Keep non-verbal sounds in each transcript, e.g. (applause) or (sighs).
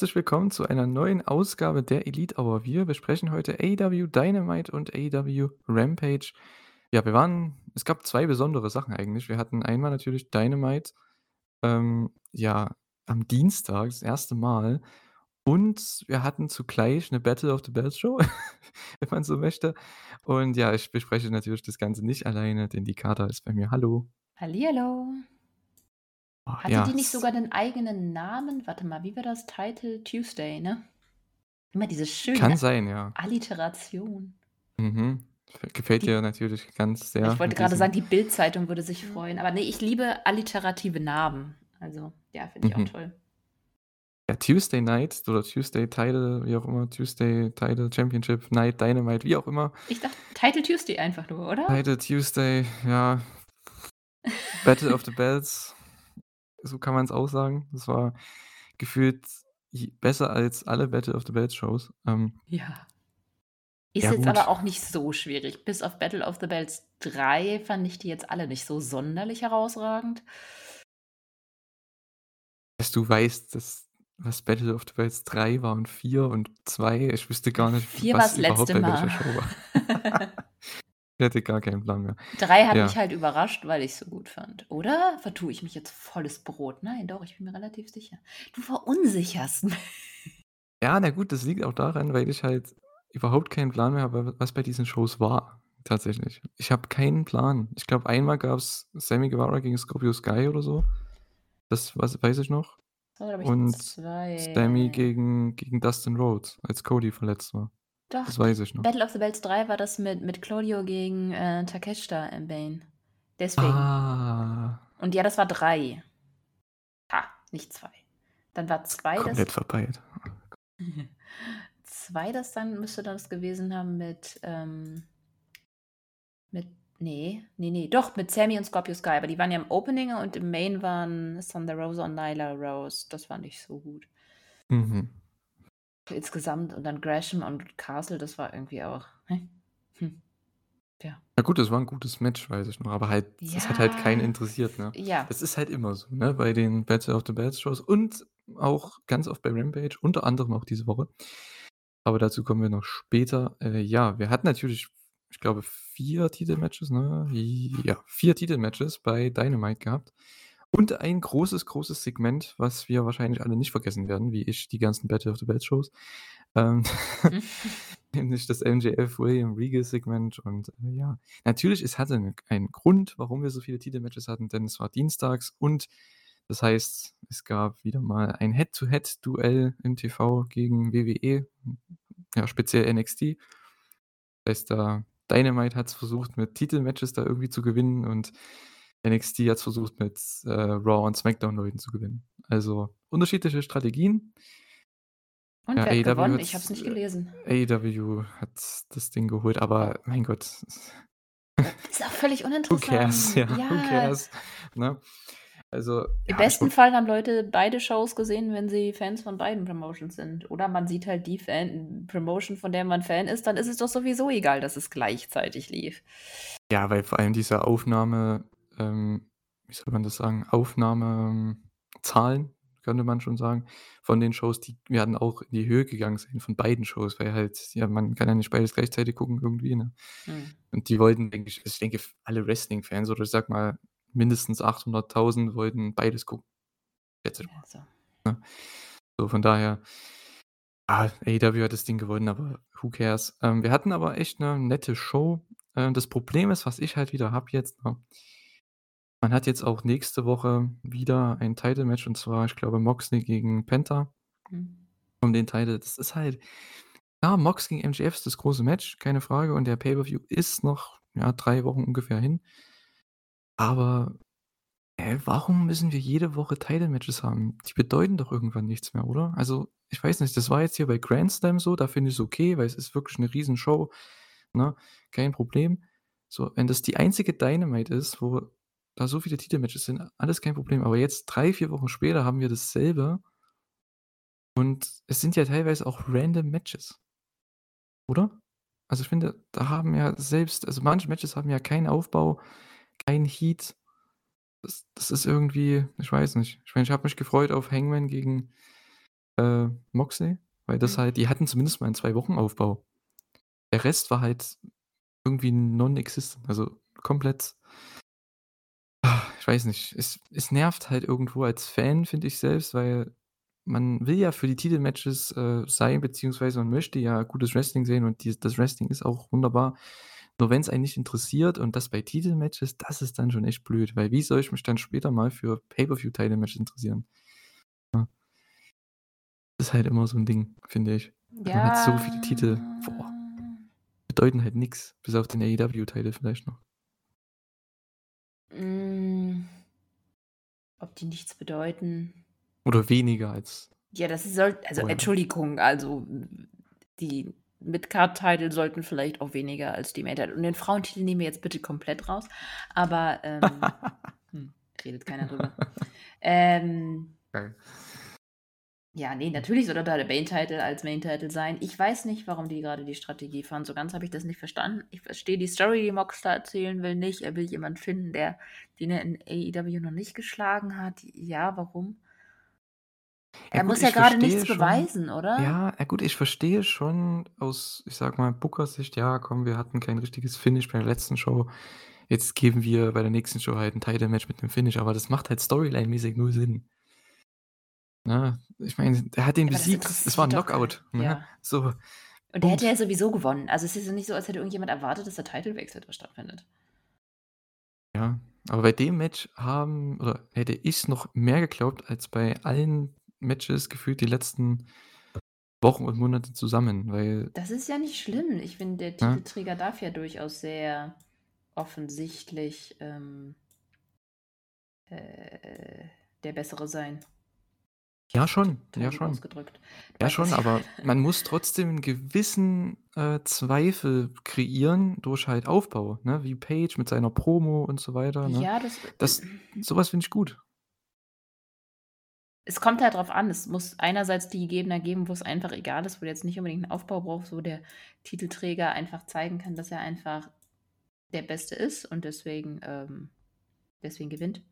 Herzlich willkommen zu einer neuen Ausgabe der Elite Hour. Wir besprechen heute AEW Dynamite und AEW Rampage. Ja, wir waren es gab zwei besondere Sachen eigentlich. Wir hatten einmal natürlich Dynamite, ähm, ja, am Dienstag das erste Mal und wir hatten zugleich eine Battle of the Bells Show, (laughs) wenn man so möchte. Und ja, ich bespreche natürlich das Ganze nicht alleine, denn die Kater ist bei mir. Hallo. Hallihallo. Hatte ja, die nicht sogar den eigenen Namen? Warte mal, wie war das? Title Tuesday, ne? Immer diese kann schöne sein, ja. Alliteration. Mhm. Gefällt Die dir natürlich ganz sehr ich wollte gerade sagen, die Bild-Zeitung würde sich freuen. Aber nee, ich liebe alliterative Namen. Also, ja, finde ich auch Mhm. toll. Ja, Tuesday Night oder Tuesday Title, wie auch immer, Tuesday Title Championship Night Dynamite, wie auch immer. Ich dachte, Title Tuesday einfach nur, oder? Title Tuesday, ja. Battle of the Bells, so kann man es auch sagen. Das war gefühlt besser als alle Battle of the Bells Shows. Ähm, Ja. Ist ja jetzt aber gut. auch nicht so schwierig. Bis auf Battle of the Bells 3 fand ich die jetzt alle nicht so sonderlich herausragend. Dass du weißt, dass was Battle of the Bells 3 war und 4 und 2. Ich wüsste gar nicht, 4 war was das überhaupt letzte bei Mal. Show war. (laughs) (laughs) (laughs) Ich hätte gar keinen Plan mehr. 3 hat Ja. mich halt überrascht, weil ich's so gut fand. Oder vertue ich mich jetzt volles Brot? Nein, doch, ich bin mir relativ sicher. Du verunsicherst mich. Ja, na gut, das liegt auch daran, weil ich halt überhaupt keinen Plan mehr habe, was bei diesen Shows war, tatsächlich. Ich habe keinen Plan. Ich glaube, einmal gab's Sammy Guevara gegen Scorpio Sky oder so. Das was weiß ich noch. Glaube ich, Und Sammy 2. gegen gegen Dustin Rhodes, als Cody verletzt war. Doch, Das weiß ich noch. Battle of the Bells 3 war das mit mit Claudio gegen, äh, Takeshita im Bane. Deswegen. Ah. Und ja, das war 3. Ha, nicht 2. Dann war 2 das Komplett verpeilt. (laughs) 2 das dann müsste das gewesen haben mit, ähm mit ne, ne, ne, doch, mit Sammy und Scorpio Sky, aber die waren ja im Opening und im Main waren Thunder Rosa und Nyla Rose. Das war nicht so gut. Mhm. Insgesamt und dann Gresham und Castle, das war irgendwie auch? Hm. Ja. Na gut, das war 'n gutes Match, weiß ich noch, aber halt das hat halt keinen Ja. interessiert, ne? Ja. Das ist halt immer so, ne, bei den Battle of the Bells Shows und auch ganz oft bei Rampage, unter anderem auch diese Woche. Aber dazu kommen wir noch später. Äh, ja, wir hatten natürlich, ich glaube, 4 Titelmatches, ne? Ja, 4 Titelmatches bei Dynamite gehabt und ein großes, großes Segment, was wir wahrscheinlich alle nicht vergessen werden, wie ich die ganzen Battle of the Bells Shows. Ähm, (laughs) nämlich das MJF William Regal Segment und, äh, ja, natürlich, es hatte 'ne einen Grund, warum wir so viele Titelmatches hatten, denn es war dienstags und das heißt, es gab wieder mal ein Head-to-Head-Duell im TV gegen WWE, ja, speziell NXT. Das heißt, da Dynamite hat's versucht, mit Titelmatches da irgendwie zu gewinnen und NXT hat's versucht, mit, äh, Raw und SmackDown-Leuten zu gewinnen. Also, unterschiedliche Strategien. Und Ja, wer hat AEW gewonnen? hat Ich habe es nicht gelesen. AEW hat das Ding geholt, aber mein Gott. Ist auch völlig (laughs) Who cares? uninteressant. Ja, who Ja. cares, ne? Also, Im ja, besten Fall haben Leute beide Shows gesehen, wenn sie Fans von beiden Promotions sind. Oder man sieht halt die Fan Promotion, von der man Fan ist, dann ist es doch sowieso egal, dass es gleichzeitig lief. Ja, weil vor allem diese Aufnahme ähm, wie soll man das sagen, Aufnahmezahlen, könnte man schon sagen, von den Shows, die werden auch in die Höhe gegangen sein von beiden Shows, weil halt ja, man kann ja nicht beides gleichzeitig gucken irgendwie, ne? Mhm. Und die wollten, denke ich also, ich denke, alle Wrestling-Fans oder ich sage mal, mindestens 800.000 wollten beides gucken. Ja, mal, so. ne? So, von daher ah, AEW hat das Ding gewonnen, aber who cares? Ähm, wir hatten aber echt 'ne nette Show. Ähm, das Problem ist, was ich halt wieder habe jetzt, ne man hat jetzt auch nächste Woche wieder ein Title-Match und zwar, ich glaube, Moxley gegen Penta Mhm. um den Title. Das ist halt ja, Mox gegen MJF ist das große Match, keine Frage und der Pay-per-View ist noch, ja, 3 Wochen ungefähr hin. Aber, hä, warum müssen wir jede Woche Title-Matches haben? Die bedeuten doch irgendwann nichts mehr, oder? Also, ich weiß nicht, das war jetzt hier bei Grand Slam so, da finde ich's okay, weil es ist wirklich 'ne Riesenshow, ne, kein Problem. So, wenn das die einzige Dynamite ist, wo da so viele Titelmatches sind, alles kein Problem. Aber jetzt 3, 4 Wochen später haben wir dasselbe. Und es sind ja teilweise auch random Matches. Oder? Also, ich finde, da haben ja selbst also, manche Matches haben ja keinen Aufbau, keinen Heat. Das das ist irgendwie ich weiß nicht. Ich meine, ich habe mich gefreut auf Hangman gegen, äh, Moxley, weil das Mhm. halt die hatten zumindest mal 'n 2 Wochen Aufbau. Der Rest war halt irgendwie non-existent, also komplett ich weiß nicht. Es es nervt halt irgendwo als Fan, finde ich selbst, weil man will ja für die Titelmatches, äh, sein, beziehungsweise man möchte ja gutes Wrestling sehen und dies das Wrestling ist auch wunderbar. Nur wenn's einen nicht interessiert und das bei Titelmatches, das ist dann schon echt blöd, weil wie soll ich mich dann später mal für Pay-per-View-Title-Matches interessieren? Ja. Ist halt immer so 'n Ding, finde ich. Man hat so Ja. viele Titel, boah. Bedeuten halt nix, bis auf den AEW-Title vielleicht noch. Hm. Ob die nichts bedeuten? Oder weniger als Ja, das soll also vorher. Entschuldigung, also die Mid-Card-Title sollten vielleicht auch weniger als die Main-Title und den Frauentitel nehmen wir jetzt bitte komplett raus, aber, ähm (laughs) hm, redet keiner drüber. Ähm Geil. Ja, ne, natürlich soll da der Main-Title als Main-Title sein. Ich weiß nicht, warum die grade die Strategie fahren. So ganz habe ich das nicht verstanden. Ich verstehe die Story, die Mox da erzählen will, nicht. Er will jemand finden, der den er in AEW noch nicht geschlagen hat. Ja, warum? Ja Er gut, muss ja verstehe nichts schon beweisen, oder? ja, ja gut, ich verstehe schon aus, ich sage mal, Booker-Sicht: „Ja, komm, wir hatten kein richtiges Finish bei der letzten Show. Jetzt geben wir bei der nächsten Show halt 'n Title-Match mit 'nem Finish“, aber das macht halt storyline-mäßig null Sinn. Ne? Ich meine, der hat den das besiegt. Es war 'n interessiert doch keinen. Knockout, ne? Ja. So, Und der hätte ja sowieso gewonnen. Also, es ist ja nicht so, als hätte irgendjemand erwartet, dass der Titelwechsel da stattfindet. Ja, aber bei dem Match haben oder hätte ich's noch mehr geglaubt als bei allen Matches gefühlt die letzten Wochen und Monate zusammen, weil Das ist ja nicht schlimm. Ich finde, der? Titelträger darf ja durchaus sehr offensichtlich, ähm äh, der Bessere sein. Ja schon, ja schon. ausgedrückt. Du Ja weißt, was schon, ich aber meine. man muss trotzdem 'n gewissen, äh, Zweifel kreieren durch halt Aufbau, ne, wie Page mit seiner Promo und so weiter, ne? Ja, das Das so was finde ich gut. Es kommt halt drauf an. Es muss einerseits die Gegner geben, wo's einfach egal ist, wo du jetzt nicht unbedingt 'n Aufbau brauchst, wo der Titelträger einfach zeigen kann, dass er einfach der Beste ist und deswegen, ähm deswegen gewinnt.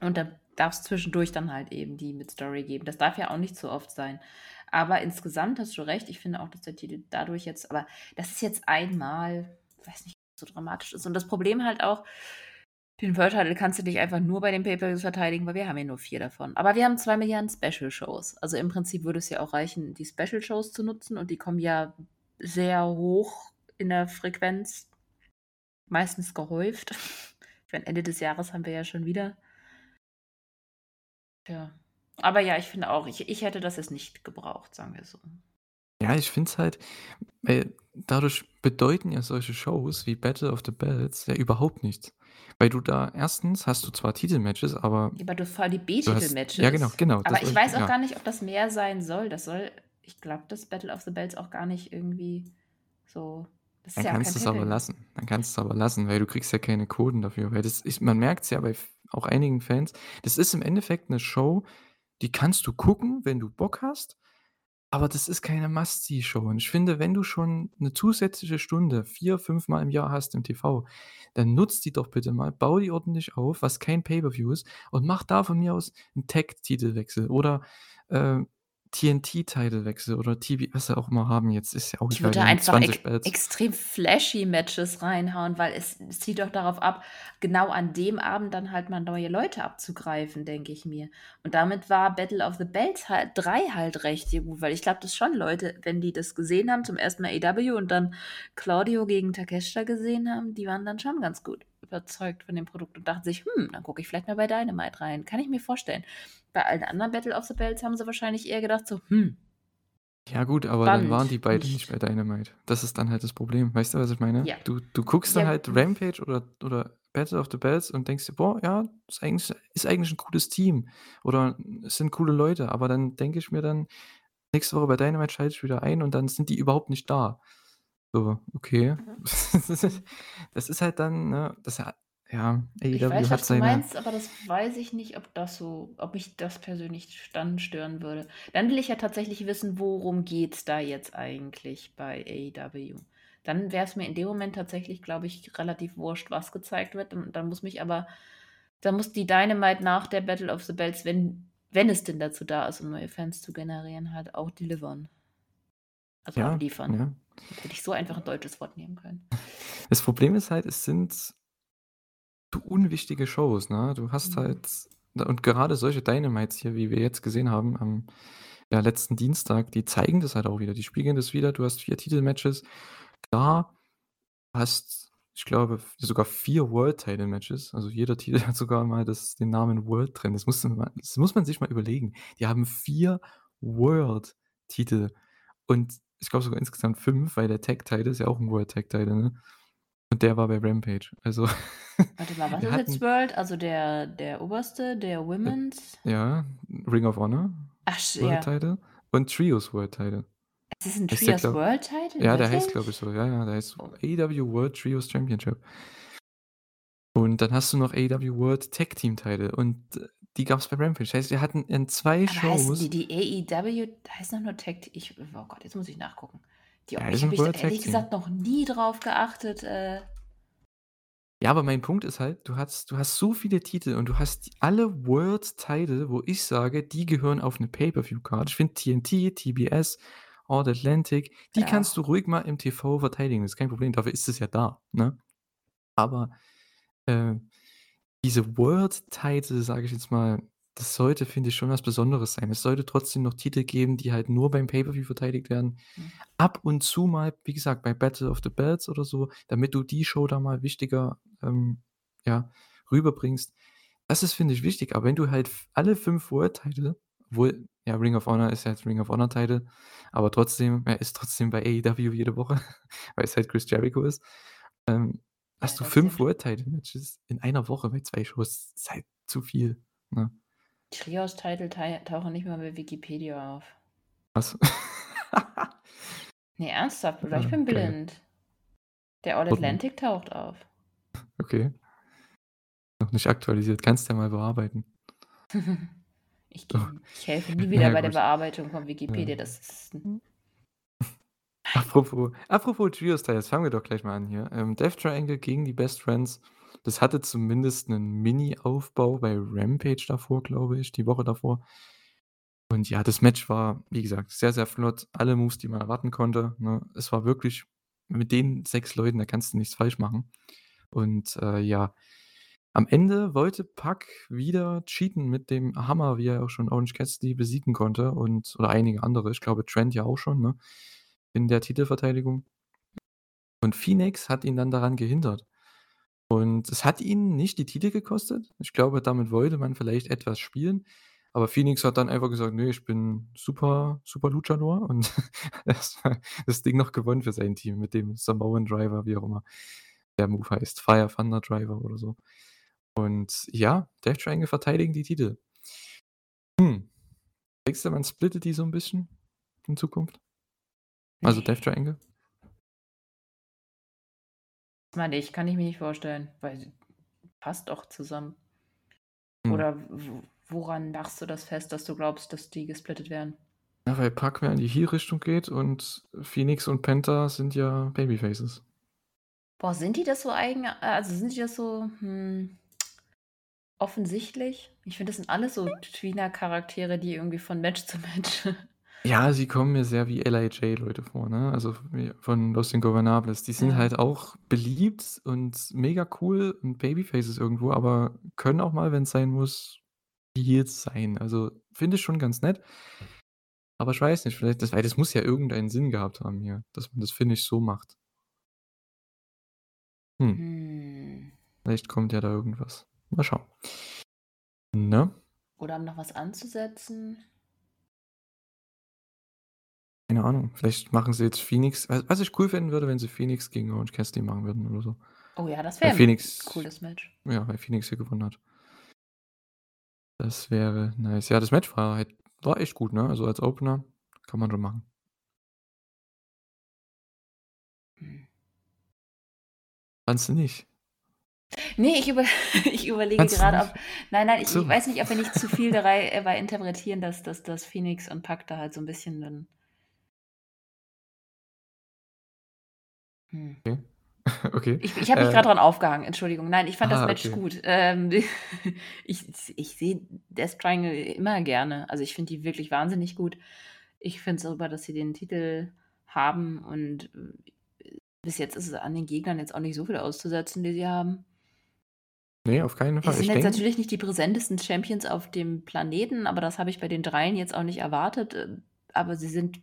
Und dann darf's zwischendurch dann halt eben die mit Story geben. Das darf ja auch nicht zu oft sein. Aber insgesamt hast du recht. Ich finde auch, dass der Titel dadurch jetzt aber das ist jetzt einmal, weiß nicht, so dramatisch ist. Und das Problem halt auch, den World Title kannst du nicht einfach nur bei den Pay-per-Views verteidigen, weil wir haben ja nur 4 davon. Aber wir haben 2 Milliarden Special-Shows. Also, im Prinzip würde es ja auch reichen, die Special-Shows zu nutzen und die kommen ja sehr hoch in der Frequenz, meistens gehäuft. (laughs) Ich meine, Ende des Jahres haben wir ja schon wieder. Ja. Aber ja, ich finde auch, ich ich hätte das jetzt nicht gebraucht, sagen wir so. Ja, ich finde es halt weil dadurch bedeuten ja solche Shows wie Battle of the Belts ja überhaupt nichts. Weil du da 1. hast du zwar Titelmatches, aber Ja, aber du allem die du hast ja genau, B-Titel-Matches. genau, Aber das ich weiß auch ja. gar nicht, ob das mehr sein soll. Das soll ich glaube, dass Battle of the Belts auch gar nicht irgendwie so das ist Dann ja kannst kein du's aber lassen. Dann kannst du's aber lassen, weil du kriegst ja keine Quoten dafür. Weil das ist man merkt's ja bei auch einigen Fans. Das ist im Endeffekt 'ne Show, die kannst du gucken, wenn du Bock hast, aber das ist keine Must-See-Show. Und ich finde, wenn du schon 'ne zusätzliche Stunde 4, 5 Mal im Jahr hast im TV, dann nutz die doch bitte mal, bau die ordentlich auf, was kein Pay-per-View ist und mach da von mir aus 'n Tag-Titelwechsel oder, äh, TNT-Titelwechsel oder TB was sie auch immer haben jetzt, ist ja auch Ich egal, würde da haben einfach 20 ex extrem flashy Matches reinhauen, weil es es zielt doch darauf ab, genau an dem Abend dann halt mal neue Leute abzugreifen, denke ich mir. Und damit war Battle of the Belts halt 3 halt recht gut, weil ich glaube, dass schon Leute, wenn die das gesehen haben, zum 1. Mal AEW und dann Claudio gegen Takeshita gesehen haben, die waren dann schon ganz gut überzeugt von dem Produkt und dachten sich: „Hm, dann gucke ich vielleicht mal bei Dynamite rein.“ Kann ich mir vorstellen. Bei allen anderen Battle of the Belts haben sie wahrscheinlich eher gedacht so: „Hm“ Ja gut, aber dann waren die „spannend, beide nicht nicht“ bei Dynamite. Das ist dann halt das Problem. Weißt du, was ich meine? Ja. Du du guckst dann Ja, halt. Rampage oder oder Battle of the Belts und denkst dir: „Boah, ja, ist eigentlich ist eigentlich 'n cooles Team oder es sind coole Leute.“ Aber dann denke ich mir dann, nächste Woche bei Dynamite schalte ich wieder ein und dann sind die überhaupt nicht da. So, okay. Mhm. (laughs) Das ist halt dann, ne das ja, Ich AEW weiß, hat was du seine meinst, aber das weiß ich nicht, ob das so ob mich das persönlich dann stören würde. Dann will ich ja tatsächlich wissen, worum geht's da jetzt eigentlich bei AEW? Dann wäre es mir in dem Moment tatsächlich, glaube ich, relativ wurscht, was gezeigt wird. Und dann muss mich aber dann muss die Dynamite nach der Battle of the Belts, wenn wenn es denn dazu da ist, um neue Fans zu generieren, halt auch delivern. Also Ja, abliefern. ja. Hätte ich so einfach ein deutsches Wort nehmen können. Das Problem ist halt, es sind so unwichtige Shows, ne? Du hast Mhm. halt und gerade solche Dynamites hier, wie wir jetzt gesehen haben am, ja, letzten Dienstag, die zeigen das halt auch wieder. Die spiegeln das wieder. Du hast 4 Titelmatches. Du hast, ich glaube, sogar 4 World Title Matches. Also, jeder Titel (laughs) hat sogar mal das den Namen World drin. Das musst du mal das muss man sich mal überlegen. Die haben 4 World-Titel und ich glaube sogar insgesamt 5, weil der Tag Title ist ja auch 'n World Tag Title, ne? Und der war bei Rampage. Also, (laughs) Warte mal, was ist jetzt hatten World? Also der der oberste, der Äh, Women's? ja, Ring of Honor Ach World ja. Title und Trios World Title. Es ist 'n Heißt der, Trios glaube World Title, ja, der heißt, glaube ich, so. Ja, ja, der heißt. AEW World Trios Championship. Und dann hast du noch AEW World Tag Team Title und, die gab's bei Rampage. Heißt, wir hatten in 2 Aber Shows die die AEW heißen doch nur Tag ich oh Gott, jetzt muss ich nachgucken. Die Ja, ich habe ehrlich gesagt noch nie drauf geachtet, äh Ja, aber mein Punkt ist halt, du hast du hast so viele Titel und du hast alle World Title, wo ich sage, die gehören auf 'ne Pay-per-View-Card. Ich finde TNT, TBS, All Atlantic, die Ja. kannst du ruhig mal im TV verteidigen. Das ist kein Problem, dafür ist es ja da, ne? Aber, äh, diese World Title, sage ich jetzt mal, das sollte, finde ich, schon was Besonderes sein. Es sollte trotzdem noch Titel geben, die halt nur beim Pay-per-View verteidigt werden. Hm. Ab und zu mal, wie gesagt, bei Battle of the Belts oder so, damit du die Show da mal wichtiger, ähm, ja, rüberbringst. Das ist, finde ich, wichtig. Aber wenn du halt alle 5 World Title obwohl, ja, Ring of Honor ist ja jetzt Ring of Honor Title, aber trotzdem, er ist trotzdem bei AEW jede Woche, (laughs) weil es halt Chris Jericho ist. Ähm, hast du das 5 stimmt. World Title Matches in einer Woche bei 2 Shows. Ist halt zu viel, ne? Trios Title tei tauchen nicht mal bei Wikipedia auf. Was? Ne, ernsthaft, oder ich Ah, bin geil. blind. Der All Atlantic taucht auf. Okay. Noch nicht aktualisiert. Kannst ja mal bearbeiten. (laughs) Ich Oh. ich helfe nie (laughs) wieder ja, bei der. Bearbeitung von Wikipedia. Ja. Das ist Apropos apropos Trios Titles, fangen wir doch gleich mal an hier. Ähm, Death Triangle gegen die Best Friends. Das hatte zumindest 'nen Mini-Aufbau bei Rampage davor, glaube ich, die Woche davor. Und ja, das Match war, wie gesagt, sehr, sehr flott. Alle Moves, die man erwarten konnte, ne? Es war wirklich mit den 6 Leuten, da kannst du nichts falsch machen. Und, äh, ja, am Ende wollte Pac wieder cheaten mit dem Hammer, wie er auch schon Orange Cassidy besiegen konnte und oder einige andere. Ich glaube, Trent ja auch schon, ne, in der Titelverteidigung. Und Phoenix hat ihn dann daran gehindert. Und es hat ihn nicht die Titel gekostet. Ich glaube, damit wollte man vielleicht etwas spielen. Aber Phoenix hat dann einfach gesagt: „Ne, ich bin super super Luchador“ und (laughs) das das Ding noch gewonnen für sein Team mit dem Samoan Driver, wie auch immer der Move heißt, Fire Thunder Driver oder so. Und ja, Death Triangle verteidigen die Titel. Hm. Denkst du, man splittet die so 'n bisschen in Zukunft? Also. Death Triangle? Mal nicht, kann ich mir nicht vorstellen, weil passt doch zusammen. Hm. Oder woran machst du das fest, dass du glaubst, dass die gesplittet werden? Ja, weil Pac mehr in die Heel-Richtung geht und Phoenix und Penta sind ja Babyfaces. Boah, sind die das so eigen also, sind die das so, hm, offensichtlich? Ich finde, das sind alles so Tweener-Charaktere, die irgendwie von Match zu Match Ja, sie kommen mir sehr wie LIJ-Leute vor, ne? Also, von Los Ingobernables. Die sind halt auch beliebt und mega cool und Babyfaces irgendwo, aber können auch mal, wenn's sein muss, Heels sein. Also, finde ich schon ganz nett. Aber ich weiß nicht, vielleicht das weil das muss ja irgendeinen Sinn gehabt haben hier, dass man das Finish so macht. Hm. Hm. Vielleicht kommt ja da irgendwas. Mal schauen. Ne? Oder um noch was anzusetzen? Keine Ahnung. Vielleicht machen sie jetzt Phoenix was was ich cool finden würde, wenn sie Phoenix gegen Orange Cassidy machen würden oder so. Oh ja, das wäre 'n Phoenix cooles Match. ja, weil Phoenix hier gewonnen hat. Das wäre nice. Ja, das Match war halt war echt gut, ne? Also, als Opener kann man schon machen. Hm. Fandst du nicht? Ne, ich über (laughs) ich überlege Fandst du gerade, ob nein, nein, ich So. ich weiß nicht, ob wir nicht zu viel (laughs) dabei dabei interpretieren, dass dass dass Phoenix und Pac da halt so 'n bisschen dann Hm. (laughs) Okay. Ich ich habe mich Äh grad dran aufgehangen, Entschuldigung. Nein, ich fand das Ah, Match okay. gut. Ähm, (laughs) ich ich sehe Death Triangle immer gerne. Also, ich finde die wirklich wahnsinnig gut. Ich finde es super, dass sie den Titel haben und, äh, bis jetzt ist es an den Gegnern jetzt auch nicht so viel auszusetzen, die sie haben. Ne, auf keinen Fall. sind Ich jetzt natürlich nicht die präsentesten Champions auf dem Planeten, aber das habe ich bei den Dreien jetzt auch nicht erwartet, äh, aber sie sind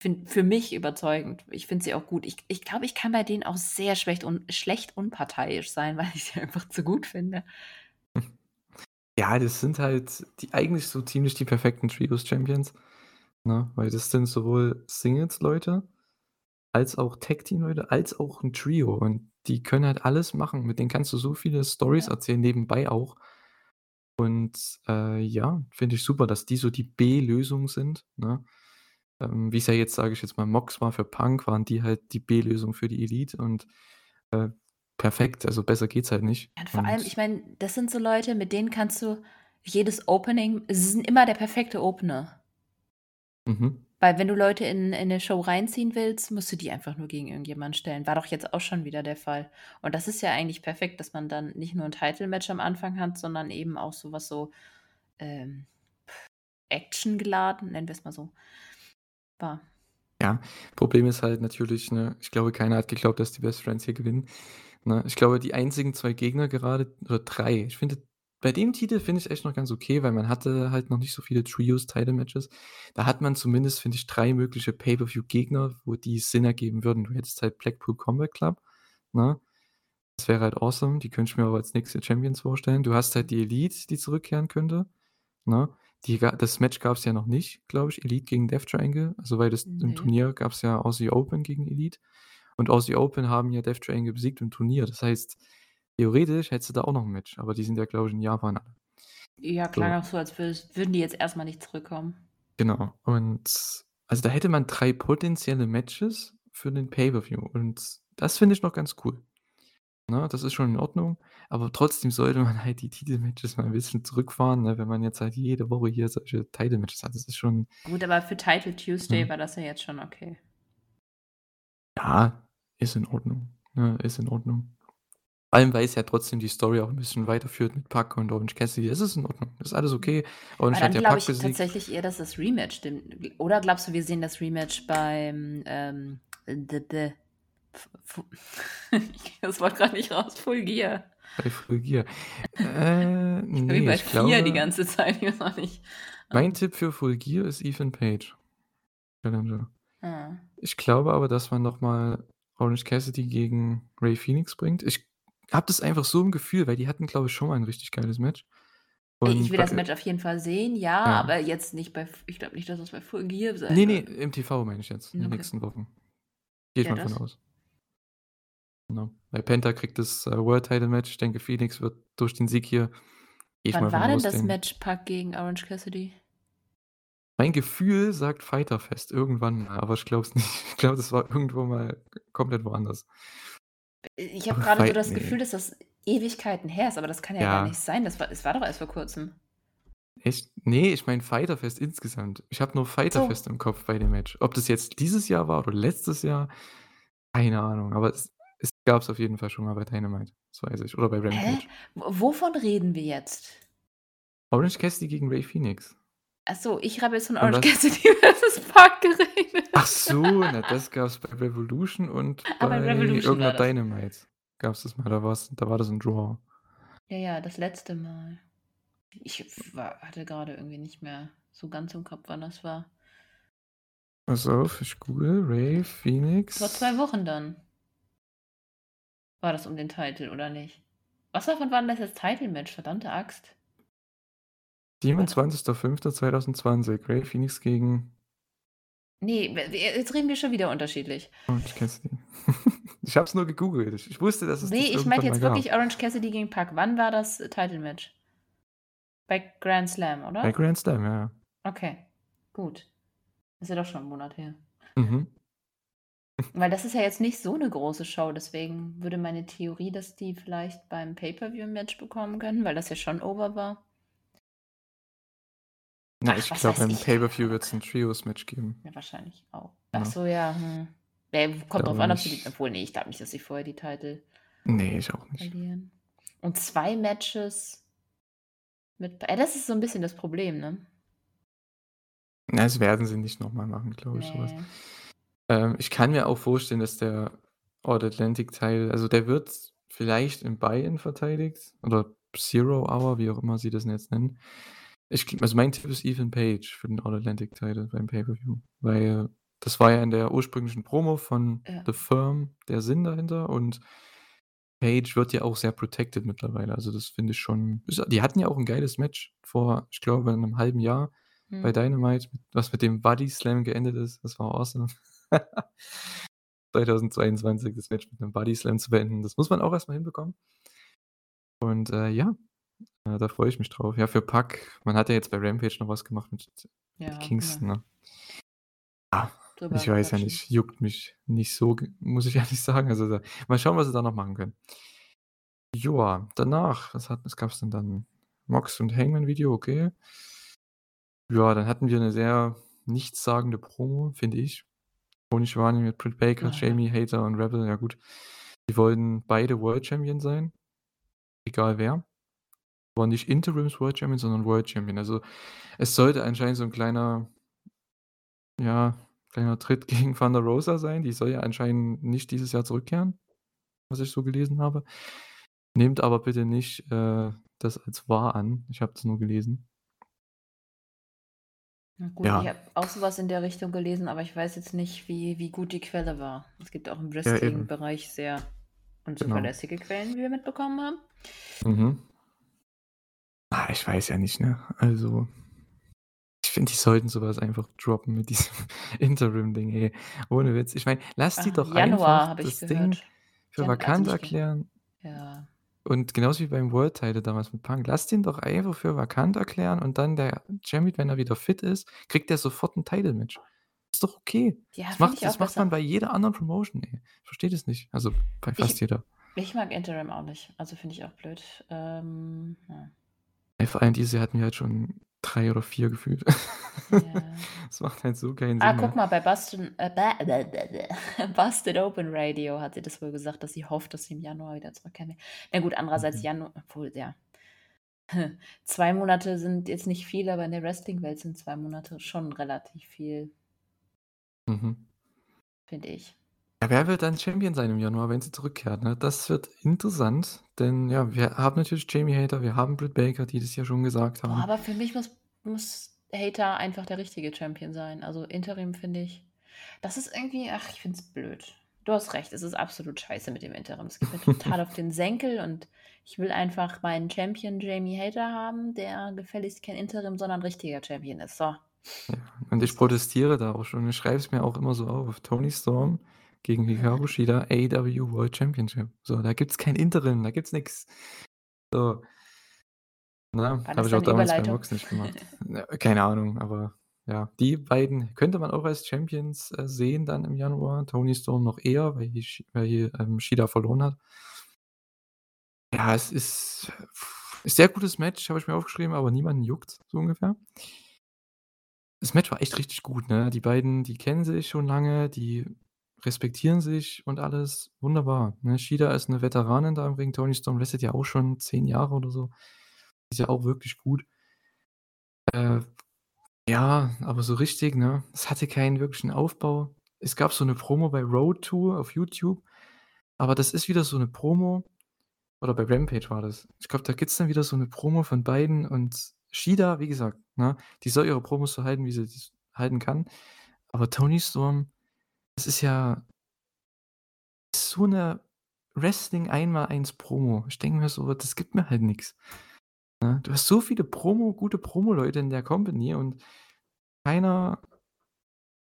fin für mich überzeugend. Ich finde sie auch gut. Ich ich glaube, ich kann bei denen auch sehr schlecht un schlecht unparteiisch sein, (laughs) weil ich sie einfach zu gut finde. Ja, das sind halt die eigentlich so ziemlich die perfekten Trios-Champions, ne? Weil das sind sowohl Singles-Leute als auch Tag-Team-Leute, als auch 'n Trio und die können halt alles machen. Mit denen kannst du so viele Storys Ja. erzählen, nebenbei auch. Und, äh, ja, finde ich super, dass die so die B-Lösung sind, ne? Ähm, wie's ja jetzt, sage ich jetzt mal, Mox war für Punk, waren die halt die B-Lösung für die Elite und, äh, perfekt. Also, besser geht's halt nicht. Ja, und vor allem, ich Und meine, das sind so Leute, mit denen kannst du jedes Opening sie sind immer der perfekte Opener. Mhm. Weil wenn du Leute in in 'ne Show reinziehen willst, musst du die einfach nur gegen irgendjemanden stellen. War doch jetzt auch schon wieder der Fall. Und das ist ja eigentlich perfekt, dass man dann nicht nur 'n Title-Match am Anfang hat, sondern eben auch so was so, ähm, actiongeladen, nennen wir's mal so, war. Ja, Problem ist halt natürlich, ne, ich glaube, keiner hat geglaubt, dass die Best Friends hier gewinnen, ne? Ich glaube, die einzigen 2 Gegner gerade oder 3 ich finde, bei dem Titel finde ich echt noch ganz okay, weil man hatte halt noch nicht so viele Trios-Title-Matches. Da hat man zumindest, finde ich, 3 mögliche Pay-per-View-Gegner, wo die Sinn ergeben würden. Du hättest halt Blackpool Combat Club, ne? Das wäre halt awesome. Die könnte ich mir aber als nächste Champions vorstellen. Du hast halt die Elite, die zurückkehren könnte, ne? Die das Match gab's ja noch nicht, glaube ich, Elite gegen Death Triangle. Also, weil das im Ne. Turnier gab's ja Aussie Open gegen Elite und Aussie Open haben ja Death Triangle besiegt im Turnier. Das heißt, theoretisch hättest du da auch noch 'n Match, aber die sind ja, glaube ich, in Japan alle. Ja, klang So. auch so, als würden die jetzt erst mal nicht zurückkommen. Genau. Und also, da hätte man 3 potenzielle Matches für den Pay-per-View und das finde ich noch ganz cool, ne? Das ist schon in Ordnung, aber trotzdem sollte man halt die Titelmatches mal 'n bisschen zurückfahren, ne, wenn man jetzt halt jede Woche hier solche Title-Matches hat. Das ist schon Gut, aber für Title Tuesday Mhm. war das ja jetzt schon okay. Ja, ist in Ordnung, ne, ist in Ordnung. Vor allem, weil's ja trotzdem die Story auch 'n bisschen weiterführt mit Pac und Orange Cassidy. Es ist in Ordnung. Ist alles okay. Aber Orange dann hat ja glaube ich besiegt. tatsächlich eher, dass das Rematch stimmt. Oder glaubst du, wir sehen das Rematch beim, ähm, F Fu ich (laughs) kriege das Wort grad nicht raus, Full Gear. Bei Full Gear. Äh, (laughs) Ich bin wie bei ich 4 die glaube ganze Zeit, ich weiß nicht. mein. Tipp für Full Gear ist Ethan Page. Challenger. Ah. Ich glaube aber, dass man noch mal Orange Cassidy gegen Rey Fénix bringt. Ich habe das einfach so im Gefühl, weil die hatten, glaube ich, schon mal 'n richtig geiles Match. Ey, ich Und will das Match auf jeden Fall sehen, ja, Ja. aber jetzt nicht bei ich glaube nicht, dass das bei Full Gear sein Ne, ne, wird. im TV meine ich jetzt, in den Okay. nächsten Wochen. Ich Ja, mal von das aus. Genau. Weil Penta kriegt das, äh, World Title Match. Ich denke, Fénix wird durch den Sieg hier ich mal Wann war denn das den Match Pac gegen Orange Cassidy? Mein Gefühl sagt Fyter Fest irgendwann aber ich glaube es (laughs) nicht. Ich glaube, das war irgendwo mal komplett woanders. Ich habe Aber grade so das. Gefühl, dass das Ewigkeiten her ist, aber das kann ja gar nicht Ja. sein. Das war es war doch erst vor Kurzem. Echt? Ne, ich meine Fyter Fest insgesamt. Ich habe nur Fyter So. Fest im Kopf bei dem Match. Ob das jetzt dieses Jahr war oder letztes Jahr, keine Ahnung, aber es es gab's auf jeden Fall schon mal bei Dynamite, das weiß ich, oder bei Hä? Rampage. W wovon reden wir jetzt? Orange Cassidy gegen Rey Fénix. Ach so, ich habe jetzt von Orange Cassidy (laughs) versus Pac geredet. Ach so, na, das gab's bei Revolution und (laughs) Ah, bei bei Revolution irgend 'ner war das. Dynamite gab's das mal. Da war's da war das 'n Draw. Ja, ja, das letzte Mal. Ich war hatte grade irgendwie nicht mehr so ganz im Kopf, wann das war. Pass auf, ich google Rey Vor Fénix. 2 Wochen dann. War das um den Title oder nicht? Was davon war denn das jetzt Title-Match? Verdammte Axt. Warte. 27.05.2020, Rey Fénix gegen Ne, w jetzt reden wir schon wieder unterschiedlich. Orange Cassidy. Ich (laughs) habe es nur gegoogelt. Ich wusste, dass es Ne, das ich mal jetzt gab. wirklich Orange Cassidy gegen Pac. Wann war das Title-Match? Bei Grand Slam, Bei oder? Grand Slam, ja, ja. Okay, gut. Ist ja doch schon 'n Monat her. Mhm. Weil das ist ja jetzt nicht so 'ne große Show, deswegen würde meine Theorie, dass die vielleicht beim Pay-per-View 'n Match bekommen können, weil das ja schon over war. Na, Ach, ich glaube, ich. Pay-per-View wird's 'n Trios-Match geben. Ja, wahrscheinlich auch. Ach Ja. so, ja, hm. Ja, kommt drauf an, ob sie die obwohl, ne, ich glaube nicht, dass sie vorher die Titel Ne, ich auch nicht. verlieren. Und 2 Matches mit ja, das ist so 'n bisschen das Problem, ne? Na, das werden sie nicht noch mal machen, glaube ich, so was. Ähm, ich kann mir auch vorstellen, dass der All-Atlantic-Teil also, der wird vielleicht im Buy-in verteidigt oder Zero Hour, wie auch immer sie das jetzt nennen. Ich also, mein Tipp ist Ethan Page für den All-Atlantic-Title beim Pay-per-View, weil das war ja in der ursprünglichen Promo von Ja. The Firm der Sinn dahinter und Page wird ja auch sehr protected mittlerweile. Also, das finde ich schon die hatten ja auch 'n geiles Match vor, ich glaube, 'nem halben Jahr bei Mhm. Dynamite, was mit dem Body Slam geendet ist. Das war awesome. (laughs) 2022 das Match mit 'nem Body Slam zu beenden, das muss man auch erst mal hinbekommen. Und, äh, ja, äh, da freue ich mich drauf. Ja, für Pac man hat ja jetzt bei Rampage noch was gemacht mit Ja, Kingston, genau. ne? Ah, ich weiß ja nicht, juckt mich nicht so, muss ich (laughs) ehrlich sagen. Also, da mal schauen, was sie da noch machen können. Joa, danach, was hat was gab's denn dann? Mox und Hangman Video, okay. Ja, dann hatten wir 'ne sehr nichtssagende Promo, finde ich. Tony Schiavone mit Britt Baker, ja. Jamie Hayter und Rebel, ja gut. Die wollten beide World Champion sein, egal wer. Aber nicht Interims World Champion, sondern World Champion. Also, es sollte anscheinend so 'n kleiner ja, kleiner Tritt (laughs) gegen Thunder Rosa sein. Die soll ja anscheinend nicht dieses Jahr zurückkehren, was ich so gelesen habe. Nehmt aber bitte nicht, äh, das als wahr an. Ich habe das nur gelesen. Na gut, ich Ja. habe auch so was in der Richtung gelesen, aber ich weiß jetzt nicht, wie wie gut die Quelle war. Es gibt auch im Ja. Wrestling-Bereich sehr Genau. unzuverlässige Quellen, wie wir mitbekommen haben. Mhm. Ah, ich weiß ja nicht, ne? Also, ich finde, die sollten so was einfach droppen mit diesem (laughs) Interim-Ding, ey. Ohne Witz. Ich meine, lass die Ah, doch Januar einfach habe ich das Ding gehört. für Jan also vakant ge erklären. ja. Und genauso wie beim World Title damals mit Punk. Lass den doch einfach für vakant erklären und dann der Champion, wenn er wieder fit ist, kriegt der sofort 'n Title-Match. Ist doch okay. Ja, Das macht das macht man bei jeder anderen Promotion, ey. Ich verstehe das nicht. Also, bei fast Ich jeder. ich mag Interim auch nicht. Also, finde ich auch blöd. Ähm, ja. Vor allem dieses Jahr hatten wir halt schon 3 oder 4 gefühlt. Ja. (laughs) Das macht halt so keinen Ah, Sinn guck mehr. mal, bei Bustin äh, bä bä bä bä Busted Open Radio hat sie das wohl gesagt, dass sie hofft, dass sie im Januar wieder zurückkehren will. Na gut, andererseits Mhm. Janu obwohl, ja. (laughs) 2 Monate sind jetzt nicht viel, aber in der Wrestling-Welt sind 2 Monate schon relativ viel. Mhm. Finde ich. Ja, wer wird dann Champion sein im Januar, wenn sie zurückkehrt, ne? Das wird interessant, denn ja, wir haben natürlich Jamie Hayter, wir haben Britt Baker, die das ja schon gesagt Boah, haben. aber für mich muss muss Hayter einfach der richtige Champion sein. Also, Interim finde ich das ist irgendwie ach, ich finde es blöd. Du hast recht, es ist absolut scheiße mit dem Interim. Es geht mir total auf den Senkel und ich will einfach meinen Champion Jamie Hayter haben, der gefälligst kein Interim, sondern richtiger Champion ist. So. Ja, und ich protestiere da auch schon. Ich schreibe es mir auch immer so auf. Tony Storm gegen Hikaru Shida, AEW World Championship. So, da gibt's kein Interim, da gibt's nix. So. Ne, War habe ich auch damals bei? Mox nicht gemacht. (laughs) Keine Ahnung, aber ja, die beiden könnte man auch als Champions, äh, sehen dann im Januar. Tony Storm noch eher, weil Ishi weil, ähm, Shida verloren hat. Ja, es ist ist sehr gutes Match, habe ich mir aufgeschrieben, aber niemanden juckt's, so ungefähr. Das Match war echt richtig gut, ne? Die beiden, die kennen sich schon lange, die respektieren sich und alles. Wunderbar, ne? Shida ist 'ne Veteranin da im Ring. Tony Storm wrestelt ja auch schon 10 Jahre oder so. Ist ja auch wirklich gut. Äh, ja, aber so richtig, ne? Es hatte keinen wirklichen Aufbau. Es gab so 'ne Promo bei Road to auf YouTube, aber das ist wieder so 'ne Promo oder bei Rampage war das. Ich glaube, da gibt's dann wieder so 'ne Promo von beiden und Shida, wie gesagt, ne, die soll ihre Promos so halten, wie sie das halten kann. Aber Tony Storm, das ist ja so 'ne Wrestling-Einmal-Eins-Promo. Ich denke mir so, das gibt mir halt nix. Ne? Du hast so viele Promo gute Promoleute in der Company und keiner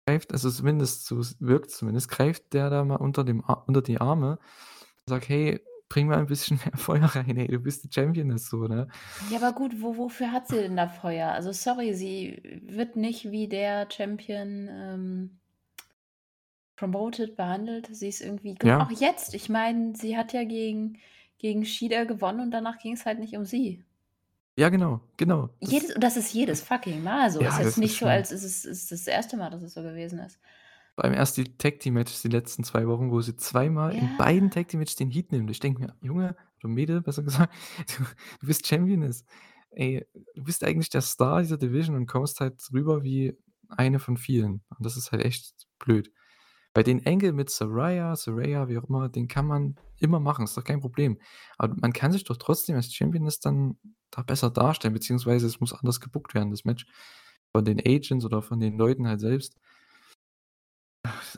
greift also zumindest so s wirkt's zumindest, greift der da mal unter dem unter die Arme und sagt: „Hey, bring mal 'n bisschen (laughs) mehr Feuer rein, ey, du bist die Championess“, so, ne? Ja, aber gut, wo wofür hat sie denn da Feuer? Also, sorry, sie wird nicht wie der Champion, ähm promoted, behandelt. Sie ist irgendwie Ja. auch jetzt, ich meine, sie hat ja gegen gegen Shida gewonnen und danach ging's halt nicht um sie. Ja, genau, genau. Das Jedes und das ist jedes fucking Mal so. Ja, ist jetzt ist nicht so, schlimm. als ist es ist das 1. Mal, dass es so gewesen ist. Beim ersten Tag-Team-Matches die letzten 2 Wochen, wo sie zweimal in beiden Ja. Tag-Team-Matches den Heat nimmt. Ich denke mir: „Junge oder Mädel, besser gesagt, (laughs) du du bist Championess. Ey, du bist eigentlich der Star dieser Division und kommst halt rüber wie eine von vielen.“ Und das ist halt echt blöd. Weil den Angle mit Saraya, Saraya, wie auch immer, den kann man immer machen, ist doch kein Problem. Aber man kann sich doch trotzdem als Championess dann da besser darstellen, beziehungsweise es muss anders gebookt werden, das Match. Von den Agents oder von den Leuten halt selbst.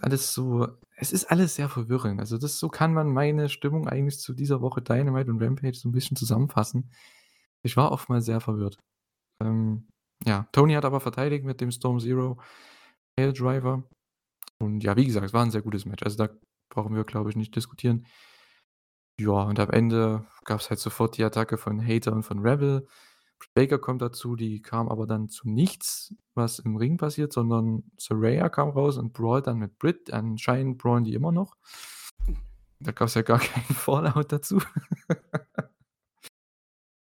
Alles so es ist alles sehr verwirrend. Also, das so kann man meine Stimmung eigentlich zu dieser Woche Dynamite und Rampage so 'n bisschen zusammenfassen. Ich war oftmals sehr verwirrt. Ähm, ja, Tony hat aber verteidigt mit dem Storm Zero Piledriver. Und ja, wie gesagt, es war 'n sehr gutes Match. Also, da brauchen wir, glaube ich, nicht diskutieren. Ja, und am Ende gab's halt sofort die Attacke von Hayter und von Rebel. Baker kommt dazu, die kam aber dann zu nichts, was im Ring passiert, sondern Saraya kam raus und brawlt dann mit Britt. Anscheinend brawlen die immer noch. Da gab's ja gar (laughs) keinen Fallout dazu. (laughs)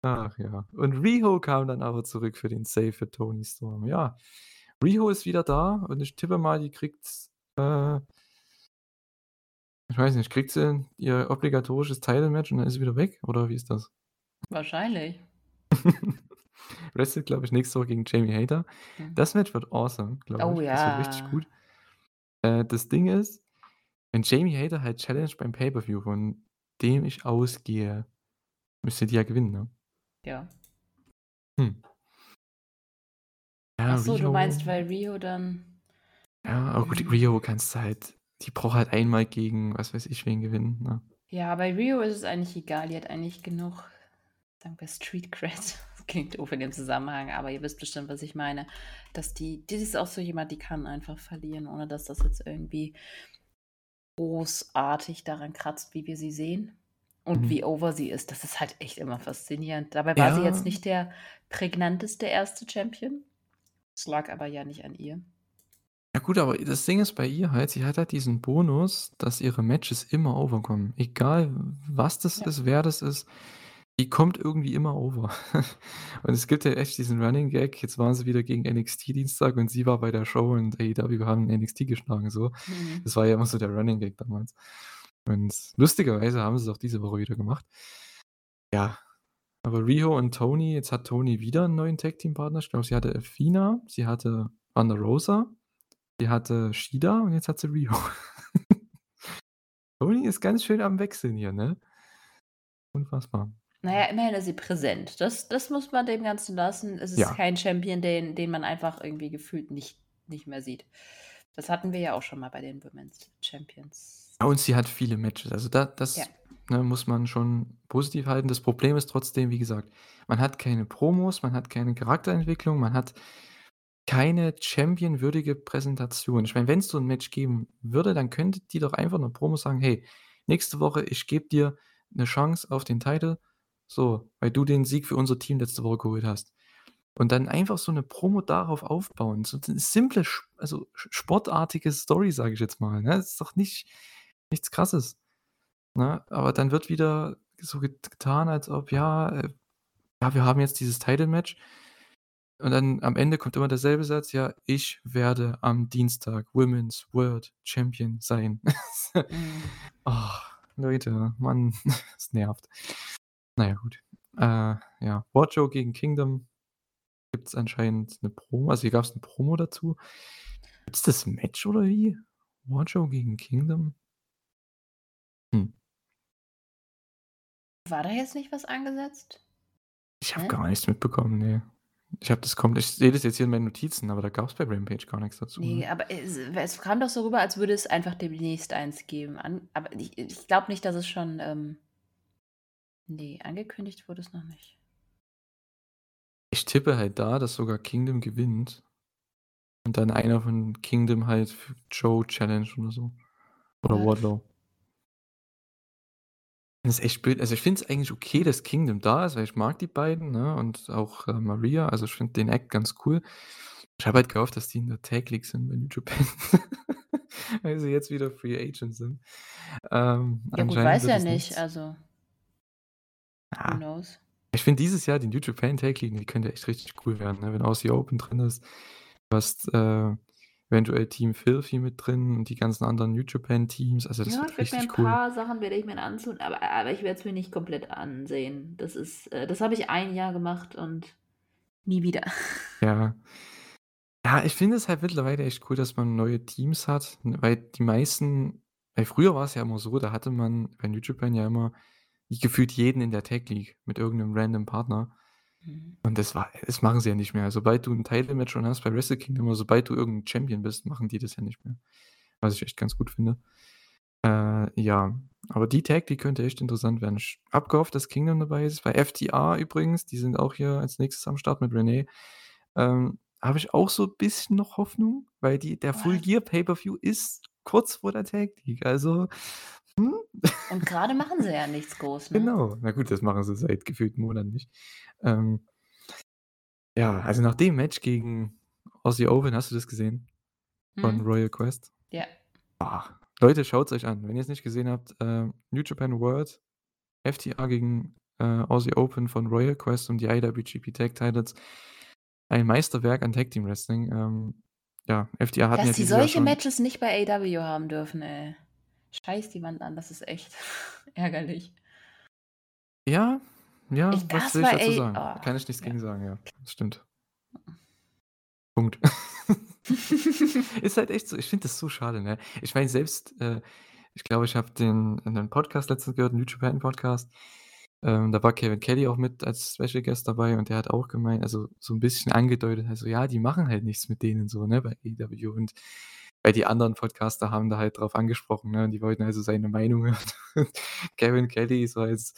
Ach ja. Und Riho kam dann aber zurück für den Save für Toni Storm. Ja, Riho ist wieder da und ich tippe mal, die kriegt, äh ich weiß nicht, kriegt sie ihr obligatorisches Title-Match und dann ist sie wieder weg oder wie ist das? Wahrscheinlich. (laughs) Wrestelt, glaube ich, nächste Woche gegen Jamie Hayter. Mhm. Das Match wird awesome, glaube Oh ich. Das wird richtig ja. gut. Äh, das Ding ist, wenn Jamie Hayter halt challenged beim Pay-per-View, von dem ich ausgehe, müsste die ja gewinnen, ne? Ja. Hm. Ja, Ach so, du meinst, weil Riho dann Ja, aber gut, hm. Riho kannst du halt die braucht halt einmal gegen was weiß ich wen gewinnen, ne? Ja, bei Riho ist es eigentlich egal. Die hat eigentlich genug, sagen wir, Street Cred. (laughs) Klingt doof in dem Zusammenhang, aber ihr wisst bestimmt, was ich meine. Dass die die ist auch so jemand, die kann einfach verlieren, ohne dass das jetzt irgendwie großartig daran kratzt, wie wir sie sehen und Mhm. wie over sie ist. Das ist halt echt immer faszinierend. Dabei war sie jetzt Ja. nicht der prägnanteste 1. Champion. Es lag aber ja nicht an ihr. Ja gut, aber das Ding ist bei ihr halt, sie hat halt diesen Bonus, dass ihre Matches immer over kommen. Egal, was das Ja. ist, wer das ist, die kommt irgendwie immer over. (laughs) Und es gibt ja echt diesen Running Gag, jetzt waren sie wieder gegen NXT Dienstag und sie war bei der Show und AEW haben NXT geschlagen so. Mhm. Das war ja immer so der Running Gag damals. Und lustigerweise haben sie's auch diese Woche wieder gemacht. Ja, aber Riho und Toni jetzt hat Toni wieder 'n neuen Tag-Team-Partner. Ich glaube, sie hatte Athena, sie hatte Thunder Rosa, sie hatte Shida und jetzt hat sie Riho. (laughs) Toni ist ganz schön am Wechseln hier, ne? Unfassbar. Na ja, immerhin ist sie präsent. Das das muss man dem Ganzen lassen. Es ist Ja. kein Champion, den den man einfach irgendwie gefühlt nicht nicht mehr sieht. Das hatten wir ja auch schon mal bei den Women's Champions. Ja, und sie hat viele Matches. Also da das, Ja. ne, muss man schon positiv halten. Das Problem ist trotzdem, wie gesagt, man hat keine Promos, man hat keine Charakterentwicklung, man hat keine Champion-würdige Präsentation. Ich meine, wenn's so 'n Match geben würde, dann könnte die doch einfach in 'ner Promo sagen: „Hey, nächste Woche, ich gebe dir 'ne Chance auf den Title, so, weil du den Sieg für unser Team letzte Woche geholt hast.“ Und dann einfach so 'ne Promo darauf aufbauen. So 'ne simple also sportartige Story, sage ich jetzt mal, ne? Das ist doch nicht nichts Krasses, ne? Aber dann wird wieder so get getan, als ob, ja, äh ja, wir haben jetzt dieses Title-Match. Und dann am Ende kommt immer derselbe Satz: „Ja, ich werde am Dienstag Women's World Champion sein.“ (laughs) Mhm. Ach, Leute, Mann, (laughs) es nervt. Na ja, gut. Äh, ja, Wardlow gegen Kingdom gibt's anscheinend 'ne Promo. Also, hier gab's 'ne Promo dazu. Gibt's das Match oder wie? Wardlow gegen Kingdom? Hm. War da jetzt nicht was angesetzt? Ich habe gar nichts mitbekommen, ne. Ich habe das kommt ich sehe das jetzt hier in meinen Notizen, aber da gab's bei Rampage gar nix dazu, Ne, ne? aber es es kam doch so rüber, als würde es einfach demnächst eins geben. An aber ich ich glaube nicht, dass es schon, ähm ne, angekündigt wurde es noch nicht. Ich tippe halt da, dass sogar Kingdom gewinnt und dann einer von Kingdom halt Joe challenged oder so. Oder What? Wardlow. Das ist echt blöd. Also, ich finde es eigentlich okay, dass Kingdom da ist, weil ich mag die beiden, ne, und auch, äh, Maria. Also, ich finde den Act ganz cool. Ich habe halt gehofft, dass die in der Tag League sind bei New Japan, (laughs) weil sie jetzt wieder Free Agent sind. Ähm, Ja gut, anscheinend weiß wird ja es nicht, nichts. also who Ja. knows? Ich finde dieses Jahr die New Japan Tag League, die könnte echt richtig cool werden, ne, wenn Aussie Open drin ist. Du hast, äh, eventuell Team Filthy mit drin und die ganzen anderen New Japan-Teams. Also, das Ja, wird ich werde mir 'n richtig cool. paar Sachen werde ich mir anzun aber aber ich werde es mir nicht komplett ansehen. Das ist äh, das habe ich ein Jahr gemacht und nie wieder. (laughs) Ja. Ja, ich finde es halt mittlerweile echt cool, dass man neue Teams hat, n weil die meisten weil früher war es ja immer so, da hatte man bei New Japan ja immer gefühlt jeden in der Tag League mit irgend 'nem random Partner. Mhm. Und das war das machen sie ja nicht mehr. Sobald du 'n Title Match schon hast bei Wrestle Kingdom oder sobald du irgend 'n Champion bist, machen die das ja nicht mehr. Was ich echt ganz gut finde. Äh, ja, aber die Tag League könnte echt interessant werden. Ich habe gehofft, dass Kingdom dabei ist. Bei FTR übrigens, die sind auch hier als Nächstes am Start mit Renee. Ähm, habe ich auch so bisschen noch Hoffnung, weil die der Full? Gear Pay-per-View ist kurz vor der Tag League. Also, hm? Und grade machen sie ja nichts groß, ne? Genau. Na gut, das machen sie seit gefühlten Monaten nicht. Ähm ja, also nach dem Match gegen Aussie Open, hast du das gesehen? Von Mhm. Royal Quest? Ja. Ah, Leute, schaut's euch an. Wenn ihr's nicht gesehen habt, äh, New Japan World, FTR gegen, äh, Aussie Open von Royal Quest um die IWGP Tag Titles. Ein Meisterwerk an Tag Team Wrestling. Ähm, ja, hatten ja Dass die Jahr solche Matches nicht bei AEW haben dürfen, ey. Scheiß die Wand an, das ist echt (laughs) ärgerlich. Ja, ja, Ich was das will ich dazu ey sagen? oh, Kann ich nichts ja. gegen sagen, ja. Das stimmt. (laughs) Punkt. (laughs) Ist halt echt so. Ich finde das so schade, ne? Ich meine, selbst, äh ich glaube, ich habe den in 'nem Podcast letztens gehört, 'n New Japan Podcast. Ähm, da war Kevin Kelly auch mit als Special Guest dabei und der hat auch gemeint also, so 'n bisschen angedeutet, also, ja, die machen halt nichts mit denen so, ne, bei AEW und weil die anderen Podcaster haben da halt drauf angesprochen, ne, und die wollten also seine Meinung hören. (laughs) Kevin Kelly so als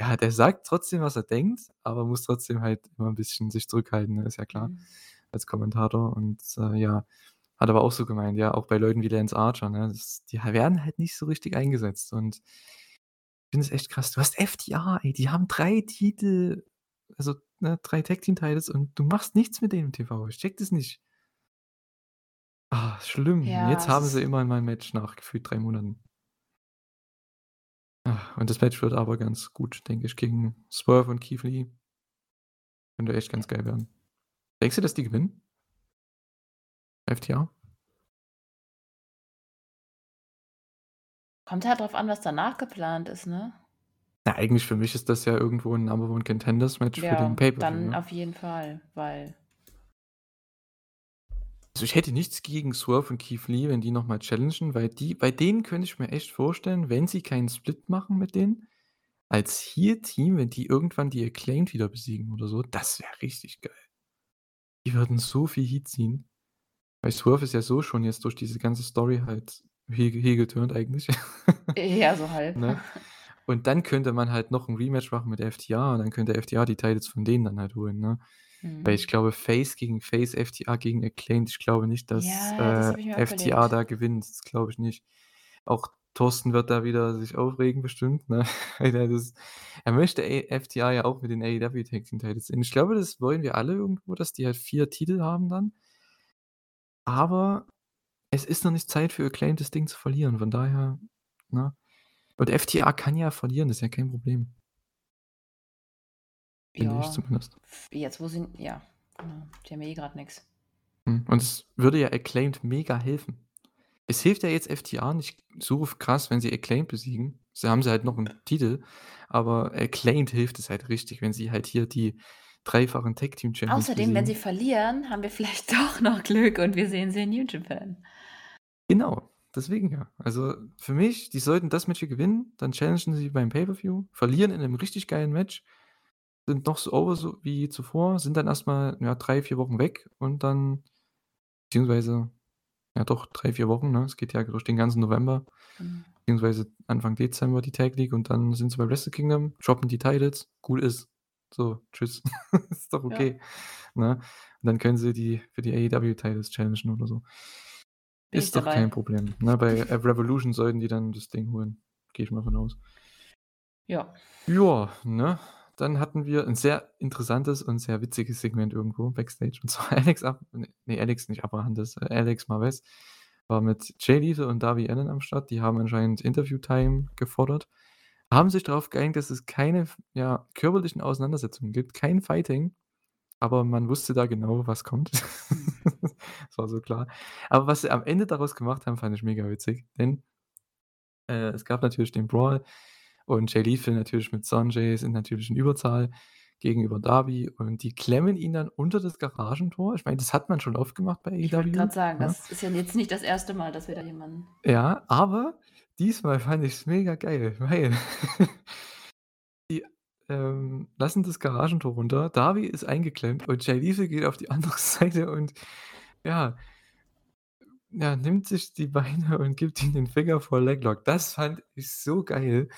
ja, der sagt trotzdem, was er denkt, aber muss trotzdem halt immer 'n bisschen sich zurückhalten, ne, ist ja klar, Mhm. als Kommentator und, äh, ja, hat aber auch so gemeint, ja, auch bei Leuten wie Lance Archer, ne, das die werden halt nicht so richtig eingesetzt und ich finde es echt krass. Du hast FTR, ey, die haben 3 Titel, also, ne, 3 Tag Team Titles und du machst nichts mit denen im TV. Ich checke das nicht. Ah, schlimm. Ja, jetzt haben sie ist immerhin mal 'n Match nach gefühlt 3 Monaten. Ah, und das Match wird aber ganz gut, denke ich, gegen Swerve und Keith Lee. Könnte echt ganz geil werden. Denkst du, dass die gewinnen? FTR? Kommt halt drauf an, was danach geplant ist, ne? Na, eigentlich für mich ist das ja irgendwo 'n Number One Contenders Match für den Ja, Pay-per-View, dann ne? auf jeden Fall, weil Also, ich hätte nichts gegen Swerve und Keith Lee, wenn die noch mal challengen, weil die bei denen könnte ich mir echt vorstellen, wenn sie keinen Split machen mit denen, als Heel-Team, wenn die irgendwann die Acclaimed wieder besiegen oder so, das wäre richtig geil. Die würden so viel Heat ziehen. Weil Swerve ist ja so schon jetzt durch diese ganze Story halt heel heel geturnt eigentlich. (laughs) Ja, so halb. Ne? Und dann könnte man halt noch 'n Rematch machen mit FTR und dann könnte FTR die Titles von denen dann halt holen, ne? Weil ich Mhm. glaube, Face gegen Face, FTR gegen Acclaimed, ich glaube nicht, dass, Ja, das äh, überlegt. da gewinnt. Das glaube ich nicht. Auch Thorsten wird da wieder sich aufregen bestimmt, ne? (laughs) Das er möchte A FTR ja auch mit den AEW Tag Team Titles sehen. Ich glaube, das wollen wir alle irgendwo, dass die halt 4 Titel haben dann. Aber es ist noch nicht Zeit für Acclaimed, das Ding zu verlieren. Von daher, ne? Und FTR kann ja verlieren, das ist ja kein Problem. Finde ich Ja, zumindest. f jetzt, wo sie ja, genau. Die haben ja eh grad nix. Mhm, und es würde ja Acclaimed mega helfen. Es hilft ja jetzt FTR nicht so krass, wenn sie Acclaimed besiegen. Sie haben sie halt noch 'n Titel, aber Acclaimed hilft es halt richtig, wenn sie halt hier die dreifachen Tag Team Champions Außerdem, wenn sie besiegen. verlieren, haben wir vielleicht (laughs) doch noch Glück und wir sehen sie in New Japan. Genau, deswegen ja. Also, für mich, die sollten das Match hier gewinnen, dann challengen sie beim Pay-per-View, verlieren in 'nem richtig geilen Match, sind noch so over so wie zuvor, sind dann erst mal, ja, 3, 4 Wochen weg und dann beziehungsweise ja doch 3, 4 Wochen, ne? Es geht ja durch den ganzen November, Mhm. beziehungsweise Anfang Dezember die Tag League und dann sind sie bei Wrestle Kingdom, droppen die Titles, gut ist. So, tschüss. (laughs) Ist doch Ja. okay, ne? Und dann können sie die für die AEW Titles challengen oder so. Bin Ist doch dabei. kein Problem, ne? Bei, (laughs) Revolution sollten die dann das Ding holen. Gehe ich mal von aus. Ja. Ja, ne? Dann hatten wir 'n sehr interessantes und sehr witziges Segment irgendwo Backstage und zwar (laughs) Alex Ab ne, ne, Alex nicht Abrahantes, äh, Alex Marvez war mit Jay Lethal und Darby Allin am Start. Die haben anscheinend Interview-Time gefordert, haben sich darauf geeinigt, dass es keine ja, körperlichen Auseinandersetzungen gibt, kein Fighting. Aber man wusste da genau, was kommt. (laughs) Das war so klar. Aber was sie am Ende daraus gemacht haben, fand ich mega witzig, denn äh, es gab natürlich den Brawl und Jay Lethal natürlich mit Sanjay sind natürlich in Überzahl gegenüber Darby und die klemmen ihn dann unter das Garagentor. Ich meine, das hat man schon oft gemacht bei Ich wollte AEW, grad sagen, ne? das ist ja jetzt nicht das 1. Mal, dass wir da jemanden Ja, aber diesmal fand ich's mega geil, weil (laughs) die, ähm, lassen das Garagentor runter. Darby ist eingeklemmt und Jay Lethal geht auf die andere (laughs) Seite und ja ja, nimmt sich die Beine und gibt ihm den Finger for Leglock. Das fand ich so geil.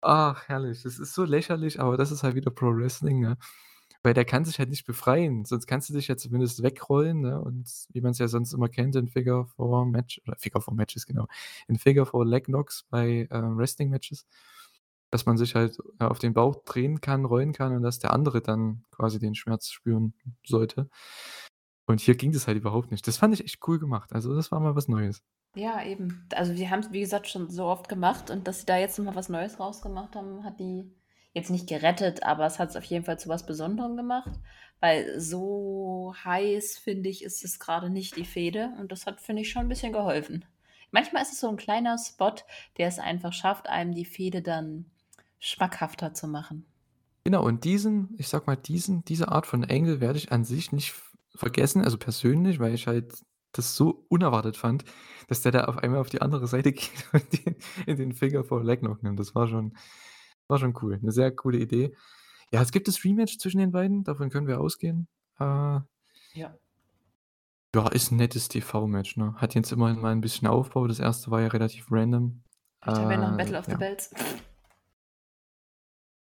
Ach, herrlich. Das ist so lächerlich, aber das ist halt wieder Pro Wrestling, ne? Weil der kann sich halt nicht befreien, sonst kannst du dich ja zumindest wegrollen, ne? Und wie man's ja sonst immer kennt in Figure 4 Match oder Figure 4 Matches, genau. In Figure 4 Leg Locks bei, äh, Wrestling Matches, dass man sich halt, auf den Bauch drehen kann, rollen kann und dass der andere dann quasi den Schmerz spüren sollte. Und hier ging das halt überhaupt nicht. Das fand ich echt cool gemacht. Also, das war mal was Neues. Ja, eben. Also, wir haben's, wie gesagt, schon so oft gemacht und dass sie da jetzt noch mal was Neues rausgemacht haben, hat die jetzt nicht gerettet, aber es hat's auf jeden Fall zu was Besonderem gemacht, weil so heiß, finde ich, ist es grade nicht die Fehde und das hat, finde ich, schon 'n bisschen geholfen. Manchmal ist es so 'n kleiner Spot, der es einfach schafft, einem die Fehde dann schmackhafter zu machen. Genau, und diesen ich sage mal, diesen diese Art von Angle werde ich an sich nicht vergessen, also persönlich, weil ich halt das so unerwartet fand, dass der da auf einmal auf die andere Seite (laughs) geht und den in den Figure 4 Leglock nimmt. Das war schon war schon cool. 'Ne sehr coole Idee. Ja, es gibt das Rematch zwischen den beiden, davon können wir ausgehen. Äh Ja. Ja, ist 'n nettes TV-Match, ne? Hat jetzt immerhin mal 'n bisschen Aufbau. Das 1. war ja relativ random. Äh, Vielleicht haben wir noch 'n Battle of the ja. Belts.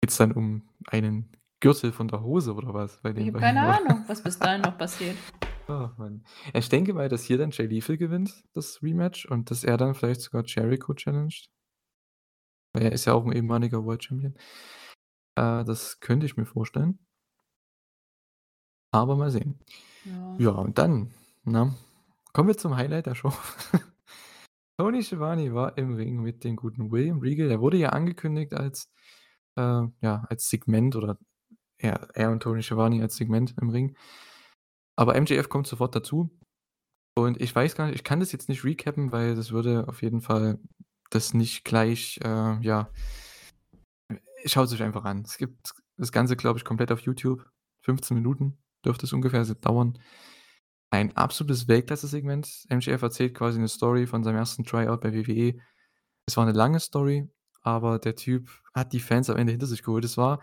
Geht's dann um einen Gürtel von der Hose oder was bei Ich habe keine oder? Ahnung, was bis dahin noch (laughs) passiert. Oh Mann. Ich denke mal, dass hier dann Jay Lethal gewinnt, das Rematch und dass er dann vielleicht sogar Jericho challenged. Weil er ist ja auch 'n ehemaliger World Champion. Äh, das könnte ich mir vorstellen. Aber mal sehen. Ja. Ja, und dann, ne, kommen wir zum Highlight der Show. (laughs) Tony Schiavone war im Ring mit dem guten William Regal. Der wurde ja angekündigt als, äh ja, als Segment oder er er und Tony Schiavone als Segment im Ring. Aber MJF kommt sofort dazu und ich weiß gar nicht ich kann das jetzt nicht recappen, weil das würde auf jeden Fall das nicht gleich, äh, ja schaut's euch einfach an. Es gibt das Ganze, glaube ich, komplett auf YouTube. 15 Minuten dürfte es ungefähr dauern. Ein absolutes Weltklasse-Segment. MJF erzählt quasi 'ne Story von seinem 1. Tryout bei WWE. Es war 'ne lange Story, aber der Typ hat die Fans am Ende hinter sich geholt. Es war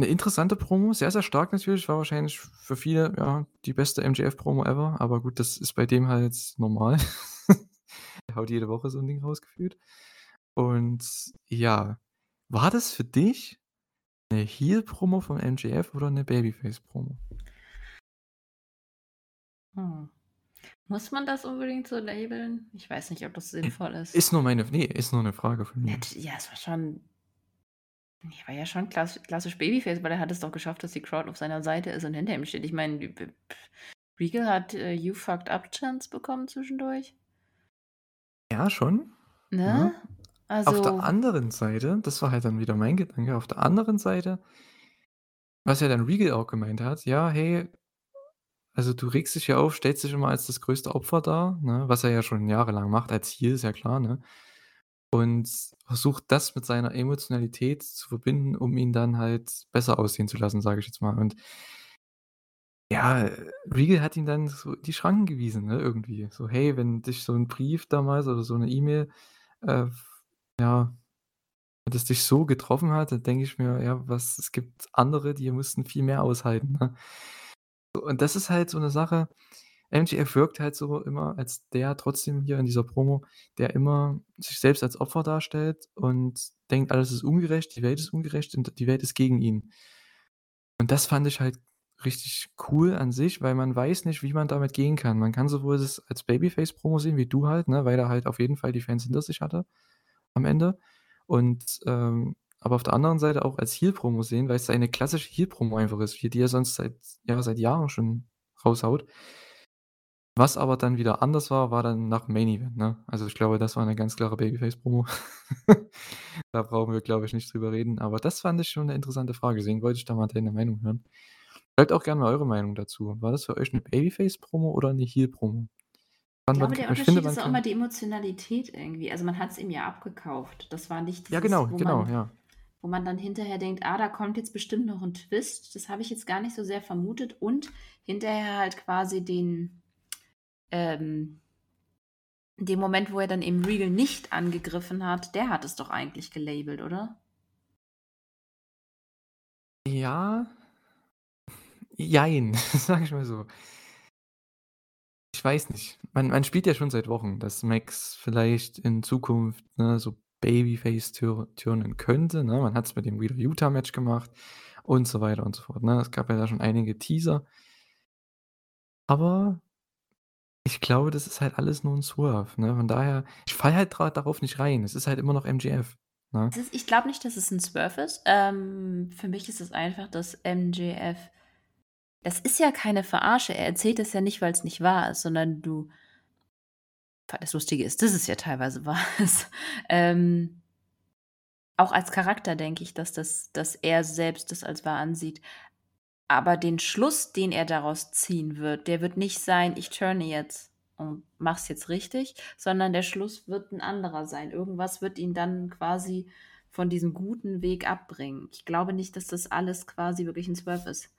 'ne interessante Promo, sehr, sehr stark natürlich, war wahrscheinlich für viele, ja, die beste MJF-Promo ever, aber gut, das ist bei dem halt normal. (laughs) Der haut jede Woche so 'n Ding raus gefühlt. Und ja, war das für dich 'ne Heel-Promo von MJF oder 'ne Babyface-Promo? Hm. Muss man das unbedingt so labeln? Ich weiß nicht, ob das sinnvoll ist. Ist nur meine F ne, ist nur 'ne Frage von mir. ja, es war schon ne, war ja schon klass klassisch Babyface, weil er hat es doch geschafft, dass die Crowd auf seiner Seite ist und hinter ihm steht. Ich meine, Regal hat, äh, „You fucked up“ Chants bekommen zwischendurch. Ja, schon, Ne? ne? Auf der Also anderen Seite, das war halt dann wieder mein Gedanke, auf der anderen Seite was ja dann Regal auch gemeint hat: „Ja, hey, also, du regst dich hier auf, stellst dich immer als das größte Opfer dar“, ne, was er ja schon jahrelang macht als Heel, ist ja klar, ne? Und versucht das mit seiner Emotionalität zu verbinden, um ihn dann halt besser aussehen zu lassen, sage ich jetzt mal. Und ja, Regal hat ihn dann so die Schranken gewiesen, ne, irgendwie. So: „Hey, wenn dich so 'n Brief damals oder so 'ne E-Mail, äh, ja wenn das dich so getroffen hat, dann denke ich mir, ja, was es gibt andere, die mussten viel mehr aushalten“, ne? Und das ist halt so 'ne Sache. MJF wirkt halt so immer als der trotzdem hier in dieser Promo, der immer sich selbst als Opfer darstellt und denkt, alles ist ungerecht, die Welt ist ungerecht und die Welt ist gegen ihn. Und das fand ich halt richtig cool an sich, weil man weiß nicht, wie man damit gehen kann. Man kann sowohl das als Babyface-Promo sehen wie du halt, ne, weil er halt auf jeden Fall die Fans hinter sich hatte am Ende. Und, ähm aber auf der anderen Seite auch als Heel-Promo sehen, weil's eine klassische Heel-Promo einfach ist, die er sonst seit ja, seit Jahren schon raushaut. Was aber dann wieder anders war, war dann nach dem Main Event, ne? Also, ich glaube, das war 'ne ganz klare Babyface-Promo. (laughs) Da brauchen wir, glaube ich, nicht drüber reden, aber das fand ich schon 'ne interessante Frage, deswegen wollte ich da mal deine Meinung hören. Schreibt auch gerne mal eure Meinung dazu. War das für euch 'ne Babyface-Promo oder 'ne Heel-Promo? Ich man glaube, k der finde, Unterschied man ist auch immer die Emotionalität irgendwie. Also, man hat's ihm ja abgekauft. Das war nicht Ja, genau, dieses, wo genau, man ja. wo man dann hinterher denkt: „Ah, da kommt jetzt bestimmt noch 'n Twist.“ Das habe ich jetzt gar nicht so sehr vermutet und hinterher halt quasi den ähm den Moment, wo er dann eben Regal nicht angegriffen hat, der hat es doch eigentlich gelabelt, oder? Ja. Jein, (laughs) sage ich mal so. Ich weiß nicht. Man man spielt ja schon seit Wochen, dass Max vielleicht in Zukunft, ne, so Babyface turnen könnte, ne? Man hat's mit dem Wheeler Yuta Match gemacht und so weiter und so fort, ne? Es gab ja da schon einige Teaser. Aber ich glaube, das ist halt alles nur 'n Swerve, ne? Von daher ich falle halt darauf nicht rein. Es ist halt immer noch MJF, ne? Es ist ich glaube nicht, dass es 'n Swerve ist. Ähm, für mich ist es einfach, dass MJF das ist ja keine Verarsche. Er erzählt das ja nicht, weil's nicht wahr ist, sondern du das Lustige ist, dass es ja teilweise (laughs) wahr ist. Ähm auch als Charakter denke ich, dass das dass er selbst das als wahr ansieht. Aber den Schluss, den er daraus ziehen wird, der wird nicht sein: „Ich turne jetzt und mache es jetzt richtig“, sondern der Schluss wird 'n anderer sein. Irgendwas wird ihn dann quasi von diesem guten Weg abbringen. Ich glaube nicht, dass das alles quasi wirklich 'n Swerve ist.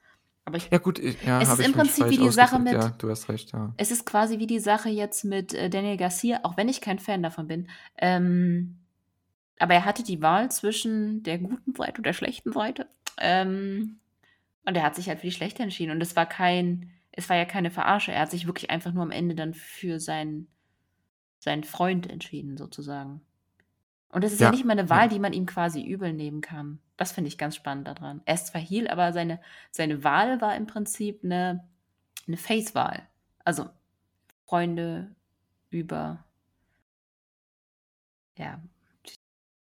Aber ich Ja gut, ich ja, es ist im Prinzip wie die Sache ausgedrückt. Ja, mit du hast recht, ja. es ist quasi wie die Sache jetzt mit, äh, Daniel Garcia, auch wenn ich kein Fan davon bin. Ähm, aber er hatte die Wahl zwischen der guten Seite und der schlechten Seite. Ähm, und er hat sich halt für die schlechte entschieden. Und es war kein es war ja keine Verarsche. Er hat sich wirklich einfach nur am Ende dann für seinen seinen Freund entschieden sozusagen. Und das ist ja Ja, nicht mal 'ne Wahl, ja. die man ihm quasi übel nehmen kann. Das finde ich ganz spannend da dran. Er ist zwar Heel, aber seine seine Wahl war im Prinzip 'ne 'ne Face-Wahl. Also, Freunde über ja,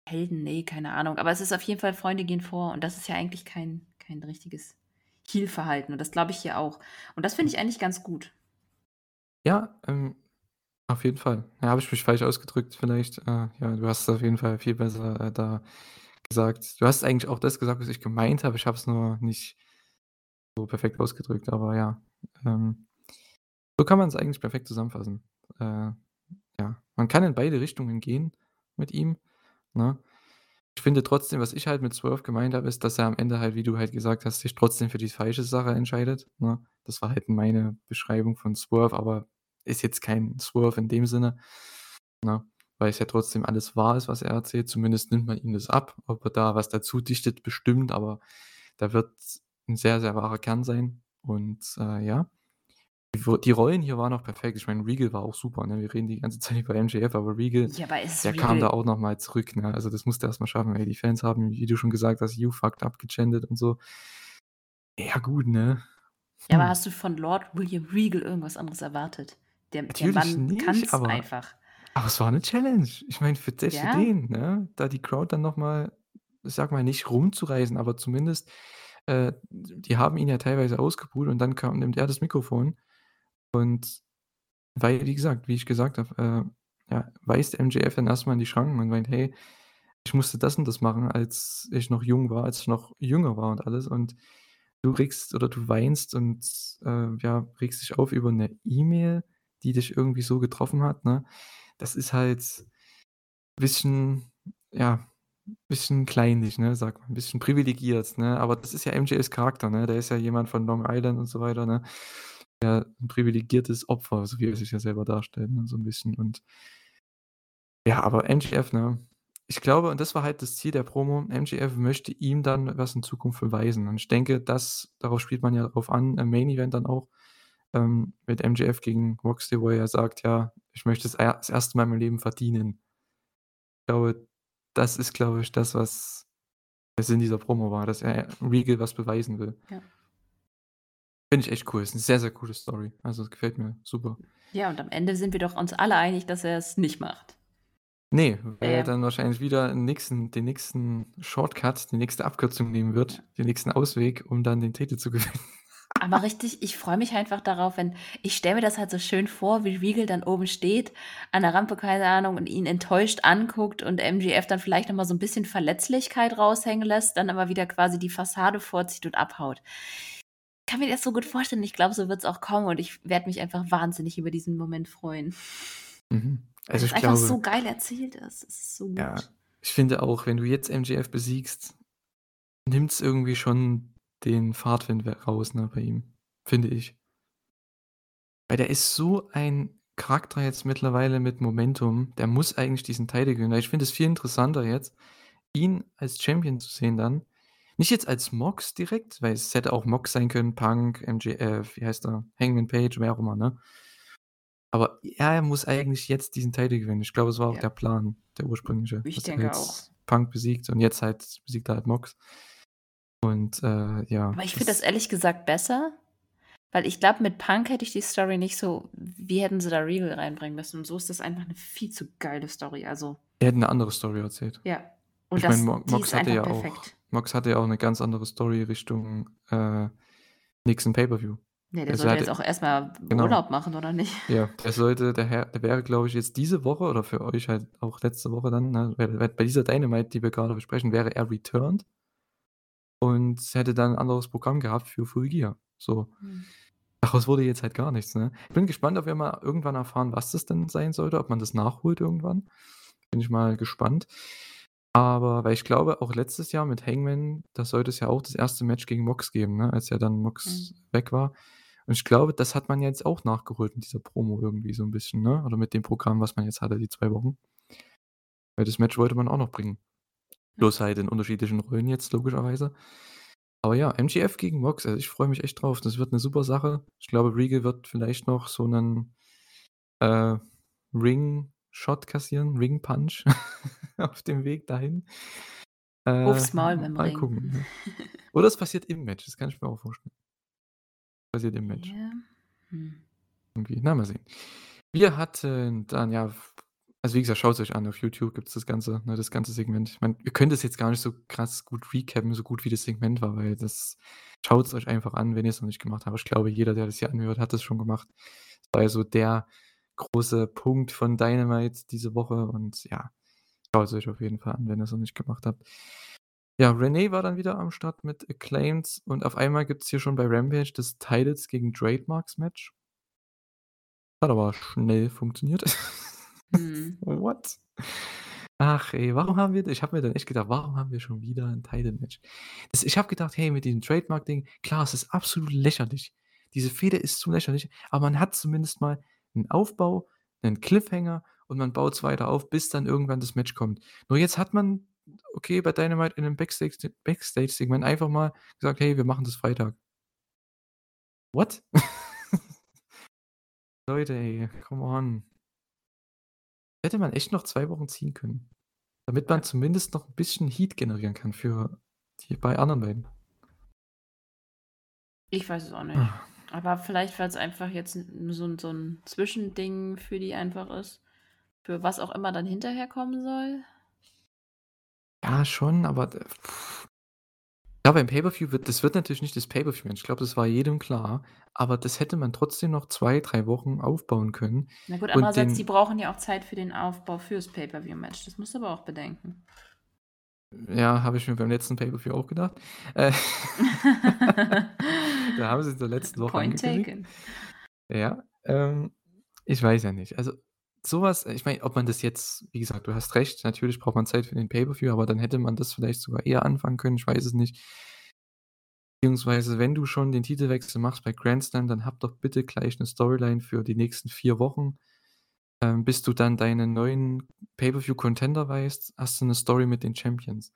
Helden, ne, keine Ahnung. Aber es ist auf jeden Fall Freunde gehen vor und das ist ja eigentlich kein kein richtiges Heel-Verhalten und das glaube ich hier auch. Und das finde ich eigentlich ganz gut. Ja, ähm, auf jeden Fall. Ja, habe ich mich falsch ausgedrückt vielleicht. Äh, ja, du hast es auf jeden Fall viel besser, äh, da gesagt. Du hast eigentlich auch das gesagt, was ich gemeint habe. Ich habe es nur nicht so perfekt ausgedrückt, aber ja. Ähm, so kann man's eigentlich perfekt zusammenfassen. Äh, ja, man kann in beide Richtungen gehen mit ihm, ne? Ich finde trotzdem, was ich halt mit Swerve gemeint habe, ist, dass er am Ende halt, wie du halt gesagt hast, sich trotzdem für die falsche Sache entscheidet, ne? Das war halt meine Beschreibung von Swerve, aber ist jetzt kein Swerve in dem Sinne, ne? Weil's ja trotzdem alles wahr ist, was er erzählt. Zumindest nimmt man ihm das ab. Ob er da was dazu dichtet, bestimmt, aber da wird 'n sehr, sehr wahrer Kern sein. Und, äh, ja. Die Rollen hier waren auch perfekt. Ich meine, Regal war auch super, ne? Wir reden die ganze (laughs) Zeit über MJF, aber Regal, Ja, aber der kam da Regal auch noch mal zurück, ne? Also, das musste er erst mal schaffen, ey. Die Fans haben, wie du schon gesagt hast, „You fucked up“ gechantet und so. Ja gut, ne? Ja, aber Hm. hast du von Lord William Regal irgendwas anderes erwartet? Der der Mann kann's aber einfach. aber es war 'ne Challenge. Ich meine, für für Ja. den, ne, da die Crowd dann noch mal, ich sage mal, nicht rumzureißen, aber zumindest äh, die haben ihn ja teilweise ausgebuht und dann kam nimmt er das Mikrofon und weil, wie gesagt wie ich gesagt habe, äh, ja, weist MJF dann erst mal in die Schranken und meint: „Hey, ich musste das und das machen, als ich noch jung war als ich noch jünger war und alles und du regst oder du weinst und, äh, ja, regst dich auf über 'ne E-Mail, die dich irgendwie so getroffen hat“, ne? Das ist halt bisschen ja, bisschen kleinlich, ne, sagt man, bisschen privilegiert, ne? Aber das ist ja MJFs Charakter, ne? Der ist ja jemand von Long Island und so weiter, ne? Ja, 'n privilegiertes Opfer, so wie er sich ja selber darstellt, ne, so 'n bisschen und ja, aber MJF, ne? Ich glaube und das war halt das Ziel der Promo, MJF möchte ihm dann was in Zukunft beweisen. Und ich denke, das darauf spielt man ja drauf an, im Main Event dann auch, ähm, mit MJF gegen Moxley, wo er sagt: „Ja, ich möchte es das 1. Mal in meinem Leben verdienen.“ Glaube, das ist, glaube ich, das, was der Sinn dieser Promo war, dass er Regal was beweisen will. Ja. Finde ich echt cool. Ist 'ne sehr, sehr coole Story. Also, es gefällt mir super. Ja, und am Ende sind wir doch uns alle einig, dass er's nicht macht. Ne, weil er Ja. dann wahrscheinlich wieder 'n nächsten den nächsten Shortcut, die nächste Abkürzung nehmen wird, den nächsten Ausweg, um dann den Titel zu (laughs) gewinnen. Aber richtig, ich freue mich einfach darauf, wenn ich stelle mir das halt so schön vor, wie Regal dann oben steht an der Rampe, keine Ahnung, und ihn enttäuscht anguckt und MJF dann vielleicht noch mal so 'n bisschen Verletzlichkeit raushängen lässt, dann aber wieder quasi die Fassade vorzieht und abhaut. Kann mir das so gut vorstellen. Ich glaube, so wird es auch kommen und ich werde mich einfach wahnsinnig über diesen Moment freuen. Mhm. Weil Also, es ich einfach glaube so geil erzählt ist. Es ist so ja, gut. ich finde auch, wenn du jetzt MJF besiegst, nimmt's irgendwie schon den Fahrtwind raus, ne, bei ihm, finde ich. Weil der ist so ein Charakter jetzt mittlerweile mit Momentum, der muss eigentlich diesen Title gewinnen. Ich finde es viel interessanter jetzt, ihn als Champion zu sehen dann. Nicht jetzt als Mox direkt, weil es hätte auch Mox sein können, Punk, MJF, wie heißt er, Hangman Page, wer auch immer, ne? Aber er muss eigentlich jetzt diesen Title gewinnen. Ich glaube, es war auch Ja. der Plan, der ursprüngliche, Ich dass er denke auch. jetzt Punk besiegt und jetzt halt besiegt er halt Mox. Und, äh, ja, Aber ich finde das ehrlich gesagt besser, weil ich glaube, mit Punk hätte ich die Story nicht so wie hätten sie da Regal reinbringen müssen und so ist das einfach 'ne viel zu geile Story, also Er hätte 'ne andere Story erzählt. Ja. Und Ich meine, das die Mox ist hatte einfach ja auch perfekt. Mox hatte ja auch 'ne ganz andere Story Richtung, äh, nächsten Pay-per-View. Ne, der Also, soll ja jetzt auch erst mal genau. Urlaub machen, oder nicht? (laughs) Ja, der sollte der Herr der wäre, glaube ich, jetzt diese Woche oder für euch halt auch letzte Woche dann, ne, bei dieser Dynamite, die wir grade besprechen, wäre er returned und hätte dann 'n anderes Programm gehabt für Full Gear, so. Mhm. Daraus wurde jetzt halt gar nichts, ne? Ich bin gespannt, ob wir mal irgendwann erfahren, was das denn sein sollte, ob man das nachholt irgendwann. Bin ich mal gespannt. Aber weil ich glaube, auch letztes Jahr mit Hangman, da sollte es ja auch das erste Match gegen Mox geben, ne, als ja dann Mox Mhm. weg war. Und ich glaube, das hat man jetzt auch nachgeholt mit dieser Promo irgendwie so 'n bisschen, ne, oder mit dem Programm, was man jetzt hatte, die 2 Wochen. Weil das Match wollte man auch noch bringen. Bloß halt in unterschiedlichen Rollen jetzt logischerweise. Aber ja, MJF gegen Mox, also, ich freue mich echt drauf. Das wird 'ne super Sache. Ich glaube, Regal wird vielleicht noch so 'nen, äh, Ring-Shot kassieren, Ring-Punch (laughs) auf dem Weg dahin. Äh, Aufs Maul mit'm mal Ring. gucken, ne? (laughs) Oder es passiert im Match, das kann ich mir auch vorstellen. Passiert im Match. Ja, hm. Irgendwie, na, mal sehen. Wir hatten dann ja also, wie gesagt, schaut's euch an. Auf YouTube gibt's das Ganze ne, das ganze Segment. Ich meine, wir können das jetzt gar nicht so krass gut recappen, so gut wie das Segment war, weil das schaut's euch einfach an, wenn ihr's noch nicht gemacht habt. Ich glaube, jeder, der das hier anhört, hat das schon gemacht. Das war ja so der große Punkt von Dynamite diese Woche und ja, schaut's euch auf jeden Fall an, wenn ihr's noch nicht gemacht habt. Ja, Renee war dann wieder am Start mit Acclaimed und auf einmal gibt's hier schon bei Rampage das Titles gegen Trademarks Match. Hat aber schnell funktioniert. Mhm. (laughs) What? Ach ey, warum haben wir ich habe mir dann echt gedacht: „Warum haben wir schon wieder 'n Title-Match?“ Das ich habe gedacht: „Hey, mit diesem Trademark-Ding, klar, es ist absolut lächerlich. Diese Fehde ist zu lächerlich, aber man hat zumindest mal 'n Aufbau, 'nen Cliffhanger und man baut's weiter auf, bis dann irgendwann das Match kommt.“ Nur jetzt hat man, okay, bei Dynamite in 'nem Backstage Backstage-Segment einfach mal gesagt: „Hey, wir machen das Freitag.“ What? (laughs) Leute, ey, come on. Hätte man echt noch 2 Wochen ziehen können, damit man zumindest noch 'n bisschen Heat generieren kann für die bei anderen beiden. Ich weiß es auch nicht. Ah. Aber vielleicht, weil's einfach jetzt so 'n so 'n Zwischending für die einfach ist, für was auch immer dann hinterher kommen soll? Ja, schon, aber d ja, beim Pay-per-View wird das wird natürlich nicht das Pay-per-View-Match. Ich glaube, das war jedem klar, aber das hätte man trotzdem noch 2, 3 Wochen aufbauen können Na gut, andererseits, die den brauchen ja auch Zeit für den Aufbau fürs Pay-per-View-Match. Das musst du aber auch bedenken. Ja, habe ich mir beim letzten Pay-per-View auch gedacht. Äh, (laughs) (laughs) (laughs) da haben sie's in der letzten Woche Point angekündigt. taken. Ja, ähm, ich weiß ja nicht. Also, so was ich meine, ob man das jetzt wie gesagt, du hast recht, natürlich braucht man Zeit für den Pay-per-View, aber dann hätte man das vielleicht sogar eher anfangen können, ich weiß es nicht. Beziehungsweise, wenn du schon den Titelwechsel machst bei Grand Slam, dann hab doch bitte gleich 'ne Storyline für die nächsten 4 Wochen. Ähm, bis du dann deinen neuen Pay-per-View-Contender weißt, hast du 'ne Story mit den Champions.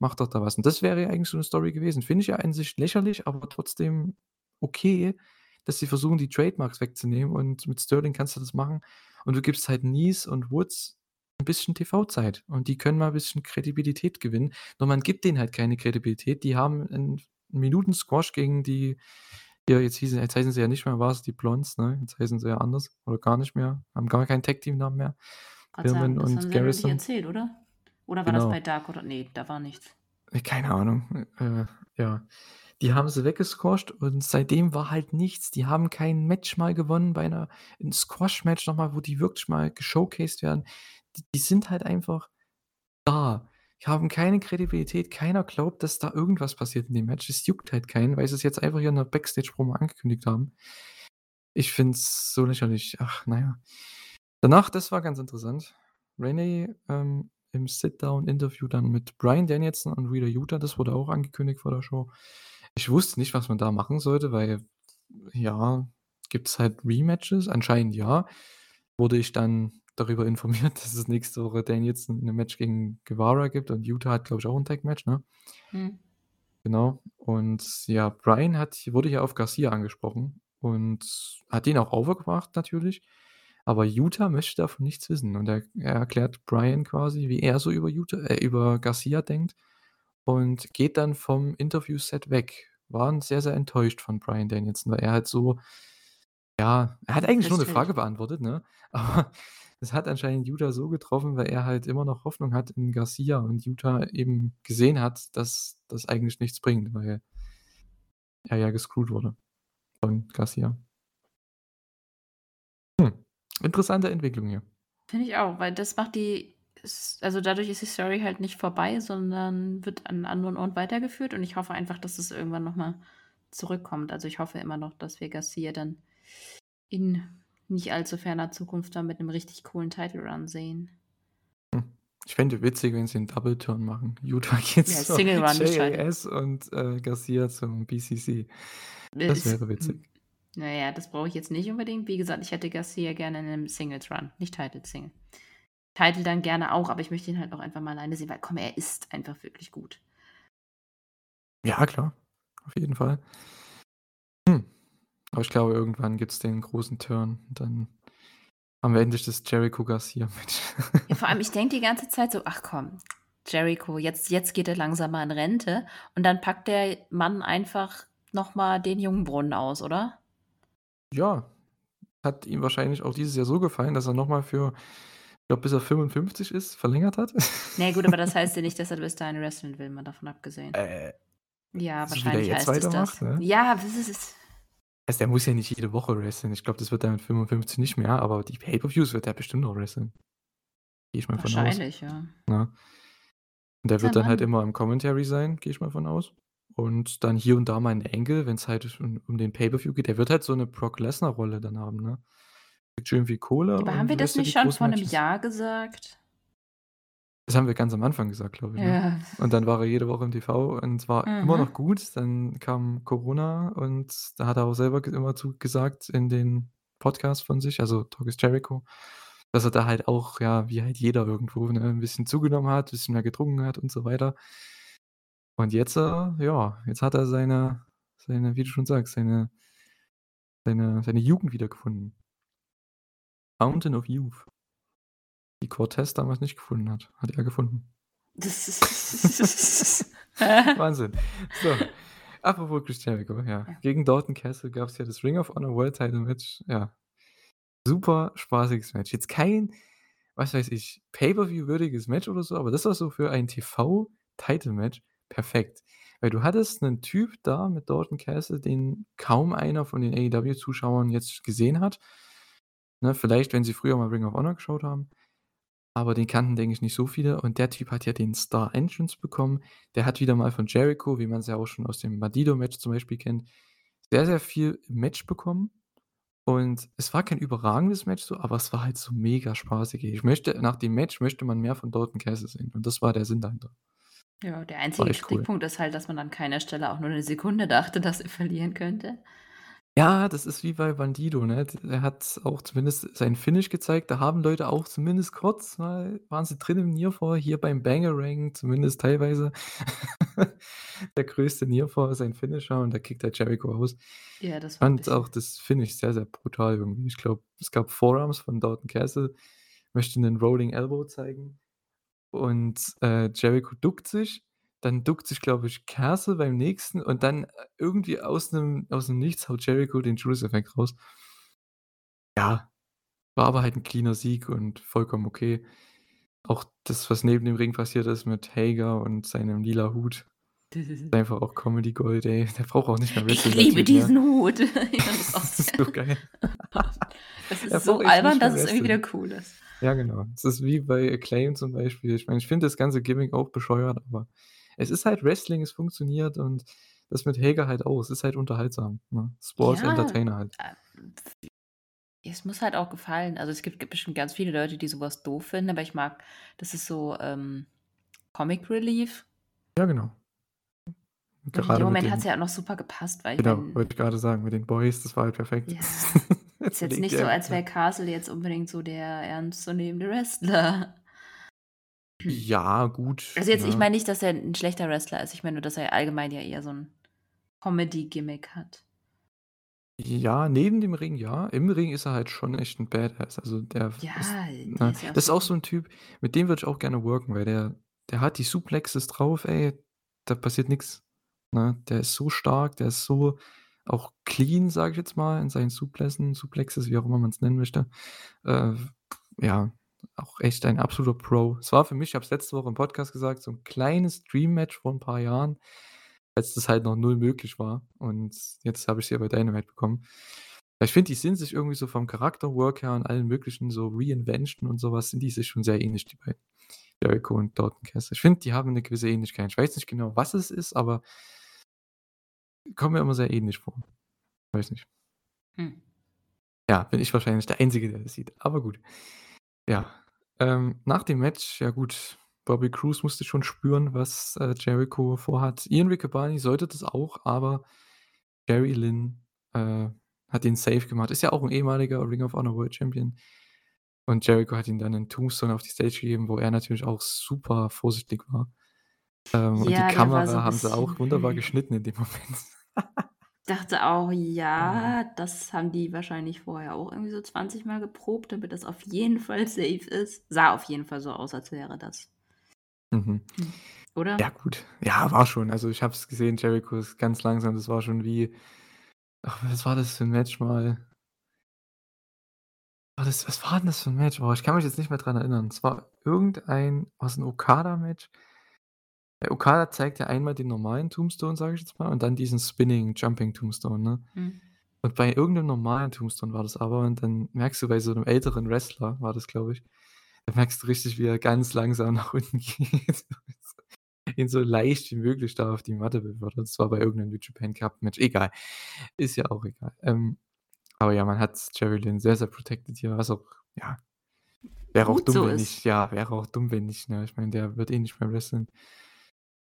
Mach doch da was. Und das wäre ja eigentlich so 'ne Story gewesen. Finde ich ja an sich lächerlich, aber trotzdem okay, dass sie versuchen, die Trademarks wegzunehmen und mit Sterling kannst du das machen und du gibst halt Nice und Woods 'n bisschen TV-Zeit und die können mal bisschen Kredibilität gewinnen. Nur man gibt denen halt keine Kredibilität. Die haben 'n Minuten-Squash gegen die ja, jetzt hießen jetzt heißen sie ja nicht mehr Vars die Blondes, ne? Jetzt heißen sie ja anders oder gar nicht mehr, haben gar keinen Tag-Team-Namen mehr. Haben und Garrison. erzählt, oder? Oder war das Genau. bei Dark oder ne, da war nichts. Äh, keine Ahnung. Äh, ja. Die haben sie weggesquasht und seitdem war halt nichts. Die haben kein Match mal gewonnen bei 'ner 'n Squash-Match noch mal, wo die wirklich mal geshowcased werden. Die die sind halt einfach da. haben keine Kredibilität. Keiner glaubt, dass da irgendwas passiert in dem Match. Es juckt halt keinen, weil sie es jetzt einfach hier in der Backstage-Promo angekündigt haben. Ich finde es so lächerlich. Ach, naja. Danach, das war ganz interessant. Renee ähm, im Sit-Down-Interview dann mit Brian Danielson und Rita Utah, das wurde auch angekündigt vor der Show. Ich wusste nicht, was man da machen sollte, weil, ja, gibt es halt Rematches? Anscheinend ja. Wurde ich dann darüber (laughs) informiert, dass es nächste Woche Danielson 'ne Match gegen Guevara gibt und Utah hat, glaube ich, auch ein Tag-Match, ne? Mhm. Genau. Und ja, Brian hat wurde hier auf Garcia angesprochen und hat ihn auch overgebracht natürlich, aber Utah möchte davon nichts wissen und er er erklärt Brian quasi, wie er so über Utah äh, über Garcia denkt und geht dann vom Interviewset weg. Waren sehr, sehr enttäuscht von Brian Danielson, weil er halt so ja, er hat eigentlich nur 'ne Frage beantwortet, ne? (laughs) Aber es hat anscheinend Utah so getroffen, weil er halt immer noch Hoffnung hat in Garcia und Utah eben gesehen hat, dass das eigentlich nichts bringt, weil er ja gescrewt wurde von Garcia. Interessante Entwicklung hier. Finde ich auch, weil das macht die also dadurch ist die Story halt nicht vorbei, sondern wird an anderen Ort weitergeführt und ich hoffe einfach, dass es irgendwann noch mal zurückkommt. Also, ich hoffe immer noch, dass wir Garcia dann in nicht allzu ferner Zukunft dann mit 'nem richtig coolen Title Run sehen. Hm, ich fände witzig, wenn sie 'n Double Turn machen. Utah geht Ja, Single Run JAS und, äh, Garcia zum BCC. Das wäre witzig. Na ja, das brauche ich jetzt nicht unbedingt. Wie gesagt, ich hätte Garcia gerne in 'nem Singles Run, nicht Title Single. Title dann gerne auch, aber ich möchte ihn halt auch einfach mal alleine sehen, weil komm, er ist einfach wirklich gut. Ja, klar, auf jeden Fall. Hm, aber ich glaube, irgendwann gibt's den großen Turn und dann haben wir endlich das Jericho-Garcia-Match. (laughs) Ja, vor allem, ich denke die ganze Zeit so: „Ach komm, Jericho, jetzt jetzt geht er langsam mal in Rente“ und dann packt der Mann einfach noch mal den Jungbrunnen aus, oder? Ja, hat ihm wahrscheinlich auch dieses Jahr so gefallen, dass er noch mal für ich glaube, bis er 55 ist, verlängert hat. (laughs) Na ja gut, aber das heißt ja nicht, dass er bis dahin wrestlen will, mal davon abgesehen. Äh. Ja, wahrscheinlich heißt es das. ne? Ja, das ist es. Also, der muss ja nicht jede Woche wresteln. Ich glaube, das wird er mit 55 nicht mehr, aber die Pay-per-Views wird er bestimmt noch wresteln. Gehe ich mal von aus. Wahrscheinlich, ja. Ne? Und der wird dann halt immer im Commentary sein, gehe ich mal von aus. Und dann hier und da mal 'n Angle, wenn's halt um um den Pay-per-View geht. Der wird halt so 'ne Brock Lesnar-Rolle dann haben, ne? Kriegt schön viel Kohle Aber haben und wir das nicht die schon großen vor 'nem Matches. Jahr gesagt? Das haben wir ganz am Anfang gesagt, glaube ich, ne? Ja. Und dann war er jede Woche im TV und war immer Mhm. noch gut. Dann kam Corona und da hat er auch selber immer zu gesagt in den Podcasts von sich, also Talk is Jericho, dass er da halt auch, ja, wie halt jeder irgendwo, ne, 'n bisschen zugenommen hat, bisschen mehr getrunken hat und so weiter. Und jetzt, äh, ja, jetzt hat er seine seine wie du schon sagst, seine seine seine Jugend wiedergefunden. Fountain of Youth. Die Cortez damals nicht gefunden hat, hat er gefunden. Das (laughs) ist Wahnsinn. So, apropos Chris Jericho, ja. Gegen Dalton Castle gab's ja das Ring of Honor World Title Match. Ja. Super spaßiges Match. Jetzt kein, was weiß ich, Pay-per-view-würdiges Match oder so, aber das war so für ein TV-Title-Match perfekt. Weil du hattest 'nen Typ da mit Dalton Castle, den kaum einer von den AEW-Zuschauern jetzt gesehen hat. Ne, vielleicht, wenn sie früher mal Ring of Honor geschaut haben, aber den kannten, denke ich, nicht so viele und der Typ hat ja den Star Entrance bekommen. Der hat wieder mal von Jericho, wie man's ja auch schon aus dem Bandido-Match zum Beispiel kennt, sehr, sehr viel Match bekommen. Und es war kein überragendes Match so, aber es war halt so mega spaßig. Ich möchte nach dem Match möchte man mehr von Dalton Castle sehen und das war der Sinn dahinter. Ja, der einzige echt cool. Kritikpunkt ist halt, dass man an keiner Stelle auch nur 'ne Sekunde dachte, (laughs) dass er verlieren könnte. Ja, das ist wie bei Bandido, ne? D der hat auch zumindest seinen Finish gezeigt. Da haben Leute auch zumindest kurz mal waren sie drin im Nearfall, hier beim Bangarang zumindest teilweise. (laughs) Der größte Nearfall, sein Finisher und da kickt der Jericho aus. Ja, das Ich war 'n fand auch das Finish sehr, sehr brutal irgendwie. Ich glaube, es gab Forearms von Dalton Castle, möchte 'nen Rolling Elbow zeigen und, äh, Jericho duckt sich. Dann duckt sich, glaube ich, Castle beim nächsten und dann, äh, irgendwie aus 'nem aus 'nem Nichts haut Jericho den Judas-Effekt raus. Ja, war aber halt 'n cleaner Sieg und vollkommen okay. Auch das, was neben dem Ring passiert ist mit Hager und seinem lila Hut, ist (laughs) einfach auch Comedy Gold, ey. Der braucht auch nicht mehr Ich wresteln, der liebe Typ, diesen Hut. (laughs) Ja, das ist (laughs) auch Das ist so geil. Das ist so albern, dass es irgendwie wieder cool ist. Ja, genau. Es ist wie bei Acclaim zum Beispiel. Ich meine, ich finde das ganze Gimmick auch bescheuert, aber es ist halt Wrestling, es funktioniert und das mit Hager halt auch. Es ist halt unterhaltsam, ne? Sports Ja, Entertainer halt. äh, es muss halt auch gefallen. Also, es gibt gibt bestimmt ganz viele Leute, die sowas doof finden, aber ich mag das ist so, ähm, Comic Relief. Ja, genau. Und in Gerade dem Moment hat's den ja auch noch super gepasst, weil ich Genau, meine wollte ich gerade sagen, mit den Boys, das war halt perfekt. Ja. (laughs) Ist Jetzt nicht so, als ja. wäre Castle jetzt unbedingt so der ernstzunehmende Wrestler. (clears throat) Ja, gut, Also, jetzt ich ne? meine nicht, dass er 'n schlechter Wrestler ist. Ich meine nur, dass er allgemein ja eher so 'n Comedy-Gimmick hat. Ja, neben dem Ring ja. Im Ring ist er halt schon echt 'n Badass. Also, der Ja, ist der ne? ist ja Das ist auch so 'n Typ, mit dem würde ich auch gerne worken, weil der der hat die Suplexes drauf, ey, da passiert nix, ne? Der ist so stark, der ist so auch clean, sage ich jetzt mal, in seinen Suplessen Suplexes, wie auch immer man's nennen möchte. Äh, ja, auch echt ein absoluter Pro. Es war für mich ich habe es letzte Woche im Podcast gesagt, so 'n kleines Dream-Match vor 'n paar Jahren, als das halt noch null möglich war und jetzt habe ich's ja bei Dynamite bekommen. Ich finde, die sind sich irgendwie so vom Charakterwork her und allem Möglichen, so Reinvention und so was, sind die sich schon sehr ähnlich, die beiden. Jericho und Dalton Castle. Ich finde, die haben 'ne gewisse Ähnlichkeit. Ich weiß nicht genau, was es ist, aber kommen mir immer sehr ähnlich vor. Weiß nicht. Hm. Ja, bin ich wahrscheinlich der Einzige, der das sieht, aber gut. Ja, ähm, nach dem Match, ja gut, Bobby Cruise musste schon spüren, was, äh, Jericho vorhat. Ian Riccaboni sollte das auch, aber Jerry Lynn, äh, hat ihn safe gemacht. Ist ja auch 'n ehemaliger Ring of Honor World Champion. Und Jericho hat ihm dann 'nen Tombstone auf die Stage gegeben, wo er natürlich auch super vorsichtig war. Ähm, und die Ja, war so Kamera 'n haben sie auch wunderbar geschnitten in dem Moment. Dachte auch, Ja. ja, das haben die wahrscheinlich vorher auch irgendwie so 20 Mal geprobt, damit das auf jeden Fall (laughs) safe ist. Sah auf jeden Fall so aus, als wäre das. Mhm. Hm, oder? Ja gut. Ja, war schon. Also, ich habe es gesehen, Jericho ist ganz langsam. Das war schon wie ach, was war das für 'n Match mal? Das was war denn das für 'n Match? Oh, ich kann mich jetzt nicht mehr dran erinnern. Es war irgendein war's 'n Okada-Match? Der Okada zeigt ja einmal den normalen Tombstone, sage ich jetzt mal, und dann diesen Spinning Jumping Tombstone, ne? Mhm. Und bei irgend 'nem normalen Tombstone war das aber und dann merkst du bei so 'nem älteren Wrestler war das, glaube ich da merkst du richtig, wie er ganz langsam (laughs) nach unten geht ihn so leicht wie möglich da auf die Matte befördert. Das war bei irgend 'nem New Japan Cup Match. Egal. Ist ja auch egal. Ähm, aber ja, man hat Jerry Lynn sehr, sehr protected hier, was auch ja, wäre auch Gut dumm, so wenn ist. nicht ja, wäre auch dumm, wenn nicht, ne? Ich meine, der wird eh nicht mehr wresteln.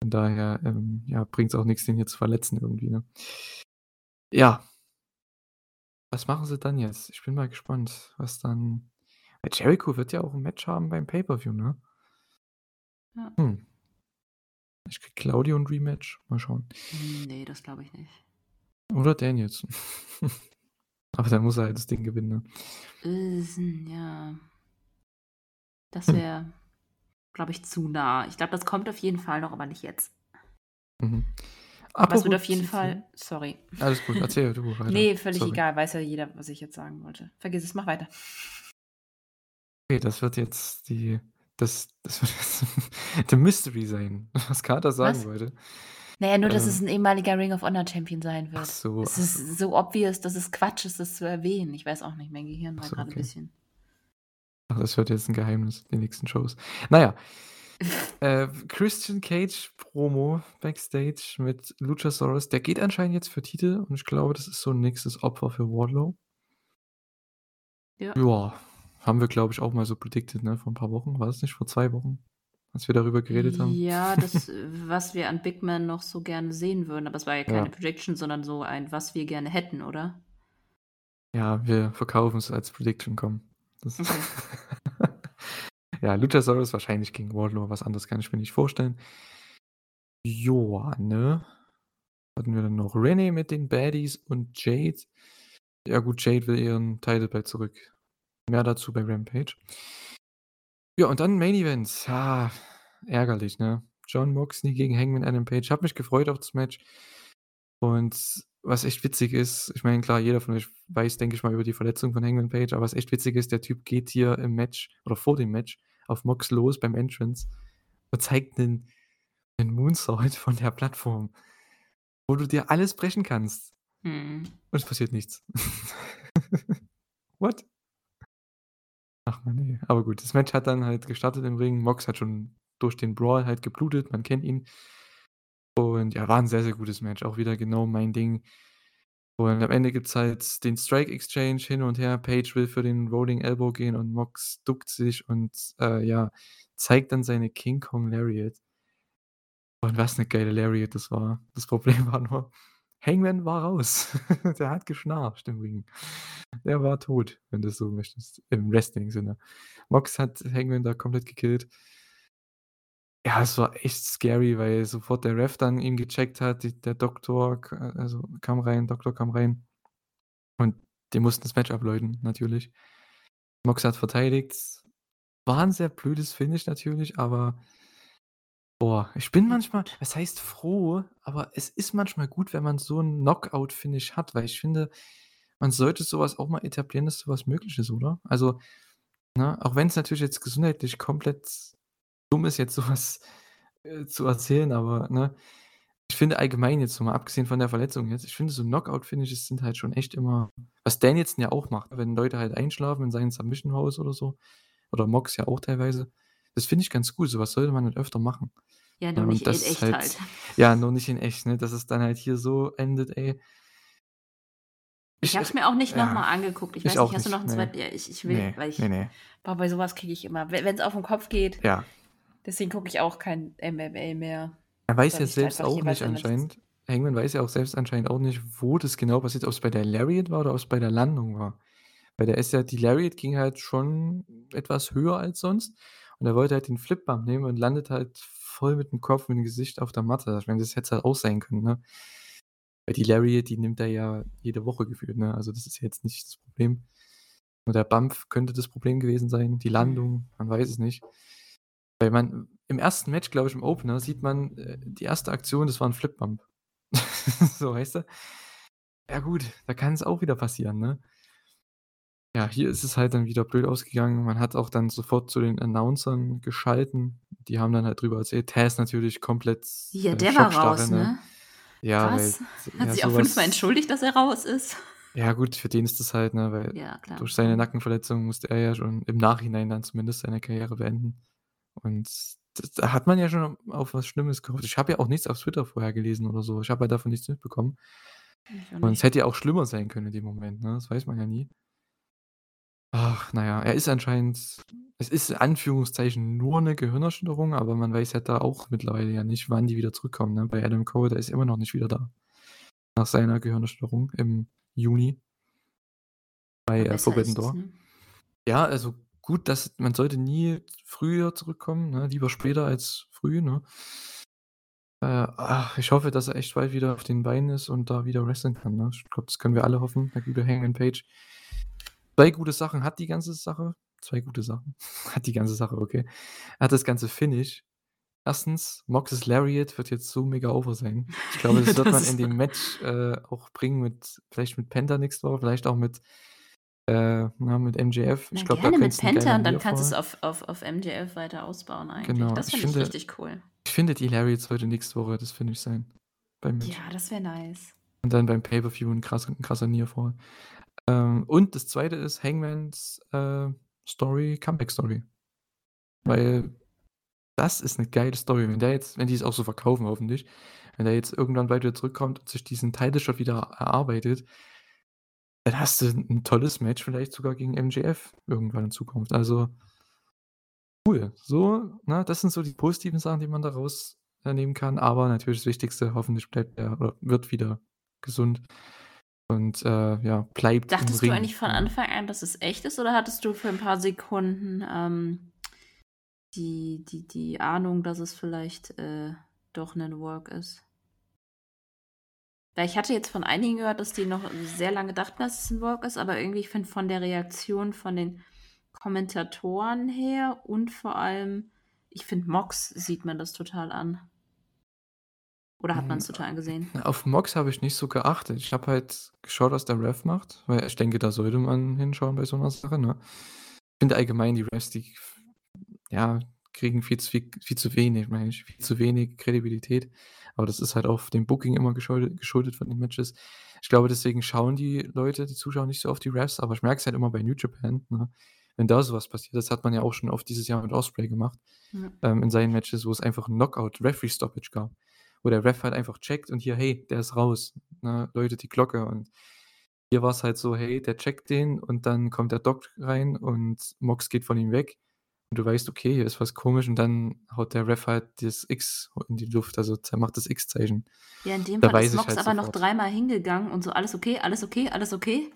Von daher, ähm, ja, bringt's auch nix, den hier zu verletzen irgendwie, ne? Ja. Was machen sie dann jetzt? Ich bin mal gespannt, was dann weil Jericho wird ja auch 'n Match haben beim Pay-per-View, ne? Ja. Hm. Vielleicht kriegt Claudio 'n Rematch. Mal schauen. Ne, das glaube ich nicht. Oder Danielson. (laughs) Aber dann muss er halt das Ding gewinnen, ne? Äh, ja. Das Hm. wäre, glaube ich, zu nah. Ich glaube, das kommt auf jeden Fall noch, aber nicht jetzt. Mhm. Aber es wird auf jeden Fall sorry. Alles gut, erzähl du (laughs) weiter. Ne, völlig Sorry. egal, weiß ja jeder, was ich jetzt sagen wollte. Vergiss es, mach weiter. Okay, das wird jetzt die das das wird jetzt (laughs) the Mystery sein, (laughs) was Carter sagen Was? wollte. Na ja, nur, dass es Ähm 'n ehemaliger Ring of Honor Champion sein Ach wird. so, Es ach so. ist so obvious, dass es Quatsch ist, das zu erwähnen. Ich weiß auch nicht, mein Gehirn war so, grade 'n okay. bisschen Ach, das wird jetzt 'n Geheimnis, die nächsten Shows. Na ja. (laughs) Äh, Christian Cage Promo Backstage mit Luchasaurus. Der geht anscheinend jetzt für Titel und ich glaube, das ist so 'n nächstes Opfer für Wardlow. Ja. Ja, haben wir, glaube ich, auch mal so predicted, ne, vor 'n paar Wochen. War das nicht vor 2 Wochen, als wir darüber geredet haben? Ja, das, (laughs) was wir an Big Man noch so gerne sehen würden, aber es war ja keine Ja. Prediction, sondern so ein was wir gerne hätten, oder? Ja, wir verkaufen's als Prediction, komm. Das Okay. (laughs) Ja, Luchasaurus wahrscheinlich gegen Wardlow, was anderes kann ich mir nicht vorstellen. Joa, ne? Hatten wir denn noch? Renee mit den Baddies und Jade. Ja gut, Jade will ihren Title zurück. Mehr dazu bei Rampage. Ja, und dann Main Event. Ja, ärgerlich, ne? Jon Moxley gegen Hangman Adam Page. Habe mich gefreut auf das Match. Und was echt witzig ist, ich meine, klar, jeder von euch weiß, denke ich mal, über die Verletzung von Hangman Page, aber was echt witzig ist, der Typ geht hier im Match oder vor dem Match auf Mox los beim Entrance und zeigt 'nen 'nen Moonsault von der Plattform, wo du dir alles brechen kannst. Mhm. Und es passiert nichts. (laughs) What? Ach man, ne. Aber gut, das Match hat dann halt gestartet im Ring. Mox hat schon durch den Brawl halt geblutet, man kennt ihn. Und ja, war 'n sehr, sehr gutes Match, auch wieder genau mein Ding. Und am Ende gibt's halt den Strike Exchange hin und her. Page will für den Rolling Elbow gehen und Mox duckt sich und, äh, ja, zeigt dann seine King Kong Lariat. Und was 'ne geile Lariat das war. Das Problem (laughs) war nur, Hangman war raus. (laughs) Der hat geschnarcht im Ring. Der war tot, wenn du's so möchtest, im Wrestling-Sinne. Mox hat Hangman da komplett gekillt. Ja, es war echt scary, weil sofort der Ref dann ihn gecheckt hat, die der Doktor also, kam rein Doktor kam rein und die mussten das Match abläuten natürlich. Mox hat verteidigt. War 'n sehr blödes Finish natürlich, aber boah, ich bin manchmal was heißt froh, aber es ist manchmal gut, wenn man so 'n Knockout-Finish hat, weil ich finde, man sollte so was auch mal etablieren, dass so was möglich ist, oder? Also, ne, auch wenn's natürlich jetzt gesundheitlich komplett dumm ist, jetzt so was, äh, zu erzählen, aber, ne? Ich finde allgemein jetzt so mal abgesehen von der Verletzung jetzt, ich finde so Knockout-Finishes sind halt schon echt immer was Danielson ja auch macht, wenn Leute halt einschlafen in seinen Submission Holds oder so oder Mox ja auch teilweise. Das finde ich ganz gut, so was sollte man halt öfter machen. Ja, Ja, nur und nicht in echt halt halt. ja, nur nicht in echt, ne, dass es dann halt hier so endet, ey. Ich Ich habe es mir auch nicht ja, mal angeguckt. Ich ich weiß nicht, hast du noch nicht, 'n ne. zweit ja, ich ich will Ne, weil ich ne, ne. boah, bei so was kriege ich immer we wenn's auf 'n Kopf geht Ja. Deswegen gucke ich auch kein MMA mehr, Er weiß ja selbst auch nicht anscheinend Hangman weiß ja auch selbst anscheinend auch nicht, wo das genau passiert, ob's bei der Lariat war oder ob's bei der Landung war. Weil der ist ja die Lariat ging halt schon etwas höher als sonst und er wollte halt den Flip Bump nehmen und landet halt voll mit'm Kopf, mit'm Gesicht auf der Matte. Ich meine, das hätte halt auch sein können, ne? Weil die Lariat, die nimmt er ja jede Woche gefühlt, ne? Also, das ist jetzt nicht das Problem. Nur der Bump könnte das Problem gewesen sein, die Mhm. Landung, man weiß es nicht. Weil man im 1. Match, glaube ich, im Opener sieht man, äh, die 1. Aktion, das war 'n Flip Bump. (laughs) So, weißt du? Ja gut, da kann's auch wieder passieren, ne? Ja, hier ist es halt dann wieder blöd ausgegangen. Man hat auch dann sofort zu den Announcern geschalten. Die haben dann halt drüber erzählt. Taz natürlich komplett, Ja, äh, der war raus, ne? ne? Ja, weil Krass. s Hat ja, sich auch fünfmal was entschuldigt, dass er raus ist. Ja gut, für den ist das halt, ne, weil Ja, durch seine. Nackenverletzung musste er ja schon im Nachhinein dann zumindest seine Karriere beenden. Und da hat man ja schon auf was Schlimmes gehofft. Ich habe ja auch nichts auf Twitter vorher gelesen oder so. Ich habe ja davon nichts mitbekommen. Ich auch Und es nicht. hätte ja auch schlimmer sein können in dem Moment, ne? Das weiß man ja nie. Ach, na ja, er ist anscheinend es ist in Anführungszeichen nur 'ne Gehirnerschütterung, aber man weiß ja da auch mittlerweile ja nicht, wann die wieder zurückkommen, ne? Bei Adam Cole, der ist immer noch nicht wieder da nach seiner Gehirnerschütterung im Juni. Bei, äh, Forbidden Door. ne? Ja, also gut, dass man sollte nie früher zurückkommen, ne? Lieber später als früh, ne? Äh, ach, ich hoffe, dass er echt bald wieder auf den Beinen ist und da wieder wresteln kann, ne? Ich glaube, das können wir alle hoffen, der gute Hangman Page. 2 gute Sachen hat die ganze Sache 2 gute Sachen (laughs) hat die ganze Sache, okay. Er hat das ganze Finish. 1. Mox's Lariat wird jetzt so mega over sein. Ich glaube, (laughs) Ja, das wird das man in dem Match, äh, auch bringen mit vielleicht mit Penta nächste Woche, vielleicht auch mit äh, mit MJF. Ich glaube, da gerne mit könnt's 'n Penta und dann kannst du's Nearfall auf auf auf MJF weiter ausbauen eigentlich. Genau, Das ich finde ich finde richtig cool. ich finde, die Lariat sollte nächste Woche das Finish sein beim Match. Ja, das wäre nice. Und dann beim Pay-per-View 'n krass 'n krasser Nearfall. Ähm, und das 2. ist Hangmans, äh, Story Comeback-Story. Weil das ist 'ne geile Story. Wenn der jetzt wenn die es auch so verkaufen hoffentlich, wenn der jetzt irgendwann bald wieder zurückkommt und sich diesen Title Shot wieder erarbeitet dann hast du 'n tolles Match vielleicht sogar gegen MJF irgendwann in Zukunft. Also cool. So, ne, das sind so die positiven Sachen, die man daraus, nehmen kann. Aber natürlich das Wichtigste, hoffentlich bleibt er oder wird wieder gesund und, äh, ja, bleibt Dachtest du eigentlich von? Anfang an, dass es echt ist oder hattest du für 'n paar Sekunden, ähm, die die die Ahnung, dass es vielleicht, äh, doch 'nen Work ist? Weil ich hatte jetzt von einigen gehört, dass die noch sehr lange dachten, dass es 'n Work ist, aber irgendwie, ich finde von der Reaktion von den Kommentatoren her und vor allem ich finde, Mox sieht man das total an. Oder hat Hm, man's total angesehen? (laughs) auf Mox habe ich nicht so geachtet. Ich habe halt geschaut, was der Ref macht, weil ich denke, da sollte man hinschauen bei so 'ner Sache, ne? Ich finde allgemein die Refs, die ja, kriegen viel zu viel viel zu wenig, meine ich, viel zu wenig Kredibilität. Aber das ist halt auch dem Booking immer geschuldet geschuldet von den Matches. Ich glaube, deswegen schauen die Leute, die Zuschauer nicht so auf die Refs, aber ich merke es halt immer bei New Japan, ne? wenn da so was passiert, das hat man ja auch schon oft dieses Jahr mit Ospreay gemacht, Ja. ähm, in seinen Matches, wo es einfach 'n Knockout-Referee-Stoppage gab, wo der Ref halt einfach checkt und hier: „Hey, der ist raus“, ne, läutet die Glocke und hier war's halt so: Hey, der checkt den und dann kommt der Doc rein und Mox geht von ihm weg und du weißt: „Okay, hier ist was komisch“, und dann haut der Ref halt das X in die Luft, also macht das X-Zeichen. Ja, in dem Da Fall ist Mox halt aber noch sofort. dreimal hingegangen und so: „Alles okay, alles okay, alles okay?“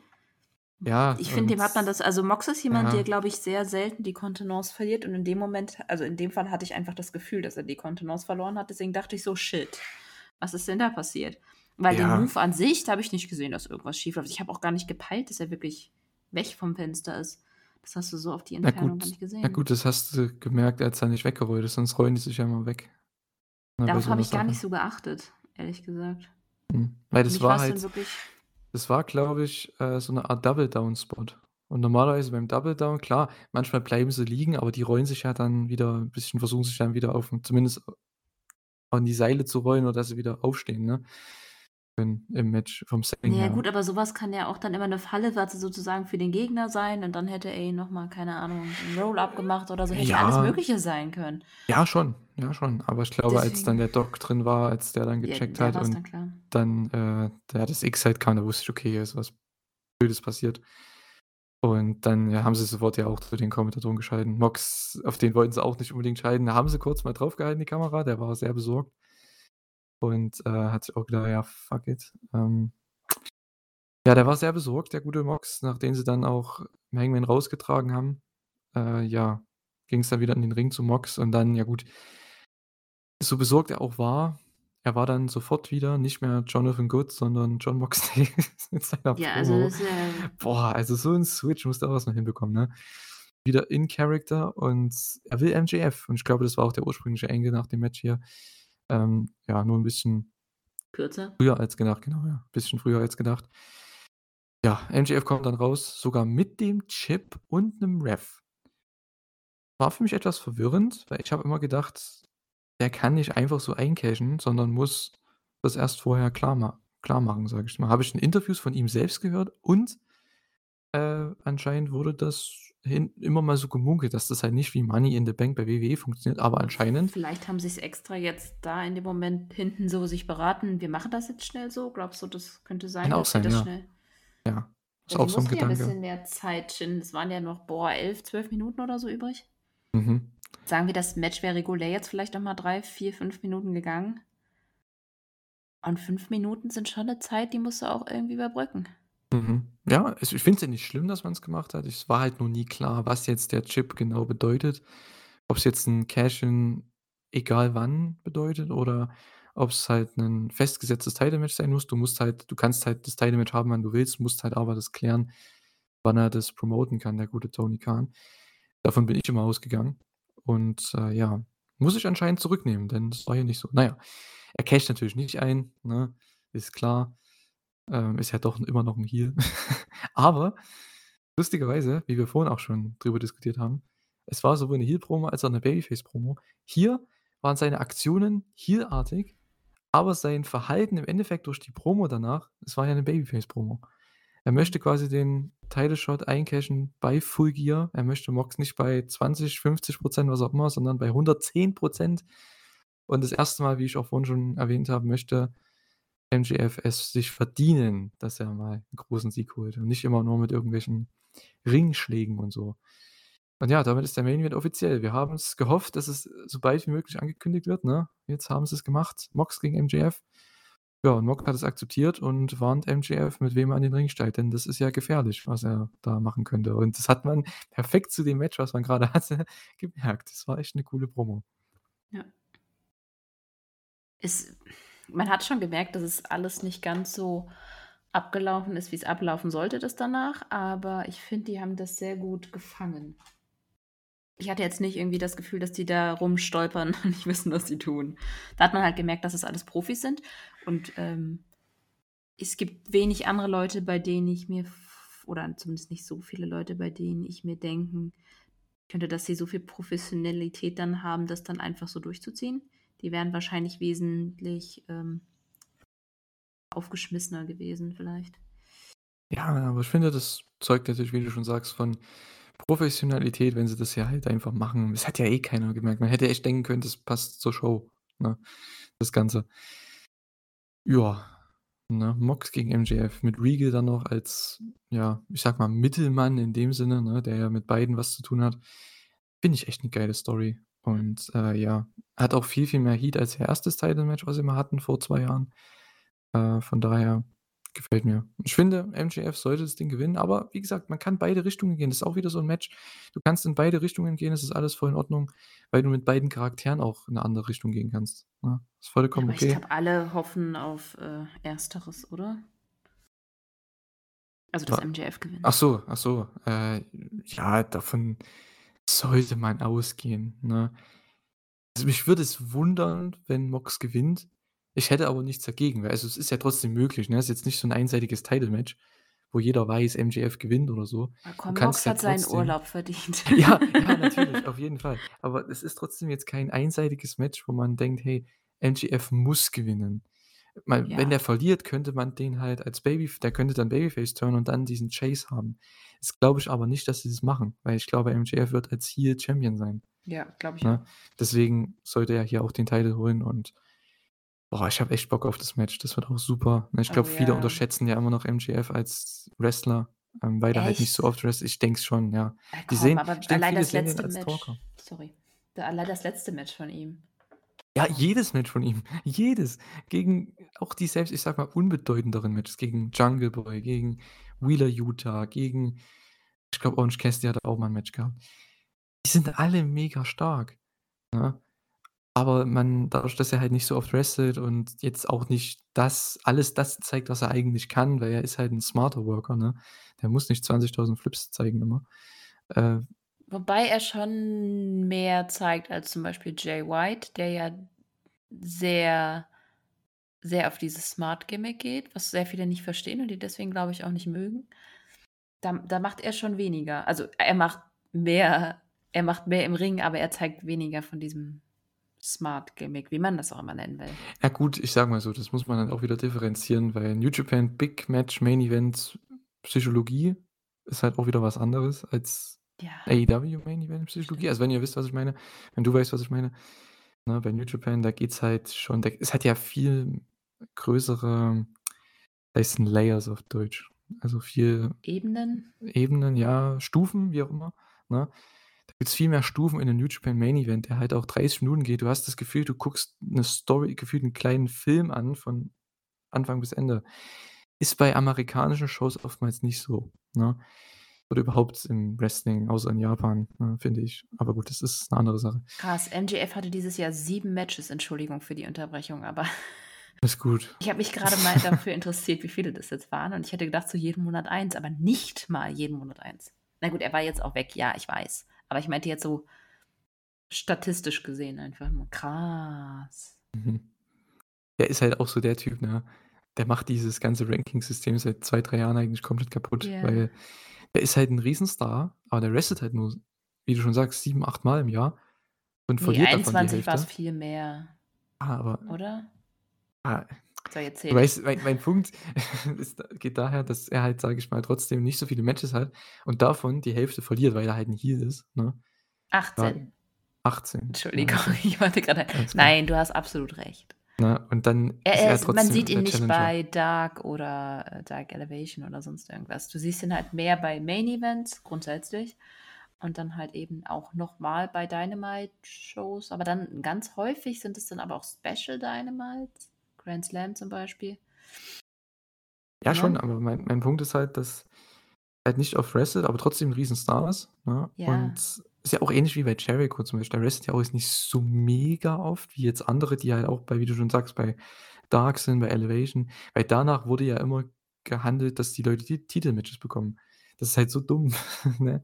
Ja, Ich finde, dem hat man das also Mox ist jemand, der, ja. glaube ich, sehr selten die Kontenance verliert und in dem Moment also in dem Fall hatte ich einfach das Gefühl, dass er die Kontenance verloren hat, deswegen dachte ich so: „Shit, was ist denn da passiert?“ Weil den Ja. Move an sich, da habe ich nicht gesehen, dass irgendwas schief läuft. Ich habe auch gar nicht gepeilt, dass er wirklich weg vom Fenster ist. Das hast du so auf die Na Entfernung gar gut nicht na gesehen. gut, das hast du gemerkt, als er nicht weggerollt ist, sonst rollen die sich ja immer weg, bei Darauf so habe ich gar nicht so geachtet, ehrlich gesagt. Mhm, weil das war halt das war, glaube ich, äh, so 'ne Art Double-Down-Spot. Und normalerweise beim Double-Down klar, manchmal bleiben sie liegen, aber die rollen sich ja dann wieder 'n bisschen versuchen sich dann wieder auf zumindest an die Seile zu rollen oder dass sie wieder aufstehen, ne, können im Match vom Setting ja her. gut, aber so was kann ja auch dann immer 'ne Falle sozusagen für den Gegner sein und dann hätte er ihn noch mal, keine Ahnung, 'n Roll-Up gemacht oder so, hätte ja alles Ja. Mögliche sein können. Ja schon, ja schon. Aber ich glaube, als dann Deswegen der Doc drin war, als der dann Ja, gecheckt da hat war's und dann dann, äh, da das X halt kam, da wusste ich: „Okay, hier ist was Blödes passiert.“ Und dann, ja, haben sie sofort ja auch zu den Kommentatoren geschalten. Mox, auf den wollten sie auch nicht unbedingt schalten. Da haben sie kurz mal drauf gehalten, die Kamera, der war sehr besorgt. Und, äh, hat sich auch gedacht: „Ja, fuck it“, ähm ja, der war sehr besorgt, der gute Mox, nachdem sie dann auch Hangman rausgetragen haben, äh, ja, ging's dann wieder in den Ring zu Mox und dann, ja gut so besorgt er auch war, er war dann sofort wieder nicht mehr Jonathan Good, sondern Jon Moxley (laughs) mit seiner Ja, also Promo. ist ja Boah, also so 'n Switch musst du auch mal hinbekommen, ne? Wieder in Character und er will MJF und ich glaube, das war auch der ursprüngliche Angle nach dem Match hier. Ähm, ja, nur 'n bisschen Kürzer? früher als gedacht, genau, ja. Bisschen früher als gedacht. Ja, MJF kommt dann raus, sogar mit dem Chip und 'nem Ref. War für mich etwas verwirrend, weil ich habe immer gedacht, der kann nicht einfach so eincashen, sondern muss das erst vorher klar ma klarmachen, sage ich mal. Habe ich in Interviews von ihm selbst gehört und, äh, anscheinend wurde das hin immer mal so gemunkelt, dass das halt nicht wie Money in the Bank bei WWE funktioniert, aber anscheinend Vielleicht haben sie's extra jetzt da in dem Moment hinten so sich beraten: „Wir machen das jetzt schnell so.“ Glaubst du, das könnte sein, Kann auch dass sie sein, das ja. schnell Ja, ist sie auch so 'n mussten ja 'n Gedanke. bisschen mehr Zeit schinden. Es waren ja noch, boah, 11, 12 Minuten oder so übrig. Mhm. Sagen wir, das Match wäre regulär jetzt vielleicht noch mal 3, 4, 5 Minuten gegangen. Und 5 Minuten sind schon 'ne Zeit, die musst du auch irgendwie überbrücken. Mhm. Ja, ich finde es ja nicht schlimm, dass man's gemacht hat. Es war halt nur nie klar, was jetzt der Chip genau bedeutet. Ob's jetzt 'n Cash-in egal wann bedeutet oder ob's halt 'nen festgesetztes Title-Match sein muss. Du musst halt du kannst halt das Title-Match haben, wann du willst, musst halt aber das klären, wann er das promoten kann, der gute Tony Khan. Davon bin ich immer ausgegangen und, äh, ja, muss ich anscheinend zurücknehmen, denn das war hier nicht so. Na ja, er casht natürlich nicht ein, ne, ist klar. Ähm, ist ja doch immer noch 'n Heel. (laughs) Aber lustigerweise, wie wir vorhin auch schon drüber diskutiert haben, es war sowohl 'ne Heel-Promo als auch 'ne Babyface-Promo. Hier waren seine Aktionen Heel-artig, aber sein Verhalten im Endeffekt durch die Promo danach, es war ja 'ne Babyface-Promo. Er möchte quasi den Title Shot eincashen bei Full Gear. Er möchte Mox nicht bei 20, 50 %, was auch immer, sondern bei 110 %. Und das 1. Mal, wie ich auch vorhin schon erwähnt habe, möchte MJF es sich verdienen, dass er mal 'n großen Sieg holt und nicht immer nur mit irgendwelchen Ringschlägen und so. Und ja, damit ist der Main Event offiziell. Wir haben's gehofft, dass es so bald wie möglich angekündigt wird, ne? Jetzt haben sie's gemacht. Mox gegen MJF. Ja, und Mox hat es akzeptiert und warnt MJF, mit wem er an den Ring steigt, denn das ist ja gefährlich, was er da machen könnte. Und das hat man perfekt zu dem Match, was man grade (laughs) hatte, gemerkt. Das war echt 'ne coole Promo. Ja. Es man hat schon gemerkt, dass es alles nicht ganz so abgelaufen ist, wie's ablaufen sollte, das danach, aber ich finde, die haben das sehr gut gefangen. Ich hatte jetzt nicht irgendwie das Gefühl, dass die da rumstolpern (laughs) und nicht wissen, was sie tun. Da hat man halt gemerkt, dass es alles Profis sind und, ähm, es gibt wenig andere Leute, bei denen ich mir oder zumindest nicht so viele Leute, bei denen ich mir denken könnte, dass sie so viel Professionalität dann haben, das dann einfach so durchzuziehen. Die wären wahrscheinlich wesentlich, ähm aufgeschmissener gewesen vielleicht. Ja, aber ich finde, das zeugt natürlich, wie du schon sagst, von Professionalität, wenn sie das ja halt einfach machen. Das hat ja eh keiner gemerkt. Man hätte echt denken können, das passt zur Show, ne, das Ganze. Ja, ne, Mox gegen MJF mit Regal dann noch als, ja, ich sage mal, Mittelmann in dem Sinne, ne, der ja mit beiden was zu tun hat. Finde ich echt 'ne geile Story und, äh, ja, hat auch viel, viel mehr Heat als ihr erstes Title-Match, was sie mal hatten vor 2 Jahren. Äh, von daher gefällt mir. Ich finde, MJF sollte das Ding gewinnen, aber wie gesagt, man kann beide Richtungen gehen. Das ist auch wieder so 'n Match. Du kannst in beide Richtungen gehen, es ist alles voll in Ordnung, weil du mit beiden Charakteren auch in 'ne andere Richtung gehen kannst, ne? Ist Ja, vollkommen aber ich okay. glaube, alle hoffen auf, äh, Ersteres, oder? Also, dass MJF ach gewinnt. so, ach so, äh, ja, davon sollte man ausgehen, ne? Also, mich würde es wundern, wenn Mox gewinnt. Ich hätte aber nichts dagegen, weil also, es ist ja trotzdem möglich, ne? Ist jetzt nicht so 'n einseitiges Title-Match, wo jeder weiß, MJF gewinnt oder so. Du komm, Mox ja hat seinen trotzdem Urlaub verdient. (laughs) ja, (laughs) ja, natürlich, auf jeden Fall. Aber es ist trotzdem jetzt kein einseitiges Match, wo man denkt: „Hey, MJF muss gewinnen.“ Weil wenn der Ja. verliert, könnte man den halt als Babyf der könnte dann Babyface turnen und dann diesen Chase haben. Das glaube ich aber nicht, dass sie das machen, weil ich glaube, MJF wird als Heel Champion sein, Ja, glaube ich ne? auch. Deswegen sollte er hier auch den Title holen und, boah, ich habe echt Bock auf das Match. Das wird auch super, ne? Ich Oh glaube, viele ja. unterschätzen ja immer noch MJF als Wrestler, ähm, weil der halt nicht so oft wrestelt. Ich denke es schon, ja. Die komm, sehen aber allein viele das letzte als Talker. Match sorry. Allein das letzte Match von ihm. Ja, jedes Match von ihm, jedes. Gegen auch die selbst, ich sage mal, unbedeutenderen Matches, gegen Jungle Boy, gegen Wheeler Yuta, gegen ich glaube, Orange Cassidy hat auch mal 'n Match gehabt. Die sind alle mega stark, ne? Aber man dadurch, dass er halt nicht so oft wrestelt und jetzt auch nicht das alles das zeigt, was er eigentlich kann, weil er ist halt 'n smarter Worker, ne? Der muss nicht 20.000 Flips zeigen immer. Äh Wobei er schon mehr zeigt als zum Beispiel Jay White, der ja sehr sehr auf dieses Smart-Gimmick geht, was sehr viele nicht verstehen und die deswegen, glaube ich, auch nicht mögen. Da da macht er schon weniger. Also, er macht mehr er macht mehr im Ring, aber er zeigt weniger von diesem Smart-Gimmick, wie man das auch immer nennen will. Ja gut, ich sage mal so, das muss man dann auch wieder differenzieren, weil New Japan Big Match Main Event Psychologie ist halt auch wieder was anderes als Ja. AEW Main Event Psychologie. Also, wenn ihr wisst, was ich meine, wenn du weißt, was ich meine, ne, bei New Japan, da geht's halt schon da es hat ja viel größere wie heißen Layers auf Deutsch? Also, viel Ebenen? Ebenen, ja, Stufen, wie auch immer, ne? Da gibt's viel mehr Stufen in 'nem New Japan Main Event, der halt auch 30 Minuten geht. Du hast das Gefühl, du guckst 'ne Story gefühlt 'n kleinen Film an von Anfang bis Ende. Ist bei amerikanischen Shows oftmals nicht so, ne? Oder überhaupt im Wrestling, außer in Japan, ne, finde ich. Aber gut, das ist 'ne andere Sache. Krass, MJF hatte dieses Jahr 7 Matches. Entschuldigung für die Unterbrechung, aber (laughs) Alles gut. ich habe mich grade mal dafür interessiert, wie viele das jetzt waren und ich hätte gedacht, so jeden Monat 1, aber nicht mal jeden Monat 1. Na gut, er war jetzt auch weg, ja, ich weiß. Aber ich meinte jetzt so statistisch gesehen einfach nur. Krass. Mhm. Der ist halt auch so der Typ, ne? Der macht dieses ganze Rankingsystem seit 2, 3 Jahren eigentlich komplett kaputt, Ja. weil der ist halt 'n Riesenstar, aber der wrestelt halt nur, wie du schon sagst, 7, 8 Mal im Jahr und verliert die 21 war's Hälfte. viel mehr. Ah, aber Oder? Ah, So, jetzt du zähle ich. weißt, mein mein Punkt (laughs) ist geht daher, dass er halt, sage ich mal, trotzdem nicht so viele Matches hat und davon die Hälfte verliert, weil er halt 'n Heel ist, ne? Ja, 18. 18, ja, Entschuldigung, okay. ich wollte klar. nein, du hast absolut recht. Ne, und dann Er ist er ist man sieht ihn nicht bei Dark oder, äh, Dark Elevation oder sonst irgendwas. Du siehst ihn halt mehr bei Main Events grundsätzlich und dann halt eben auch noch mal bei Dynamite-Shows, aber dann ganz häufig sind es dann aber auch Special Dynamites, Grand Slam zum Beispiel. Ja schon, Ne? aber mein mein Punkt ist halt, dass er halt nicht oft wrestelt, aber trotzdem 'n Riesenstar ist, ne? Und Ja. Ist ja auch ähnlich wie bei Jericho zum Beispiel. Der wrestelt ja auch nicht so mega oft wie jetzt andere, die halt auch bei wie du schon sagst, bei Dark sind, bei Elevation, weil danach wurde ja immer gehandelt, dass die Leute Ti Titelmatches bekommen. Das ist halt so dumm, (laughs) ne?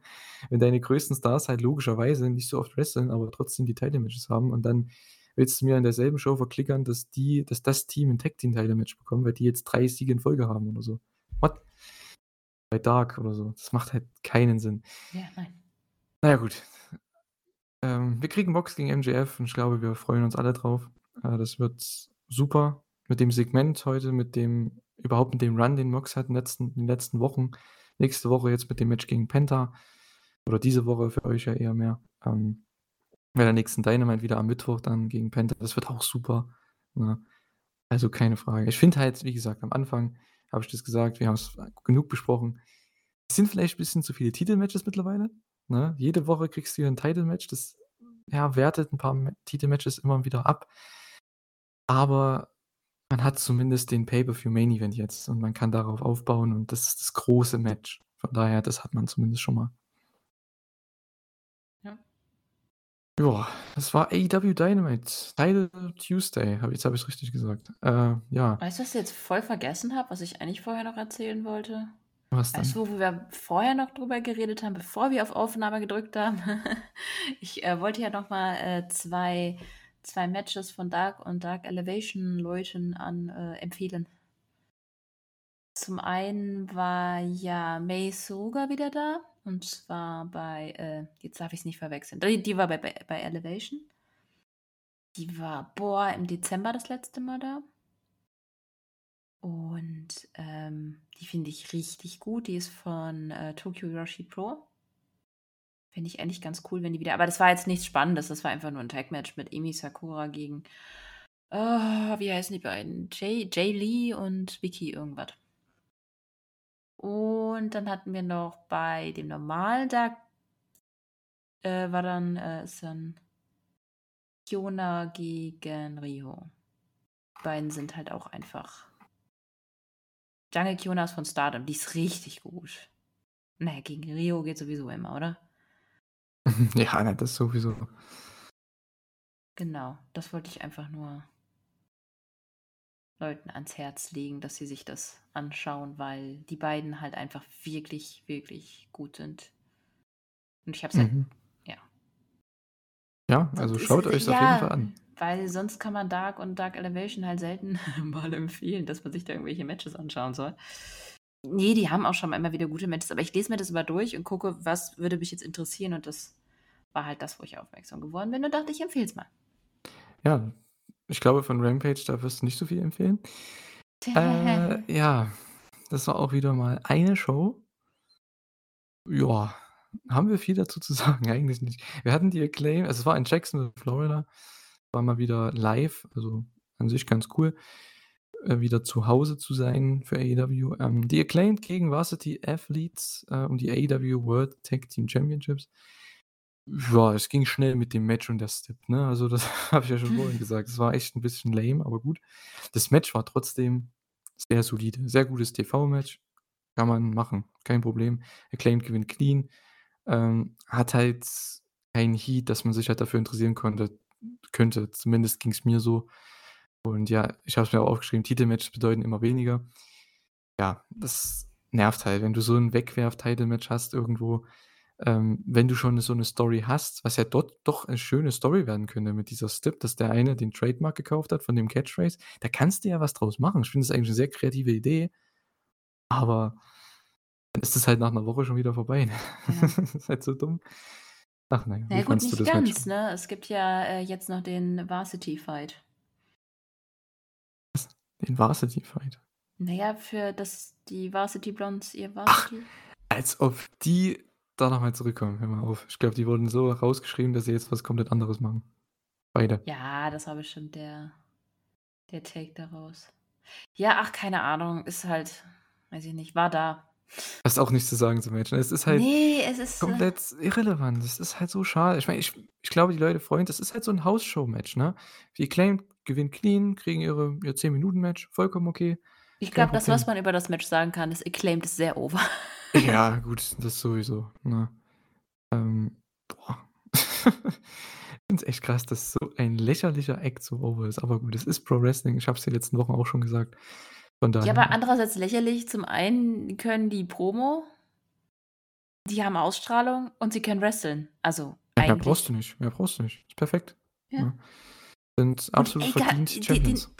Wenn deine größten Stars halt logischerweise nicht so oft wresteln, aber trotzdem die Title-Matches haben und dann willst du mir in derselben Show verklickern, dass die dass das Team 'n Tag-Team-Title-Match bekommen, weil die jetzt 3 Siege in Folge haben oder so. What? Bei Dark oder so. Das macht halt keinen Sinn. Ja, nein. Na ja, gut. Ähm, wir kriegen Mox gegen MJF und ich glaube, wir freuen uns alle drauf. Äh, das wird super mit dem Segment heute, mit dem überhaupt mit dem Run, den Mox hat in letzten in den letzten Wochen. Nächste Woche jetzt mit dem Match gegen Penta. oder diese Woche für euch ja eher mehr. Ähm, bei der nächsten Dynamite wieder am Mittwoch dann gegen Penta. Das wird auch super, ne? Also, keine Frage. Ich finde halt, wie gesagt, am Anfang habe ich das gesagt, wir haben's genug besprochen. Es sind vielleicht 'n bisschen zu viele Titelmatches mittlerweile, ne? Jede Woche kriegst du hier 'n Title-Match, das, ja, wertet 'n paar Ma Titelmatches immer wieder ab. Aber man hat zumindest den Pay-per-View Main Event jetzt und man kann darauf aufbauen und das ist das große Match. Von daher, das hat man zumindest schon mal. Ja. Ja, das war AEW Dynamite, Title Tuesday. Habe jetzt habe ich's richtig gesagt. Äh, ja. Weißt du, was ich jetzt voll vergessen habe, was ich eigentlich vorher noch erzählen wollte? Was Weißt denn? du, wo wir vorher noch drüber geredet haben, bevor wir auf Aufnahme gedrückt haben? (laughs) Ich, äh, wollte ja noch mal, äh, zwei 2 Matches von Dark und Dark Elevation Leuten an äh, empfehlen. Zum einen war ja Mei Suruga wieder da, und zwar bei, äh jetzt darf ich's nicht verwechseln. Die die war bei bei bei Elevation. Die war, boah, im Dezember das letzte Mal da. Und, ähm, die finde ich richtig gut. Die ist von, äh, Tokyo Joshi Pro. Finde ich eigentlich ganz cool, wenn die wieder aber das war jetzt nichts Spannendes, das war einfach nur 'n Tag-Match mit Emi Sakura gegen, ah, wie heißen die beiden? Jay Jay Lee und Vicky irgendwas. Und dann hatten wir noch bei dem normalen Dark äh, war dann äh, ist dann Kyona gegen Riho. Die beiden sind halt auch einfach Jungle Kyona ist von Stardom, die ist richtig gut. Na ja, gegen Riho geht sowieso immer, oder? (laughs) Ja, ne, das sowieso. Genau, das wollte ich einfach nur Leuten ans Herz legen, dass sie sich das anschauen, weil die beiden halt einfach wirklich, wirklich gut sind. Und ich habe es halt Mhm. ja. Ja, Sonst also schaut es euch's auf jeden Fall ja, an. Weil sonst kann man Dark und Dark Elevation halt selten (laughs) mal empfehlen, dass man sich da irgendwelche Matches anschauen soll. Ne, die haben auch schon immer wieder gute Matches, aber ich lese mir das immer durch und gucke, was würde mich jetzt interessieren und das war halt das, wo ich aufmerksam geworden bin und dachte, ich empfehle es mal. Ja, ich glaube, von Rampage, da wirst du nicht so viel empfehlen. Äh, ja, das war auch wieder mal eine Show. Ja, haben wir viel dazu zu (laughs) sagen? Eigentlich nicht. Wir hatten die Acclaim also, es war in Jacksonville, Florida, war mal wieder live, also, an sich ganz cool, äh, wieder zu Hause zu sein für AEW. Ähm, die Acclaimed gegen Varsity Athletes, äh, um die AEW World Tag Team Championships. Ja, es ging schnell mit dem Match und der Stip, ne? Also, das (laughs) habe ich ja schon vorhin gesagt. Es war echt 'n bisschen lame, aber gut. Das Match war trotzdem sehr solide. Sehr gutes TV-Match. Kann man machen, kein Problem. Acclaimed gewinnt clean. Ähm, hat halt kein Heat, dass man sich halt dafür interessieren konnte könnte. Zumindest ging's mir so. Und ja, ich habe es mir auch aufgeschrieben, Titelmatches bedeuten immer weniger. Ja, das nervt halt, wenn du so 'n Wegwerf-Title-Match hast irgendwo. Ähm, wenn du schon so 'ne Story hast, was ja dort doch 'ne schöne Story werden könnte mit dieser Stip, dass der eine den Trademark gekauft hat von dem Catchphrase. Da kannst du ja was draus machen. Ich finde das eigentlich 'ne sehr kreative Idee. Aber dann ist das halt nach 'ner Woche schon wieder vorbei, ne? Ja. (laughs) Das ist halt so dumm. Ach na ja, Na wie ja gut, nicht das Match? ganz, ne? Es gibt ja, äh, jetzt noch den Varsity Fight. Was? Den Varsity Fight? Na ja, für dass die Varsity Blondes ihr Ach, Varsity als ob die da noch mal zurückkommen. Hör mal auf. Ich glaube, die wurden so rausgeschrieben, dass sie jetzt was komplett anderes machen. Beide. Ja, das war bestimmt der der Take daraus. Ja, ach, keine Ahnung, ist halt weiß ich nicht, war da. Hast auch nichts zu sagen zum Match, ne? Es ist halt Ne, es ist, äh komplett irrelevant. Es ist halt so schade. Ich meine, ich ich glaube, die Leute freuen das ist halt so 'n House-Show-Match, ne? Die Acclaimed gewinnen clean, kriegen ihre ihr 10-Minuten-Match, vollkommen okay. Ich glaube, das, was man über das Match sagen kann, ist Acclaimed ist sehr over. (laughs) Ja, gut, das sowieso, ne? Ähm, boah. (laughs) Ich finde es echt krass, dass so ein lächerlicher Act so over ist. Aber gut, es ist Pro Wrestling. Ich habe es die letzten Wochen auch schon gesagt. Von Ja, aber daher andererseits lächerlich. Zum einen können die Promo die haben Ausstrahlung und sie können wresteln. Also, Ja, mehr brauchst eigentlich du nicht. Mehr brauchst du nicht. Ist perfekt, Ja. ne? Sind absolut egal, verdient die den Champions.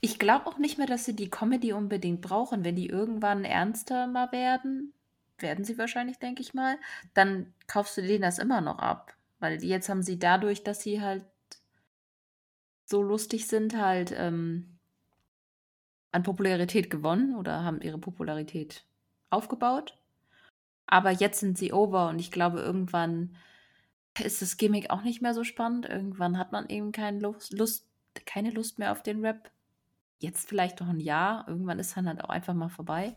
ich glaube auch nicht mehr, dass sie die Comedy unbedingt brauchen. Wenn die irgendwann ernster mal werden werden sie wahrscheinlich, denke ich mal, dann kaufst du denen das immer noch ab. Weil jetzt haben sie dadurch, dass sie halt so lustig sind, halt, ähm an Popularität gewonnen oder haben ihre Popularität aufgebaut. Aber jetzt sind sie over und ich glaube, irgendwann ist das Gimmick auch nicht mehr so spannend. Irgendwann hat man eben kein Lust Lust keine Lust mehr auf den Rap. Jetzt vielleicht noch 'n Jahr, irgendwann ist dann halt auch einfach mal vorbei.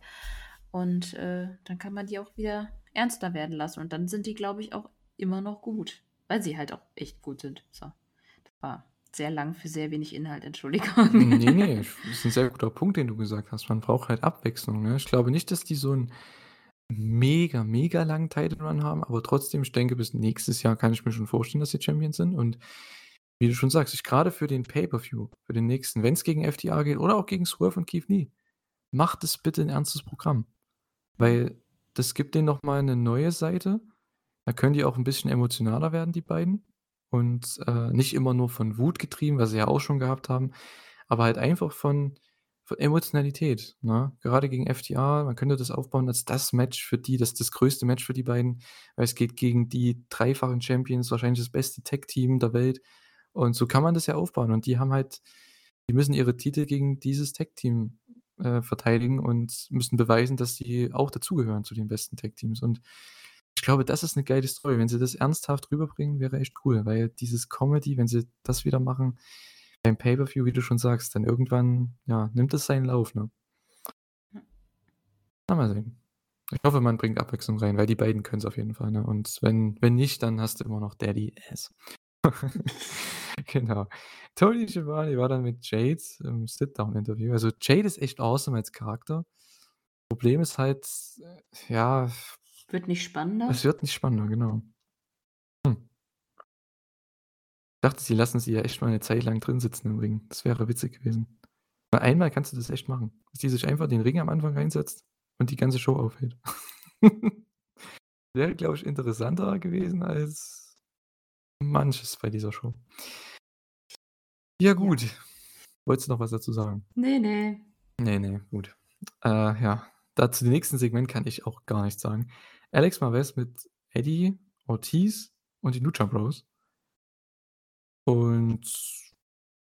Und, äh, dann kann man die auch wieder ernster werden lassen und dann sind die, glaube ich, auch immer noch gut, weil sie halt auch echt gut sind. So, das war sehr lang für sehr wenig Inhalt, Entschuldigung. Ne, ne, (laughs) das ist 'n sehr guter Punkt, den du gesagt hast. Man braucht halt Abwechslung, ne? Ich glaube nicht, dass die so 'n mega, mega langen Title Run haben, aber trotzdem, ich denke, bis nächstes Jahr kann ich mir schon vorstellen, dass sie Champions sind und wie du schon sagst, ich grade für den Pay-per-View, für den nächsten, wenn's gegen FTR geht oder auch gegen Swerve und Keith Lee, macht es bitte 'n ernstes Programm, weil das gibt denen noch mal 'ne neue Seite. Da können die auch 'n bisschen emotionaler werden, die beiden und, äh, nicht immer nur von Wut getrieben, was sie ja auch schon gehabt haben, aber halt einfach von von Emotionalität, ne? Gerade gegen FTR, man könnte das aufbauen als das Match für die das das größte Match für die beiden, weil es geht gegen die dreifachen Champions, wahrscheinlich das beste Tag-Team der Welt. Und so kann man das ja aufbauen und die haben halt die müssen ihre Titel gegen dieses Tag-Team, äh, verteidigen und müssen beweisen, dass sie auch dazugehören zu den besten Tag-Teams. Und ich glaube, das ist 'ne geile Story. Wenn sie das ernsthaft rüberbringen, wäre echt cool, weil dieses Comedy, wenn sie das wieder machen beim Pay-per-View, wie du schon sagst, dann irgendwann, ja, nimmt es seinen Lauf, ne? Na, mal sehen. Ich hoffe, man bringt Abwechslung rein, weil die beiden können's auf jeden Fall, ne? Und wenn wenn nicht, dann hast du immer noch Daddy Ass. (laughs) Genau. Tony Schiavone war dann mit Jade im Sit-Down-Interview. Also, Jade ist echt awesome als Charakter. Problem ist halt, äh, ja Wird nicht spannender? es wird nicht spannender, genau. Hm. Dachte, sie lassen sie ja echt mal 'ne Zeit lang drin sitzen im Ring. Das wäre witzig gewesen. Weil einmal kannst du das echt machen, dass die sich einfach den Ring am Anfang reinsetzt und die ganze Show aufhält. (laughs) Wäre, glaube ich, interessanter gewesen als manches bei dieser Show. Ja Ja. gut. Wolltest du noch was dazu sagen? Ne, ne. Ne, ne, gut. Äh, ja, da zu dem nächsten Segment kann ich auch gar nichts sagen. Alex Marvez mit Eddie Ortiz und die Lucha Bros. Und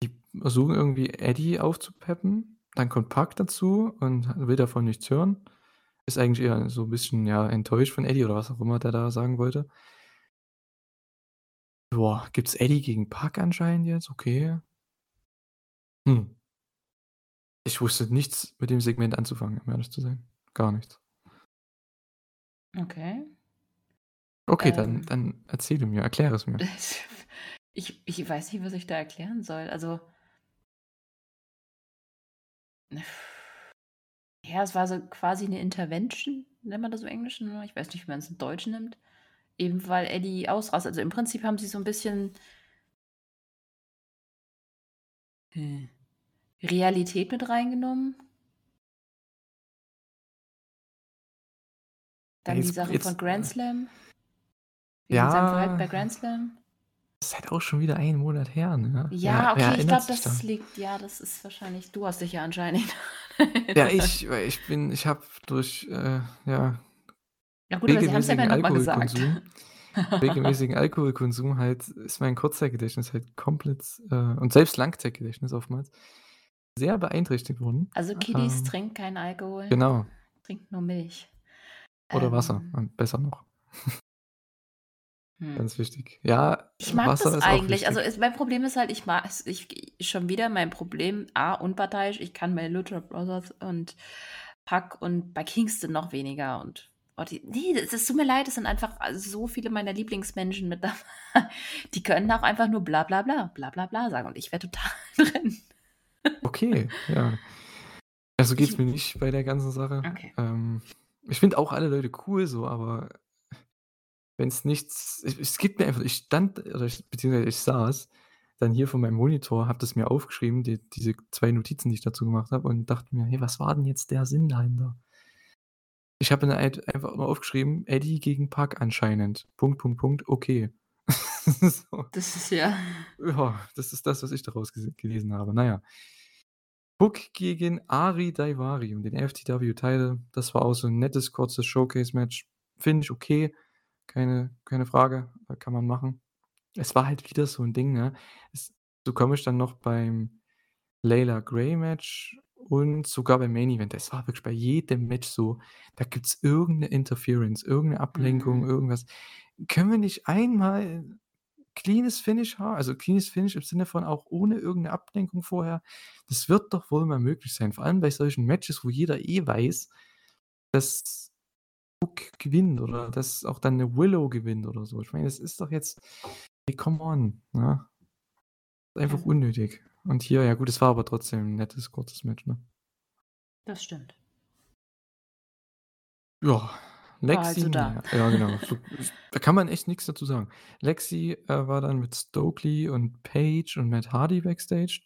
die versuchen irgendwie Eddie aufzupeppen. Dann kommt Pac dazu und will davon nichts hören. Ist eigentlich eher so 'n bisschen, ja, enttäuscht von Eddie oder was auch immer der da sagen wollte. Boah, gibt's Eddie gegen Pac anscheinend jetzt, okay. Hm. Ich wusste nichts mit dem Segment anzufangen, um ehrlich zu sein. Gar nichts. Okay. Okay, dann Ähm. dann erzähle mir, erkläre es mir. (laughs) Ich ich weiß nicht, was ich da erklären soll. Also (sighs) Ja, es war so quasi 'ne Intervention, nennt man das im Englischen, ne? Ich weiß nicht, wie man's im Deutschen nennt. Eben weil Eddie ausrastet. Also, im Prinzip haben sie so 'n bisschen hm, Realität mit reingenommen. Ja, Dann die jetzt Sache von jetzt, Grand äh Slam. Verhalten Ja. bei Grand Slam. Ist halt auch schon wieder 1 Monat her, ne? Ja, wer okay, ich glaube, das liegt ja, das ist wahrscheinlich du hast dich ja anscheinend (laughs) Ja, ich ich bin ich habe durch, äh, ja Ja gut, aber sie ja regelmäßigen immerhin noch mal gesagt. Alkoholkonsum regelmäßigen Alkoholkonsum halt ist mein Kurzzeitgedächtnis halt komplett, äh und selbst Langzeitgedächtnis oftmals sehr beeinträchtigt worden. Also, Kiddies Ähm trinkt keinen Alkohol, Genau. trinkt nur Milch. Oder Wasser, Ähm ähm, besser noch. Hm. Ganz wichtig. Ja, Ich mag Wasser das ist eigentlich. Also, es mein Problem ist halt, ich mag es ich schon wieder mein Problem, A, unparteiisch, ich kann bei Lucha Brothers und Pac und bei Kingston noch weniger und oh, die ne, es tut mir leid, es sind einfach so viele meiner Lieblingsmenschen mit dabei. Die können auch einfach nur bla bla bla, bla bla bla sagen und ich wäre total (laughs) drin. Okay, ja. Also, Ich geht's mir nicht bei der ganzen Sache. Okay. Ähm, ich finde auch alle Leute cool so, aber wenn's nichts es es gibt mir einfach ich stand oder ich beziehungsweise ich saß dann hier vor meinem Monitor, habe das mir aufgeschrieben, die diese 2 Notizen, die ich dazu gemacht habe und dachte mir: „Hey, was war denn jetzt der Sinn dahinter?“ Ich habe mir halt einfach nur aufgeschrieben: „Eddie gegen Pac anscheinend. Punkt, Punkt, Punkt, okay.“ (laughs) So. Das ist ja Ja, das ist das, was ich daraus gelesen habe. Na ja. Hook gegen Ari Daivari um den FTW Title. Das war auch so 'n nettes, kurzes Showcase-Match. Finde ich okay. Keine keine Frage, äh, kann man machen. Es war halt wieder so 'n Ding, ne? Es so komme ich dann noch beim Layla Gray Match und sogar beim Main Event. Das war wirklich bei jedem Match so. Da gibt's irgend 'ne Interference, irgend 'ne Ablenkung, Mhm. irgendwas. Können wir nicht einmal cleanes Finish ha also, cleanes Finish im Sinne von auch ohne irgend 'ne Ablenkung vorher? Das wird doch wohl mal möglich sein, vor allem bei solchen Matches, wo jeder eh weiß, dass Hook gewinnt oder dass auch dann 'ne Willow gewinnt oder so. Ich meine, das ist doch jetzt ey, come on, ne? Einfach unnötig. Und hier ja gut, es war aber trotzdem 'n nettes, kurzes Match, ne? Das stimmt. Ja, Lexi so da. Ja genau. Da kann man echt nix dazu sagen. Lexi, äh, war dann mit Stokely und Paige und Matt Hardy backstage.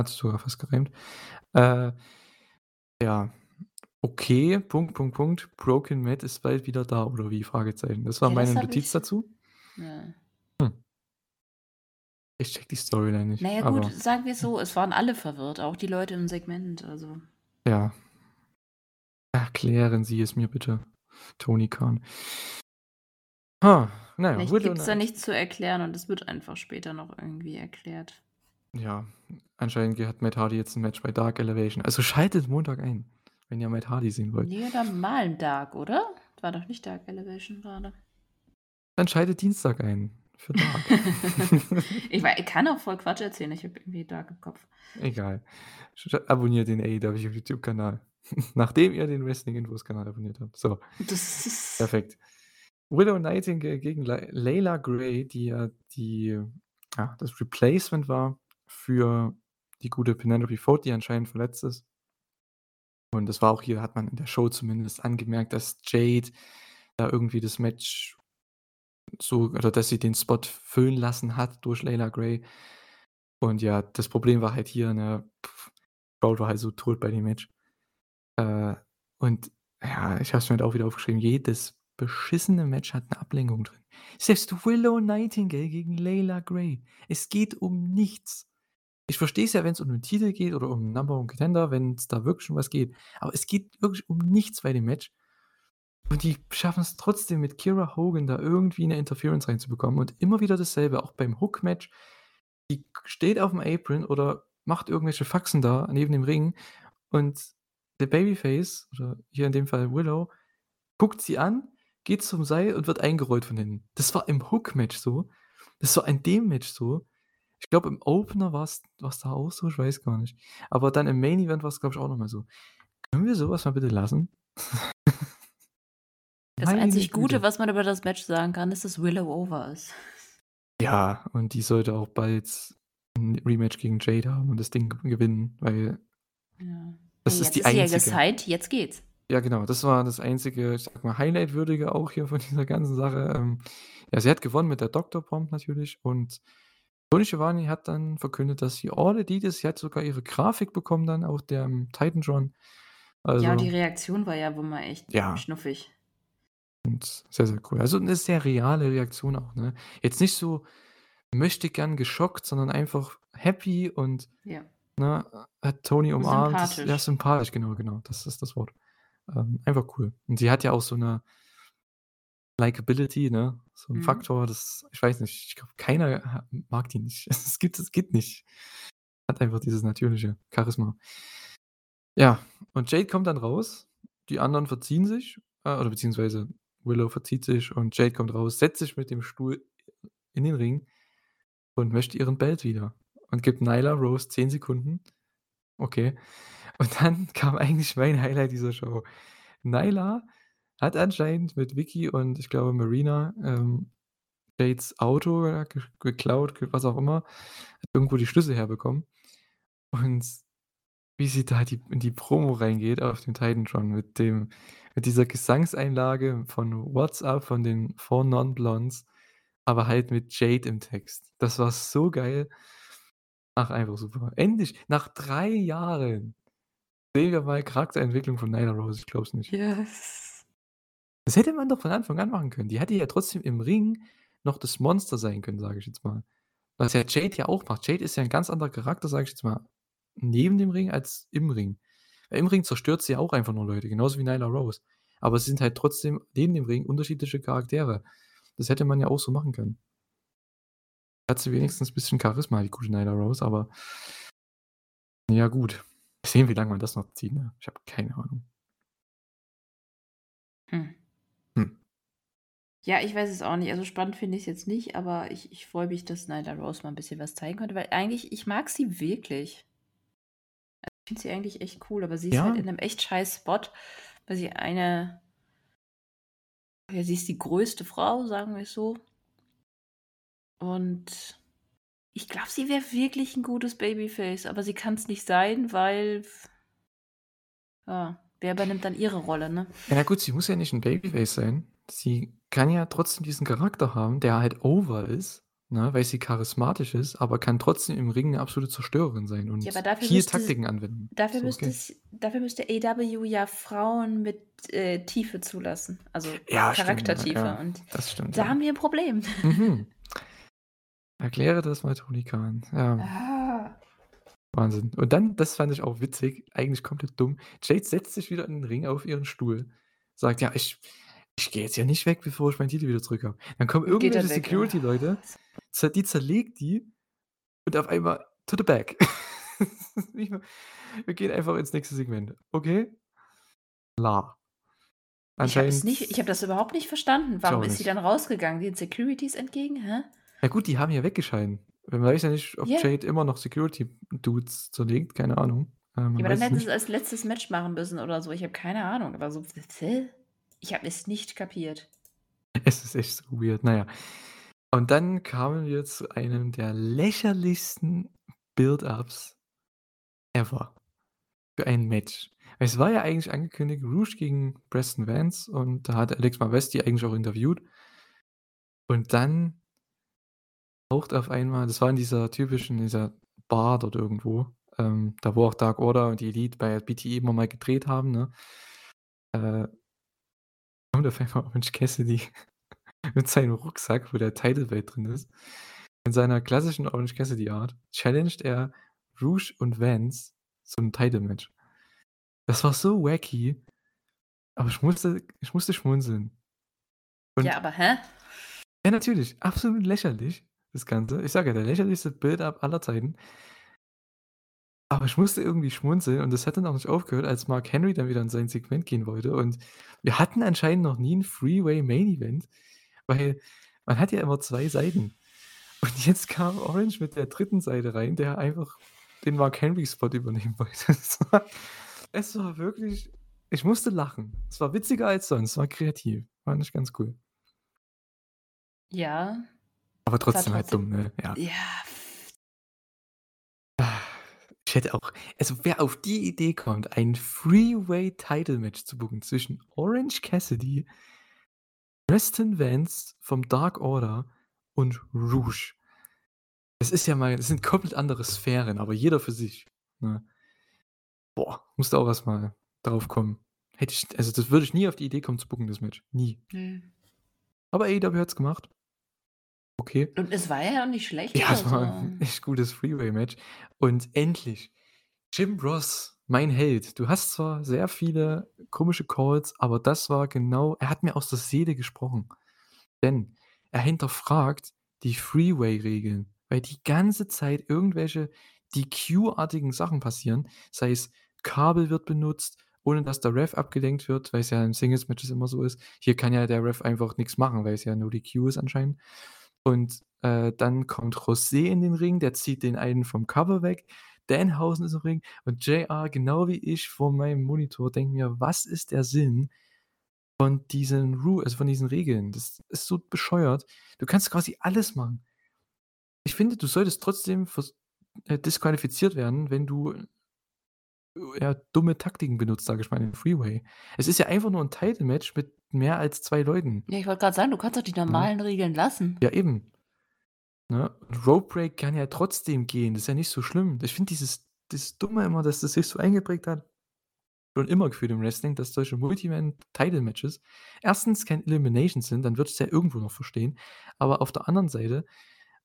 Hat sogar fast gereimt. Äh, ja, okay, Punkt, Punkt, Punkt. Broken Matt ist bald wieder da oder wie? Fragezeichen. Das war Ja, meine das Notiz ich dazu. ja. Hm. Ich checke die Storyline nicht, Na ja gut, aber sagen wir's so, es waren alle verwirrt, auch die Leute im Segment, also Ja. Erklären Sie es mir bitte, Tony Khan. Ha, na ja, Vielleicht Willow gibt's da nichts zu erklären und es wird einfach später noch irgendwie erklärt. Ja, anscheinend hat Matt Hardy jetzt 'n Match bei Dark Elevation. Also, schaltet Montag ein, wenn ihr Matt Hardy sehen wollt. Ne, dann mal 'n Dark, oder? War doch nicht Dark Elevation grade. Dann schaltet Dienstag ein für Dark. (laughs) Ich wei ich kann auch voll Quatsch erzählen, ich habe irgendwie Dark im Kopf. Egal. Abonniert den AEW YouTube-Kanal, (laughs) nachdem ihr den Wrestling-Infos-Kanal abonniert habt. So. Das ist Perfekt. Willow Nightingale gegen Lay Layla Gray, die ja die ja, das Replacement war für die gute Penelope Ford, die anscheinend verletzt ist. Und das war auch hier hat man in der Show zumindest angemerkt, dass Jade da irgendwie das Match so oder dass sie den Spot füllen lassen hat durch Layla Gray. Und ja, das Problem war halt hier, ne, Crowd war halt so tot bei dem Match. Äh, und ja, ich habe es mir halt auch wieder aufgeschrieben, jedes beschissene Match hat 'ne Ablenkung drin. Selbst Willow Nightingale gegen Layla Gray. Es geht um nichts. Ich verstehe es ja, wenn's um den Titel geht oder um Number One Contender, wenn's da wirklich um was geht. Aber es geht wirklich um nichts bei dem Match. Und die schaffen's trotzdem mit Kiera Hogan da irgendwie 'ne Interference reinzubekommen und immer wieder dasselbe, auch beim Hook-Match. Die steht auf'm Apron oder macht irgendwelche Faxen da neben dem Ring und der Babyface oder hier in dem Fall Willow, guckt sie an, geht zum Seil und wird eingerollt von hinten. Das war im Hook-Match so. Das war in dem Match so. Ich glaube, im Opener war's war's da auch so, ich weiß gar nicht. Aber dann im Main Event war's, glaube ich, auch noch mal so. Können wir so was mal bitte lassen? (laughs) Das Meine einzig Gute, Güte. was man über das Match sagen kann, ist, dass Willow over ist. Ja, und die sollte auch bald 'n Rematch gegen Jade haben und das Ding gewinnen, weil Ja. Das Ja, ist jetzt die ist ja einzige gesigned, jetzt geht's. Ja, genau, das war das einzige, ich sage mal, Highlight-Würdige auch hier von (laughs) dieser ganzen Sache. Ähm, ja, sie hat gewonnen mit der Doctor Bomb natürlich und Tony Schiavone hat dann verkündet, dass sie All Elite ist. Sie hat sogar ihre Grafik bekommen dann auf dem Titantron. Ja, und die Also Reaktion war ja wohl mal echt Ja. schnuffig. Und sehr, sehr cool. Also 'ne sehr reale Reaktion auch, ne? Jetzt nicht so möchtegern geschockt, sondern einfach happy und, Ja. Ne, hat Tony umarmt. Das ja, Sympathisch. sympathisch, genau, genau, das ist das Wort. Ähm, einfach cool. Und sie hat ja auch so 'ne Likability, ne? So 'n Mhm. Faktor, das ich weiß nicht, ich glaube, keiner mag die nicht. (laughs) Es gibt es geht nicht. Hat einfach dieses natürliche Charisma. Ja, und Jade kommt dann raus. Die anderen verziehen sich, äh, oder beziehungsweise Willow verzieht sich und Jade kommt raus, setzt sich mit dem Stuhl in den Ring und möchte ihren Belt wieder und gibt Nyla Rose 10 Sekunden. Okay. Und dann (laughs) kam eigentlich mein Highlight dieser Show. Nyla hat anscheinend mit Vickie und ich glaube Marina, ähm, Jades Auto, ge geklaut, ge was auch immer, hat irgendwo die Schlüssel herbekommen. Und wie sie da die in die Promo reingeht auf den Titantron mit dem mit dieser Gesangseinlage von „What's Up“ von den 4 Non Blondes, aber halt mit Jade im Text. Das war so geil. Ach, einfach super. Endlich, nach 3 Jahren sehen wir mal Charakterentwicklung von Nyla Rose, ich glaube es nicht. Yes. Das hätte man doch von Anfang an machen können. Die hätte ja trotzdem im Ring noch das Monster sein können, sage ich jetzt mal. Was ja Jade ja auch macht. Jade ist ja 'n ganz anderer Charakter, sage ich jetzt mal, neben dem Ring als im Ring. Weil im Ring zerstört sie ja auch einfach nur Leute, genauso wie Nyla Rose. Aber sie sind halt trotzdem neben dem Ring unterschiedliche Charaktere. Das hätte man ja auch so machen können. Hat sie Ja. wenigstens bisschen Charisma, die gute Nyla Rose, aber ja gut. Sehen, wie lange man das noch zieht, ne? Ich habe keine Ahnung. Hm. Hm. Ja, ich weiß es auch nicht. Also spannend finde ich es jetzt nicht, aber ich, ich freue mich, dass Nyla Rose mal ein bisschen was zeigen konnte, weil eigentlich, ich mag sie wirklich. Also ich finde sie eigentlich echt cool, aber sie ist halt Ja. in einem echt scheiß Spot, weil sie eine, ja, sie ist die größte Frau, sagen wir es so. Und ich glaube, sie wäre wirklich ein gutes Babyface, aber sie kann es nicht sein, weil, ja, wer übernimmt dann ihre Rolle, ne? Ja, na gut, sie muss ja nicht ein Babyface sein. Sie kann ja trotzdem diesen Charakter haben, der halt over ist, ne, weil sie charismatisch ist, aber kann trotzdem im Ring eine absolute Zerstörerin sein und Ja, viel müsste- Taktiken anwenden. Dafür, So, müsste okay. es, dafür müsste AW ja Frauen mit äh, Tiefe zulassen. Also Ja, stimmt, Charaktertiefe. ja. Und Das stimmt. da haben wir ein Problem. Mhm. (laughs) Erkläre das mal Toni Khan. Ja, Ah. Wahnsinn. Und dann, das fand ich auch witzig, eigentlich komplett dumm. Jade setzt sich wieder in den Ring auf ihren Stuhl, sagt, ja, ich, ich gehe jetzt ja nicht weg, bevor ich meinen Titel wieder zurück habe. Dann kommen irgendwelche. Security-Leute, die zerlegt die und auf einmal to the back. (laughs) Wir gehen einfach ins nächste Segment. Okay? La. Ich habe Anscheinend. hab das überhaupt nicht verstanden. Warum ist sie dann rausgegangen? Den Securities entgegen? Hä? Ja gut, die haben ja weggescheiden. Man weiß ja nicht, ob Ja. Jade immer noch Security-Dudes zerlegt, keine Ahnung. Äh, Ja, aber dann hätten sie es als letztes Match machen müssen oder so. Ich habe keine Ahnung. Aber so, ich habe es nicht kapiert. Es ist echt so weird. Naja. Und dann kamen wir zu einem der lächerlichsten Build-Ups ever für ein Match. Es war ja eigentlich angekündigt, Rouge gegen Preston Vance und da hat Alex Mavesti eigentlich auch interviewt. Und dann taucht auf einmal, das war in dieser typischen, dieser Bar dort irgendwo, ähm, da wo auch Dark Order und die Elite bei BTE immer mal gedreht haben, ne? Äh, kommt auf einmal Orange Cassidy (laughs) mit seinem Rucksack, wo der Title Belt drin ist. In seiner klassischen Orange Cassidy Art challenged er Rouge und Vance zum Title Match. Das war so wacky, aber ich musste, ich musste schmunzeln. Und ja, aber hä? ja, natürlich, absolut lächerlich, das Ganze. Ich sage ja, der lächerlichste Build-up aller Zeiten. Aber ich musste irgendwie schmunzeln und das hat dann auch nicht aufgehört, als Mark Henry dann wieder in sein Segment gehen wollte. Und wir hatten anscheinend noch nie ein Freeway Main Event, weil man hat ja immer zwei Seiten. Und jetzt kam Orange mit der dritten Seite rein, der einfach den Mark Henry Spot übernehmen wollte. (laughs) Es war, es war wirklich, ich musste lachen. Es war witziger als sonst, es war kreativ. War nicht ganz cool. Ja. Aber trotzdem halt trotzdem- dumm, ne? Ja. Ja. Ich hätte auch, also wer auf die Idee kommt, ein Freeway-Title-Match zu buchen zwischen Orange Cassidy, Preston Vance vom Dark Order und Rouge. Das ist ja mal, das sind komplett andere Sphären, aber jeder für sich. Ne? Boah, musste auch erstmal drauf kommen. Hätte ich, also das würde ich nie auf die Idee kommen zu buchen, das Match. Nie. Nee. Aber AEW hat's gemacht. Okay. Und es war ja auch nicht schlecht. Ja, es war so. ein echt gutes Freeway-Match. Und endlich, Jim Ross, mein Held. Du hast zwar sehr viele komische Calls, aber das war genau, er hat mir aus der Seele gesprochen. Denn er hinterfragt die Freeway-Regeln, weil die ganze Zeit irgendwelche DQ-artigen Sachen passieren. Sei es, Kabel wird benutzt, ohne dass der Ref abgelenkt wird, weil es ja in Singles-Matches immer so ist. Hier kann ja der Ref einfach nichts machen, weil es ja nur DQ ist anscheinend. Und äh, dann kommt José in den Ring, der zieht den einen vom Cover weg. Danhausen ist im Ring und JR, genau wie ich vor meinem Monitor, denkt mir, was ist der Sinn von diesen Ru also von diesen Regeln? Das ist so bescheuert. Du kannst quasi alles machen. Ich finde, du solltest trotzdem äh, disqualifiziert werden, wenn du äh, ja, dumme Taktiken benutzt, sage ich mal, im Freeway. Es ist ja einfach nur ein Title-Match mit mehr als zwei Leuten. Ja, ich wollte gerade sagen, du kannst doch die normalen Regeln lassen. Ja, eben. Ne? Und Rope Break kann ja trotzdem gehen. Das ist ja nicht so schlimm. Ich finde dieses, dieses Dumme immer, dass das sich so eingeprägt hat. Schon immer gefühlt im Wrestling, dass solche Multiman-Title-Matches erstens kein Elimination sind, dann würdest du ja irgendwo noch verstehen. Aber auf der anderen Seite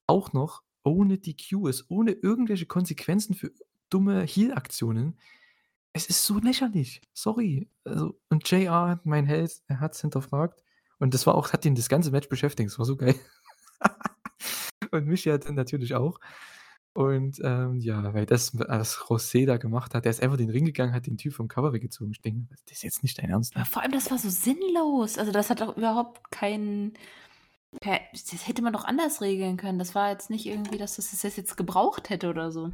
auch noch ohne DQ ist, ohne irgendwelche Konsequenzen für dumme Heal-Aktionen. Es ist so lächerlich. Sorry. Also, und JR, mein Held, er hat es hinterfragt. Und das war auch, hat ihn das ganze Match beschäftigt. Das war so geil. (laughs) und mich ja dann natürlich auch. Und, ähm, ja, weil das was José da gemacht hat, der ist einfach in den Ring gegangen, hat den Typ vom Cover weggezogen. Ich denke das ist jetzt nicht dein Ernst, ne? vor allem, das war so sinnlos. Also, das hat auch überhaupt keinen kei das hätte man doch anders regeln können. Das war jetzt nicht irgendwie, dass das das jetzt gebraucht hätte oder so.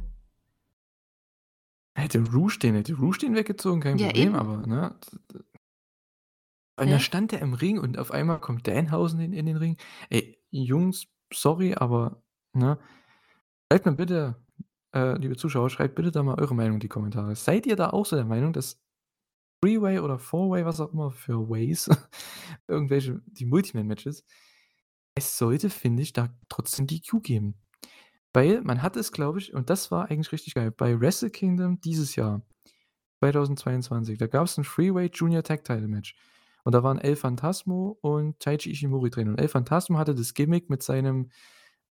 Hätte Rouge den hätte Rouge den weggezogen, kein Ja, Problem, eben. aber, ne? Und da stand der im Ring und auf einmal kommt Danhausen in in den Ring. Ey, Jungs, sorry, aber, ne? Schreibt mir bitte äh, liebe Zuschauer, schreibt bitte da mal eure Meinung in die Kommentare. Seid ihr da auch so der Meinung, dass Three-Way oder Four-Way, was auch immer für Ways, (laughs) irgendwelche die Multiman-Matches es sollte, finde ich, da trotzdem DQ geben. Weil man hat es, glaube ich und das war eigentlich richtig geil, bei Wrestle Kingdom dieses Jahr, 2022, da gab's 'n Three-Way Junior Tag Title Match. Und da waren El Phantasmo und Taiji Ishimori drin. Und El Phantasmo hatte das Gimmick mit seinem,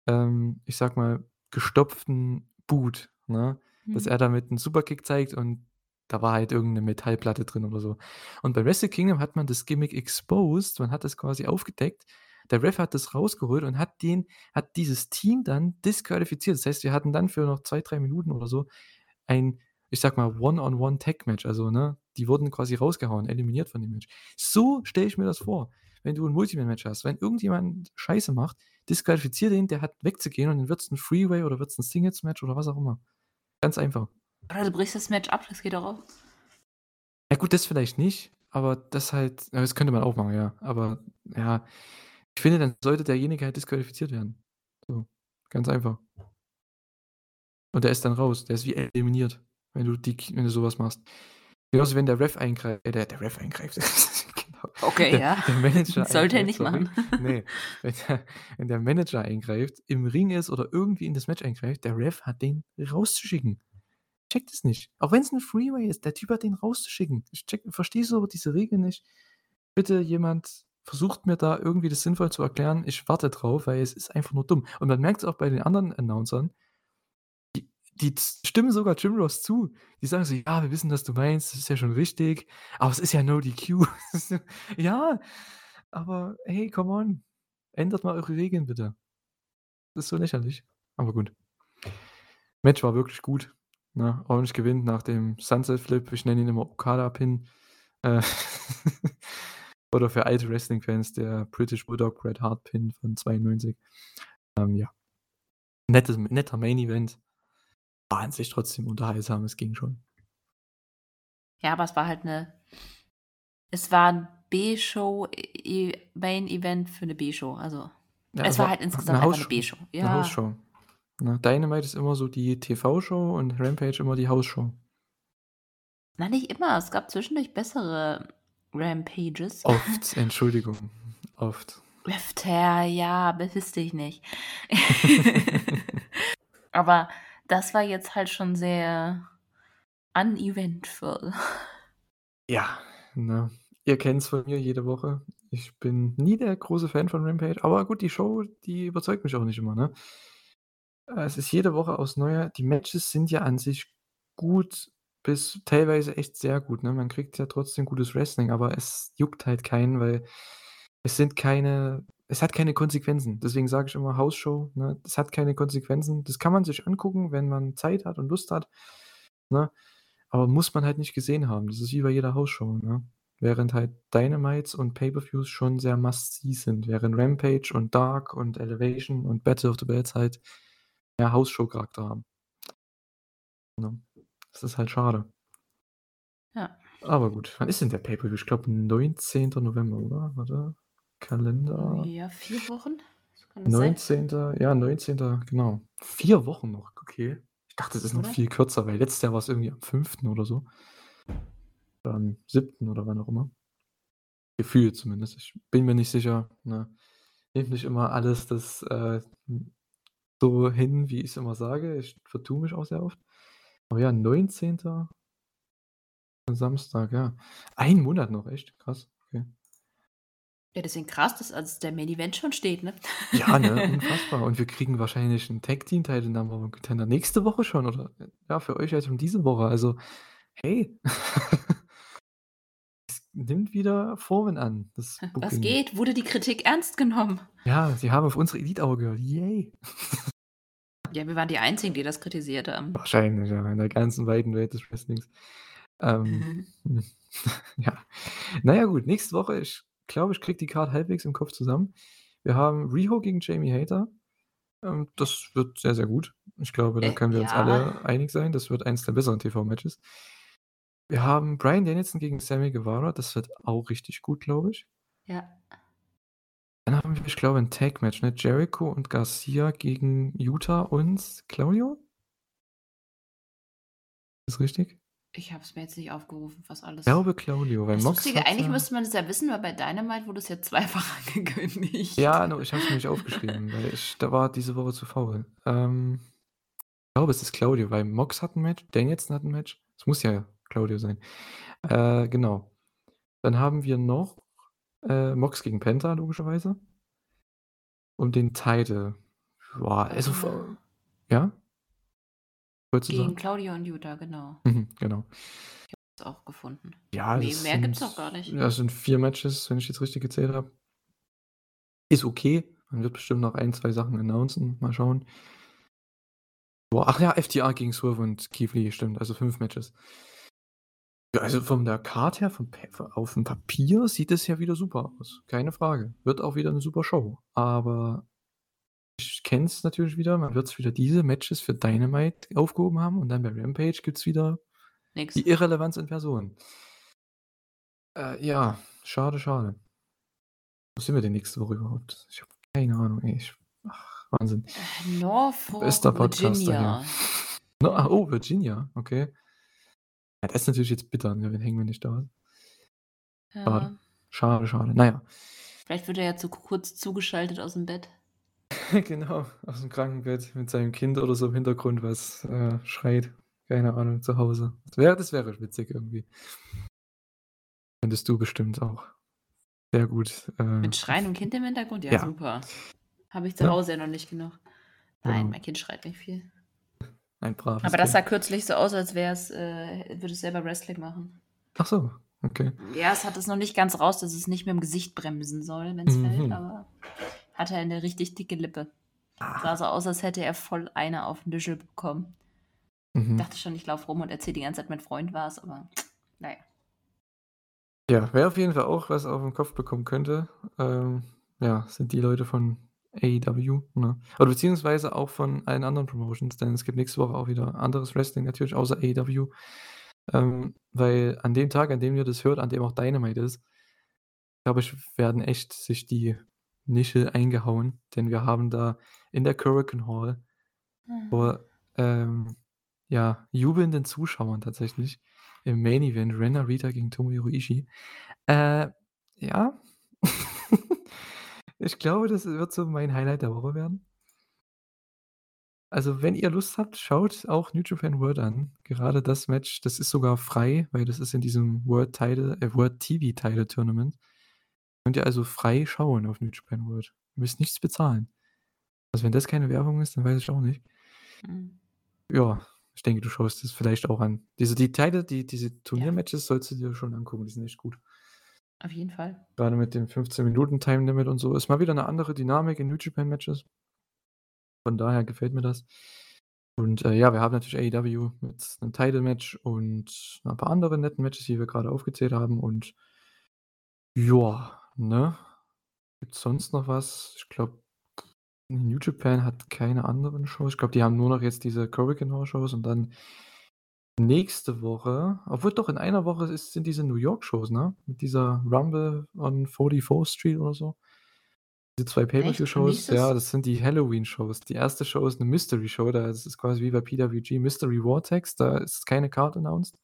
ähm, ich sage mal, gestopften Boot, ne? Dass Mhm. er damit 'n Superkick zeigt und da war halt irgend 'ne Metallplatte drin oder so. Und bei Wrestle Kingdom hat man das Gimmick exposed, man hat das quasi aufgedeckt. Der Ref hat das rausgeholt und hat den hat dieses Team dann disqualifiziert. Das heißt, wir hatten dann für noch 2, 3 Minuten oder so ein, ich sage mal, One-on-One-Tag-Match. Also, ne, die wurden quasi rausgehauen, eliminiert von dem Match. So stelle ich mir das vor, wenn du 'n Multiman-Match hast. Wenn irgendjemand Scheiße macht, disqualifiziere den, der hat wegzugehen und dann wird's 'n Three-Way oder wird's 'n Singles-Match oder was auch immer. Ganz einfach. Oder du brichst das Match ab, das geht auch. Ja gut, das vielleicht nicht, aber das halt das könnte man auch machen, ja. Aber ja, ich finde, dann sollte derjenige halt disqualifiziert werden. So, ganz einfach. Und der ist dann raus. Der ist wie eliminiert, wenn du die wenn du so was machst. Genauso, wenn der Ref eingreift äh, der der Ref eingreift. (laughs) Genau. Okay, Der ja. der Manager (laughs) Sollte er nicht sorry. machen. (laughs) Ne, wenn der wenn der Manager eingreift, im Ring ist oder irgendwie in das Match eingreift, der Ref hat den rauszuschicken. Ich checke das nicht. Auch wenn's 'n Three-Way ist, der Typ hat den rauszuschicken. Ich checke verstehe so diese Regel nicht. Bitte jemand versucht mir da irgendwie das sinnvoll zu erklären. Ich warte drauf, weil es ist einfach nur dumm. Und man merkt's auch bei den anderen Announcern die die stimmen sogar Jim Ross zu. Die sagen so: „Ja, wir wissen, was du meinst, das ist ja schon richtig, aber es ist ja No DQ.“ (laughs) Ja, aber hey, come on, ändert mal eure Regeln bitte. Das ist so lächerlich, aber gut. Match war wirklich gut, ne? Orange gewinnt nach dem Sunset Flip. Ich nenne ihn immer Okada Pin. Äh, (laughs) oder für alte Wrestling-Fans der British Bulldog Bret Hart Pin von 92. Ähm, ja. Nettes netter Main Event. War an sich trotzdem unterhaltsam, es ging schon. Ja, aber es war halt 'ne es war 'n B-Show E E Main Event für 'ne B-Show. Also, Ja, es es war war halt insgesamt einfach 'ne Hausshow B-Show. Ja. Hausshow. Ne, Dynamite ist immer so die TV-Show und Rampage immer die Hausshow. Na, nicht immer. Es gab zwischendurch bessere Rampages. Oft, (laughs) Entschuldigung, oft. Öfter, ja, bepiss dich nicht. (laughs) Aber das war jetzt halt schon sehr uneventful. Ja, ne? Ihr kennt's von mir jede Woche. Ich bin nie der große Fan von Rampage, aber gut, die Show, die überzeugt mich auch nicht immer, ne? Äh, es ist jede Woche aufs Neue. Die Matches sind ja an sich gut bis teilweise echt sehr gut, ne? Man kriegt ja trotzdem gutes Wrestling, aber es juckt halt keinen, weil es sind keine es hat keine Konsequenzen. Deswegen sage ich immer Hausshow, ne? Das hat keine Konsequenzen. Das kann man sich angucken, wenn man Zeit hat und Lust hat, ne? Aber muss man halt nicht gesehen haben. Das ist wie bei jeder Hausshow, ne? Während halt Dynamites und Pay-per-Views schon sehr must-see sind, während Rampage und Dark und Elevation und Battle of the Belts halt mehr Hausshow-Charakter haben. Ne? Das ist halt schade. Ja. Aber gut, wann ist denn der Pay-per-View? Ich glaube, 19. November, oder? Warte, Kalender. Ja, 4 Wochen? Kann das sein? 19. Ja, 19. genau. 4 Wochen noch, okay. Ich dachte, das ist noch viel kürzer, weil letztes Jahr war's irgendwie am 5. oder so. Oder am 7. oder wann auch immer. Gefühlt zumindest. Ich bin mir nicht sicher, ne? Nehmt nicht immer alles das, äh, so hin, wie ich's immer sage. Ich vertue mich auch sehr oft. Aber ja, 19. Samstag, ja. 1 Monat noch, echt? Krass, okay. Ja, deswegen krass, dass als der Main Event schon steht, ne? Ja, ne, (laughs) unfassbar. Und wir kriegen wahrscheinlich 'n Tag Team Title Number One Contender nächste Woche schon oder ja, für euch halt schon diese Woche. Also, hey. (laughs) Es nimmt wieder Formen an, das Was geht? Wurde die Kritik ernst genommen? Ja, sie haben auf unsere Elite Hour gehört. Yay. (laughs) Ja, wir waren die Einzigen, die das kritisiert haben. Wahrscheinlich, ja, in der ganzen weiten Welt des Wrestlings. Ähm, (laughs) hm, (laughs) ja. Na ja, gut, nächste Woche, ich glaube, ich kriege die Card halbwegs im Kopf zusammen. Wir haben Riho gegen Jamie Hater. Ähm, das wird sehr, sehr gut. Ich glaube, da Äh, können wir uns ja. alle einig sein. Das wird eins der besseren TV-Matches. Wir haben Bryan Danielson gegen Sammy Guevara. Das wird auch richtig gut, glaube ich. Ja. Ich glaube, ein Tag-Match, ne? Jericho und Garcia gegen Utah und Claudio? Ist richtig? Ich habe es mir jetzt nicht aufgerufen, was alles. Ich glaube Claudio, weil Das Mox Lustige, eigentlich ja müsste man das ja wissen, weil bei Dynamite wurde es ja zweifach (laughs) angekündigt. Ja, no, ich habe es mir nicht aufgeschrieben, (laughs) weil ich da war diese Woche zu faul. Ähm, ich glaube, es ist Claudio, weil Mox hat ein Match, Danielson hat ein Match. Es muss ja Claudio sein. Äh, genau. Dann haben wir noch äh, Mox gegen Penta, logischerweise. Und den Title. Boah, also, Ah. ja? Wolltest du Gegen sagen? Claudio und Utah, genau. Mhm, genau. Ich habe es auch gefunden. Ja, Nee, das mehr gibt's sind- doch gar nicht. Ja, es sind vier Matches, wenn ich jetzt richtig gezählt habe. Ist okay. Man wird bestimmt noch ein, zwei Sachen announcen. Mal schauen. Boah, ach ja, FTR gegen Swerve und Keith Lee, stimmt. Also fünf Matches. Also von der Karte her, vom, auf dem Papier sieht es ja wieder super aus. Keine Frage. Wird auch wieder eine super Show. Aber ich kenne es natürlich wieder. Man wird wieder diese Matches für Dynamite aufgehoben haben und dann bei Rampage gibt es wieder Nix. die Irrelevanz in Person. Äh, ja, schade, schade. Wo sind wir denn nächste Woche überhaupt? Ich habe keine Ahnung, ey. Ich, ach, Wahnsinn. Norfolk, Bester Podcaster Virginia. No, ah, oh, Virginia, okay. Ja, das ist natürlich jetzt bitter, ne? Wen hängen wir nicht da? Ja. Schade. Schade, schade. Naja. Vielleicht wird er ja zu kurz zugeschaltet aus dem Bett. (laughs) genau, aus dem Krankenbett mit seinem Kind oder so im Hintergrund, was äh, schreit. Keine Ahnung, zu Hause. Das wäre, das wäre witzig irgendwie. Könntest du bestimmt auch. Sehr gut. Äh, Mit schreiendem Kind im Hintergrund? Ja, Ja. super. Habe ich zu Ja. Hause ja noch nicht genug. Nein, Genau. mein Kind schreit nicht viel. Ein braves Aber das sah kürzlich so aus, als wäre es, äh, würde es selber Wrestling machen. Ach so, okay. Ja, es hat es noch nicht ganz raus, dass es nicht mit dem Gesicht bremsen soll, wenn es Mhm. fällt, aber hat er eine richtig dicke Lippe. Ah. Sah so aus, als hätte er voll eine auf den Düschel bekommen. Mhm. Dachte schon, ich laufe rum und erzähle die ganze Zeit, mein Freund war es, aber naja. Ja, wer auf jeden Fall auch was auf den Kopf bekommen könnte, ähm, ja, sind die Leute von AEW, ne? Oder beziehungsweise auch von allen anderen Promotions, denn es gibt nächste Woche auch wieder anderes Wrestling natürlich, außer AEW. Ähm, weil an dem Tag, an dem ihr das hört, an dem auch Dynamite ist, glaube ich, werden echt sich die Nische eingehauen, denn wir haben da in der Hurricane Hall vor ähm, ja, jubelnden Zuschauern tatsächlich im Main Event Renna Rita gegen Tomohiro Ishii. Äh, ja. (laughs) ich glaube, das wird so mein Highlight der Woche werden. Also, wenn ihr Lust habt, schaut auch New Japan World an. Gerade das Match, das ist sogar frei, weil das ist in diesem World Title, äh, World TV Title Tournament. Könnt ihr also frei schauen auf New Japan World. Ihr müsst nichts bezahlen. Also, wenn das keine Werbung ist, dann weiß ich auch nicht. Mhm. Ja, ich denke, du schaust es vielleicht auch an. Diese die Teile, die diese Turniermatches sollst du dir schon angucken, die sind echt gut. Auf jeden Fall. Gerade mit dem 15 Minuten Time Limit und so ist mal wieder eine andere Dynamik in New Japan Matches. Von daher gefällt mir das. Und äh, ja, wir haben natürlich AEW mit einem Title Match und ein paar anderen netten Matches, die wir gerade aufgezählt haben und ja, ne? Gibt's sonst noch was? Ich glaube, New Japan hat keine anderen Shows. Ich glaube, die haben nur noch jetzt diese Hurricane Hall Shows und dann nächste Woche, obwohl doch in einer Woche ist, sind diese New York Shows, ne? Mit dieser Rumble on 44th Street oder so. Diese zwei Pay-Per-View-Shows, ja, das sind die Halloween-Shows. Die erste Show ist eine Mystery-Show, da ist es quasi wie bei PWG Mystery Vortex, da ist keine Card announced.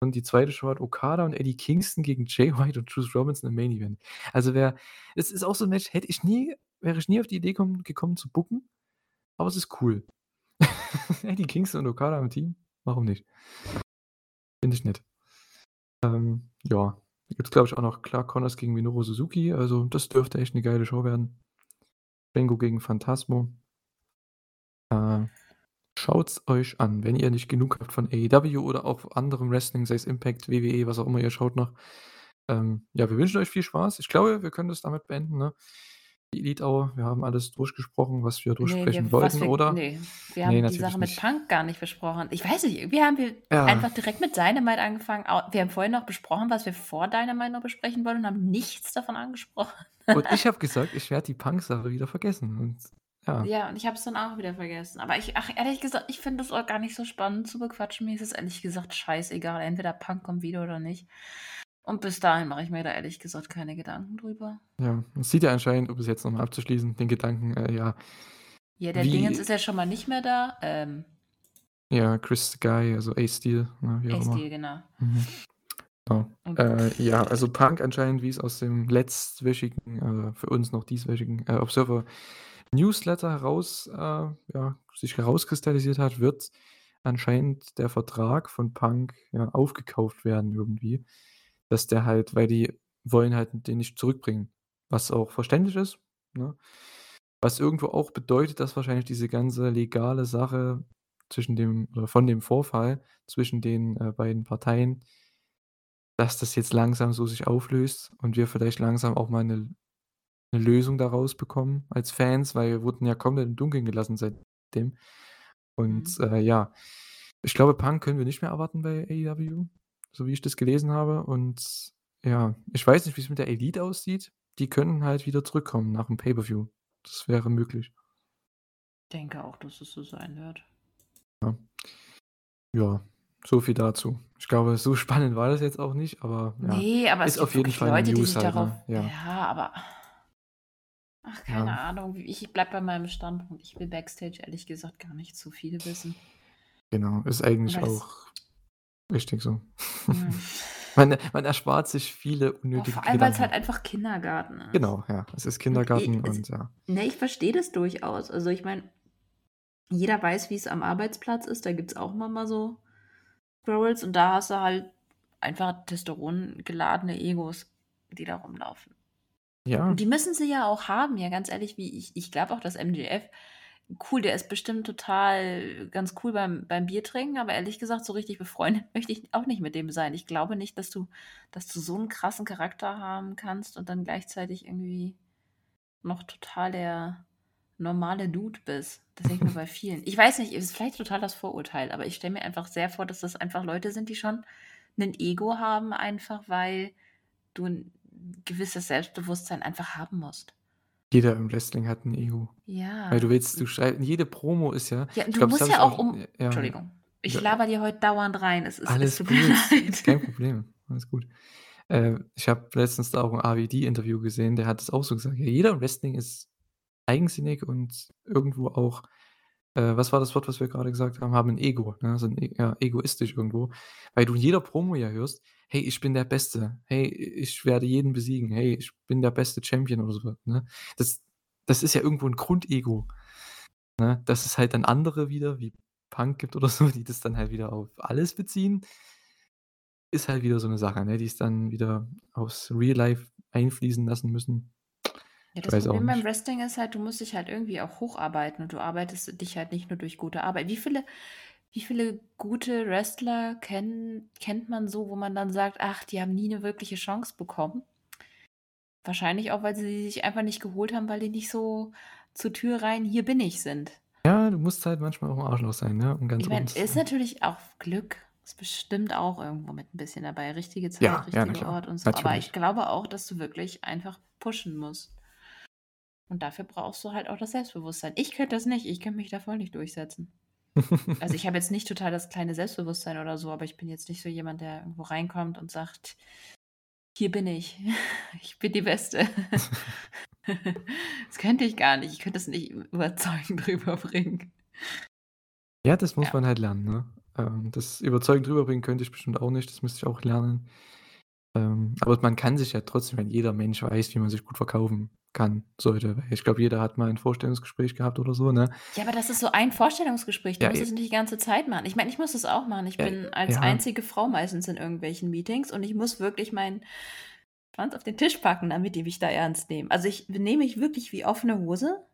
Und die zweite Show hat Okada und Eddie Kingston gegen Jay White und Bruce Robinson im Main Event. Also wer, es ist auch so ein Match, hätte ich nie, wäre ich nie auf die Idee kommen, gekommen zu booken, aber es ist cool. (laughs) Eddie Kingston und Okada im Team, warum nicht? Finde ich nett. Ähm, ja, es glaube ich auch noch Clark Connors gegen Minoru Suzuki, also das dürfte echt eine geile Show werden. Bengo gegen Phantasmo. Äh, Schaut's euch an, wenn ihr nicht genug habt von AEW oder auch anderem Wrestling, sei es Impact, WWE, was auch immer ihr schaut noch. Ähm, ja, wir wünschen euch viel Spaß. Ich glaube, wir können das damit beenden. Ne? Die Hour. Wir haben alles durchgesprochen, was wir durchsprechen wir was wollten, wir oder? ne, wir haben die natürlich Sache mit nicht. Punk gar nicht besprochen. Ich weiß nicht, irgendwie haben wir Ja. einfach direkt mit Dynamite angefangen. Wir haben vorhin noch besprochen, was wir vor Dynamite noch besprechen wollen und haben nichts davon angesprochen. Und ich habe (laughs) gesagt, ich werde die Punk-Sache wieder vergessen und ja. Ja, und ich habe es dann auch wieder vergessen. Aber ich ach, ehrlich gesagt, ich finde das auch gar nicht so spannend zu bequatschen. Mir ist es ehrlich gesagt scheißegal. Entweder Punk kommt wieder oder nicht. Und bis dahin mache ich mir da ehrlich gesagt keine Gedanken drüber. Ja, es sieht ja anscheinend, um es jetzt noch mal abzuschließen, den Gedanken, äh, ja Ja, der Wie Dingens ist ja schon mal nicht mehr da. Ähm ja, Chris Guy, also Ace Steel, ne. Ace-Steel, genau. Mhm. Genau. Und Äh, ja, also Punk anscheinend, wie es aus dem letztwöchigen, äh, für uns noch dieswöchigen, äh, Observer Newsletter heraus äh, ja, sich herauskristallisiert hat, wird anscheinend der Vertrag von Punk, ja, aufgekauft werden irgendwie. Dass der halt weil die wollen halt den nicht zurückbringen, was auch verständlich ist, ne? Was irgendwo auch bedeutet, dass wahrscheinlich diese ganze legale Sache zwischen dem oder von dem Vorfall zwischen den, äh, beiden Parteien dass das jetzt langsam so sich auflöst und wir vielleicht langsam auch mal 'ne 'ne Lösung daraus bekommen als Fans, weil wir wurden ja komplett im Dunkeln gelassen seitdem. Und, Mhm. äh, ja, ich glaube, Punk können wir nicht mehr erwarten bei AEW, so wie ich das gelesen habe. Und ja, ich weiß nicht, wie's mit der Elite aussieht. Die können halt wieder zurückkommen nach 'm Pay-per-View. Das wäre möglich. Denke auch, dass es so sein wird. Ja. Ja, so viel dazu. Ich glaube, so (laughs) spannend war das jetzt auch nicht, aber ja, Ne, aber es ist gibt auf jeden Fall Leute, die News sich halt, darauf ne? Ja. ja, aber ach, keine Ja. Ahnung. Ich bleibe bei meinem Standpunkt. Ich will Backstage ehrlich gesagt gar nicht zu viel wissen. Genau, ist eigentlich Weil auch richtig so. Mhm. (laughs) Man man erspart sich viele Boah, unnötige vor allem, weil's Gedanken. halt einfach Kindergarten ist. Genau, ja. Es ist Und Kindergarten i es und ja. ne, ich verstehe das durchaus. Also, ich meine, jeder weiß, wie's am Arbeitsplatz ist. Da gibt's auch immer mal so Quarrels und da hast du halt einfach testosterongeladene Egos, die da rumlaufen. Ja. Und die müssen sie ja auch haben, ja, ganz ehrlich, wie ich ich glaube auch, dass MJF cool, der ist bestimmt total ganz cool beim beim Biertrinken, aber ehrlich gesagt, so richtig befreundet (laughs) möchte ich auch nicht mit dem sein. Ich glaube nicht, dass du dass du so 'n krassen Charakter haben kannst und dann gleichzeitig irgendwie noch total der normale Dude bist. Das denke ich mir bei (laughs) vielen. Ich weiß nicht, ist vielleicht total das Vorurteil, aber ich stelle mir einfach sehr vor, dass das einfach Leute sind, die schon 'nen Ego haben, einfach weil du 'n gewisses Selbstbewusstsein einfach haben musst. Jeder im Wrestling hat 'n Ego. Ja. Weil du willst du schrei jede Promo ist ja Ja, du glaube, das musst ja auch um ja. Entschuldigung. Ich Ja. laber dir heute dauernd rein. Es ist es Alles tut gut, (laughs) leid. kein Problem. Alles gut. Äh, ich habe letztens da auch 'n AWD-Interview gesehen, der hat das auch so gesagt: „Ja, jeder im Wrestling ist eigensinnig und irgendwo auch“ äh, was war das Wort, was wir grade gesagt haben? Haben 'n Ego, ne? Sind e ja, egoistisch irgendwo, weil du in jeder Promo ja hörst: „Hey, ich bin der Beste. Hey, ich werde jeden besiegen. Hey, ich bin der beste Champion“ oder so ne? Das das ist ja irgendwo 'n Grundego, ne? Dass es halt dann andere wieder wie Punk gibt oder (laughs) so, die das dann halt wieder auf alles beziehen ist halt wieder so 'ne Sache, ne, die's dann wieder aufs Real Life einfließen lassen müssen. Ja, das Problem beim. Wrestling ist halt, du musst dich halt irgendwie auch hocharbeiten und du arbeitest dich halt nicht nur durch gute Arbeit. Wie viele wie viele gute Wrestler kennen kennt man so, wo man dann sagt: „Ach, die haben nie 'ne wirkliche Chance bekommen?“ Wahrscheinlich auch, weil sie sich einfach nicht geholt haben, weil die nicht so zur Tür rein: „Hier bin ich“ sind. Ja, du musst halt manchmal auch 'n Arschloch sein, ne, um ganz Ich meine, ist natürlich auch Glück. Ist bestimmt auch irgendwo mit 'n bisschen dabei. Richtige Zeit, Ja, ja, richtiger klar. Ort und so. Aber Natürlich. ich glaube auch, dass du wirklich einfach pushen musst. Und dafür brauchst du halt auch das Selbstbewusstsein. Ich könnte das nicht. Ich könnte mich da voll nicht durchsetzen. Also, ich (laughs) habe jetzt nicht total das kleine Selbstbewusstsein oder so, aber ich bin jetzt nicht so jemand, der irgendwo reinkommt und sagt: „Hier bin ich. (laughs) Ich bin die Beste.“ (laughs) Das könnte ich gar nicht. Ich könnte das nicht überzeugend rüberbringen. Ja, das muss Ja. man halt lernen, ne? Ähm, das überzeugend rüberbringen könnte ich bestimmt auch nicht. Das müsste ich auch lernen. Ähm, aber man kann sich ja trotzdem wenn jeder Mensch weiß, wie man sich gut verkaufen kann sollte. Ich glaube, jeder hat mal 'n Vorstellungsgespräch gehabt oder so, ne? Ja, aber das ist so ein Vorstellungsgespräch. Du Ja, musst e es nicht die ganze Zeit machen. Ich meine, ich muss das auch machen. Ich Ja, bin als ja. einzige Frau meistens in irgendwelchen Meetings und ich muss wirklich meinen Schwanz auf den Tisch packen, damit die mich da ernst nehmen. Also, ich benehme mich wirklich wie offene Hose,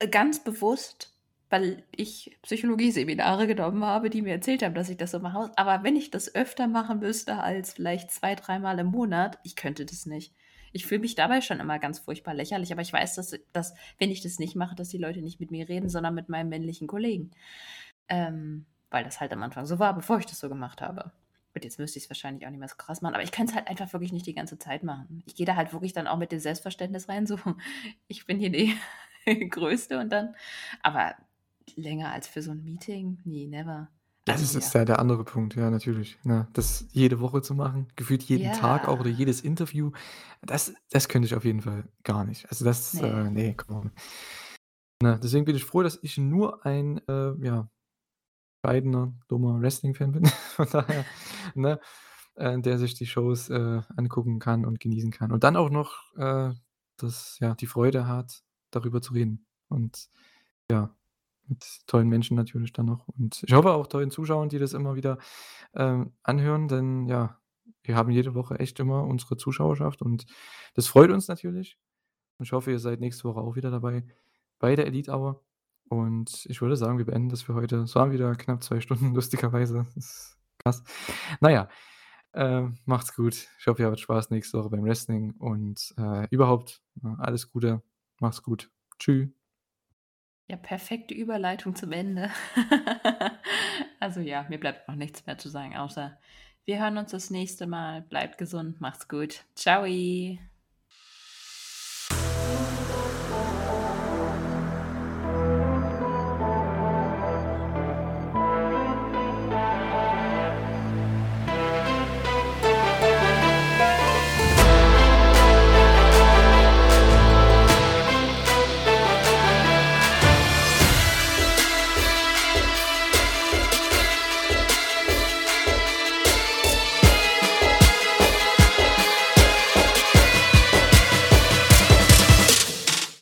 äh, ganz bewusst, weil ich Psychologieseminare genommen habe, die mir erzählt haben, dass ich das so machen muss. Aber wenn ich das öfter machen müsste als vielleicht 2, dreimal im Monat, ich könnte das nicht. Ich fühle mich dabei schon immer ganz furchtbar lächerlich, aber ich weiß, dass, dass, wenn ich das nicht mache, dass die Leute nicht mit mir reden, sondern mit meinem männlichen Kollegen. Ähm, weil das halt am Anfang so war, bevor ich das so gemacht habe. Und jetzt müsste ich es wahrscheinlich auch nicht mehr so krass machen, aber ich kann es halt einfach wirklich nicht die ganze Zeit machen. Ich gehe da halt wirklich dann auch mit dem Selbstverständnis rein, so, (laughs) ich bin hier die (laughs) Größte und dann, aber länger als für so ein Meeting, nie, never. Das Also ist ja. ja der andere Punkt, ja, natürlich. Ne? Das jede Woche zu machen, gefühlt jeden Tag auch oder Ja. jedes Interview, das, das könnte ich auf jeden Fall gar nicht. Also das, Nee. äh, nee, come on. Ne? Deswegen bin ich froh, dass ich nur ein, äh, ja, bescheidener, dummer Wrestling-Fan bin. (laughs) Von daher, ne? Äh, der sich die Shows äh, angucken kann und genießen kann. Und dann auch noch äh, das, ja, die Freude hat, darüber zu reden. Und ja, mit tollen Menschen natürlich dann noch. Und ich hoffe auch tollen Zuschauern, die das immer wieder ähm, anhören, denn ja, wir haben jede Woche echt immer unsere Zuschauerschaft und das freut uns natürlich. Und ich hoffe, ihr seid nächste Woche auch wieder dabei bei der Elite Hour. Und ich würde sagen, wir beenden das für heute. Es waren wieder knapp zwei Stunden, (laughs) lustigerweise. Das ist krass. Naja, ähm, macht's gut. Ich hoffe, ihr habt Spaß nächste Woche beim Wrestling und äh, überhaupt ja, alles Gute. Macht's gut. Tschüss. Ja, perfekte Überleitung zum Ende. (laughs) also ja, mir bleibt noch nichts mehr zu sagen, außer wir hören uns das nächste Mal. Bleibt gesund, macht's gut. Ciao.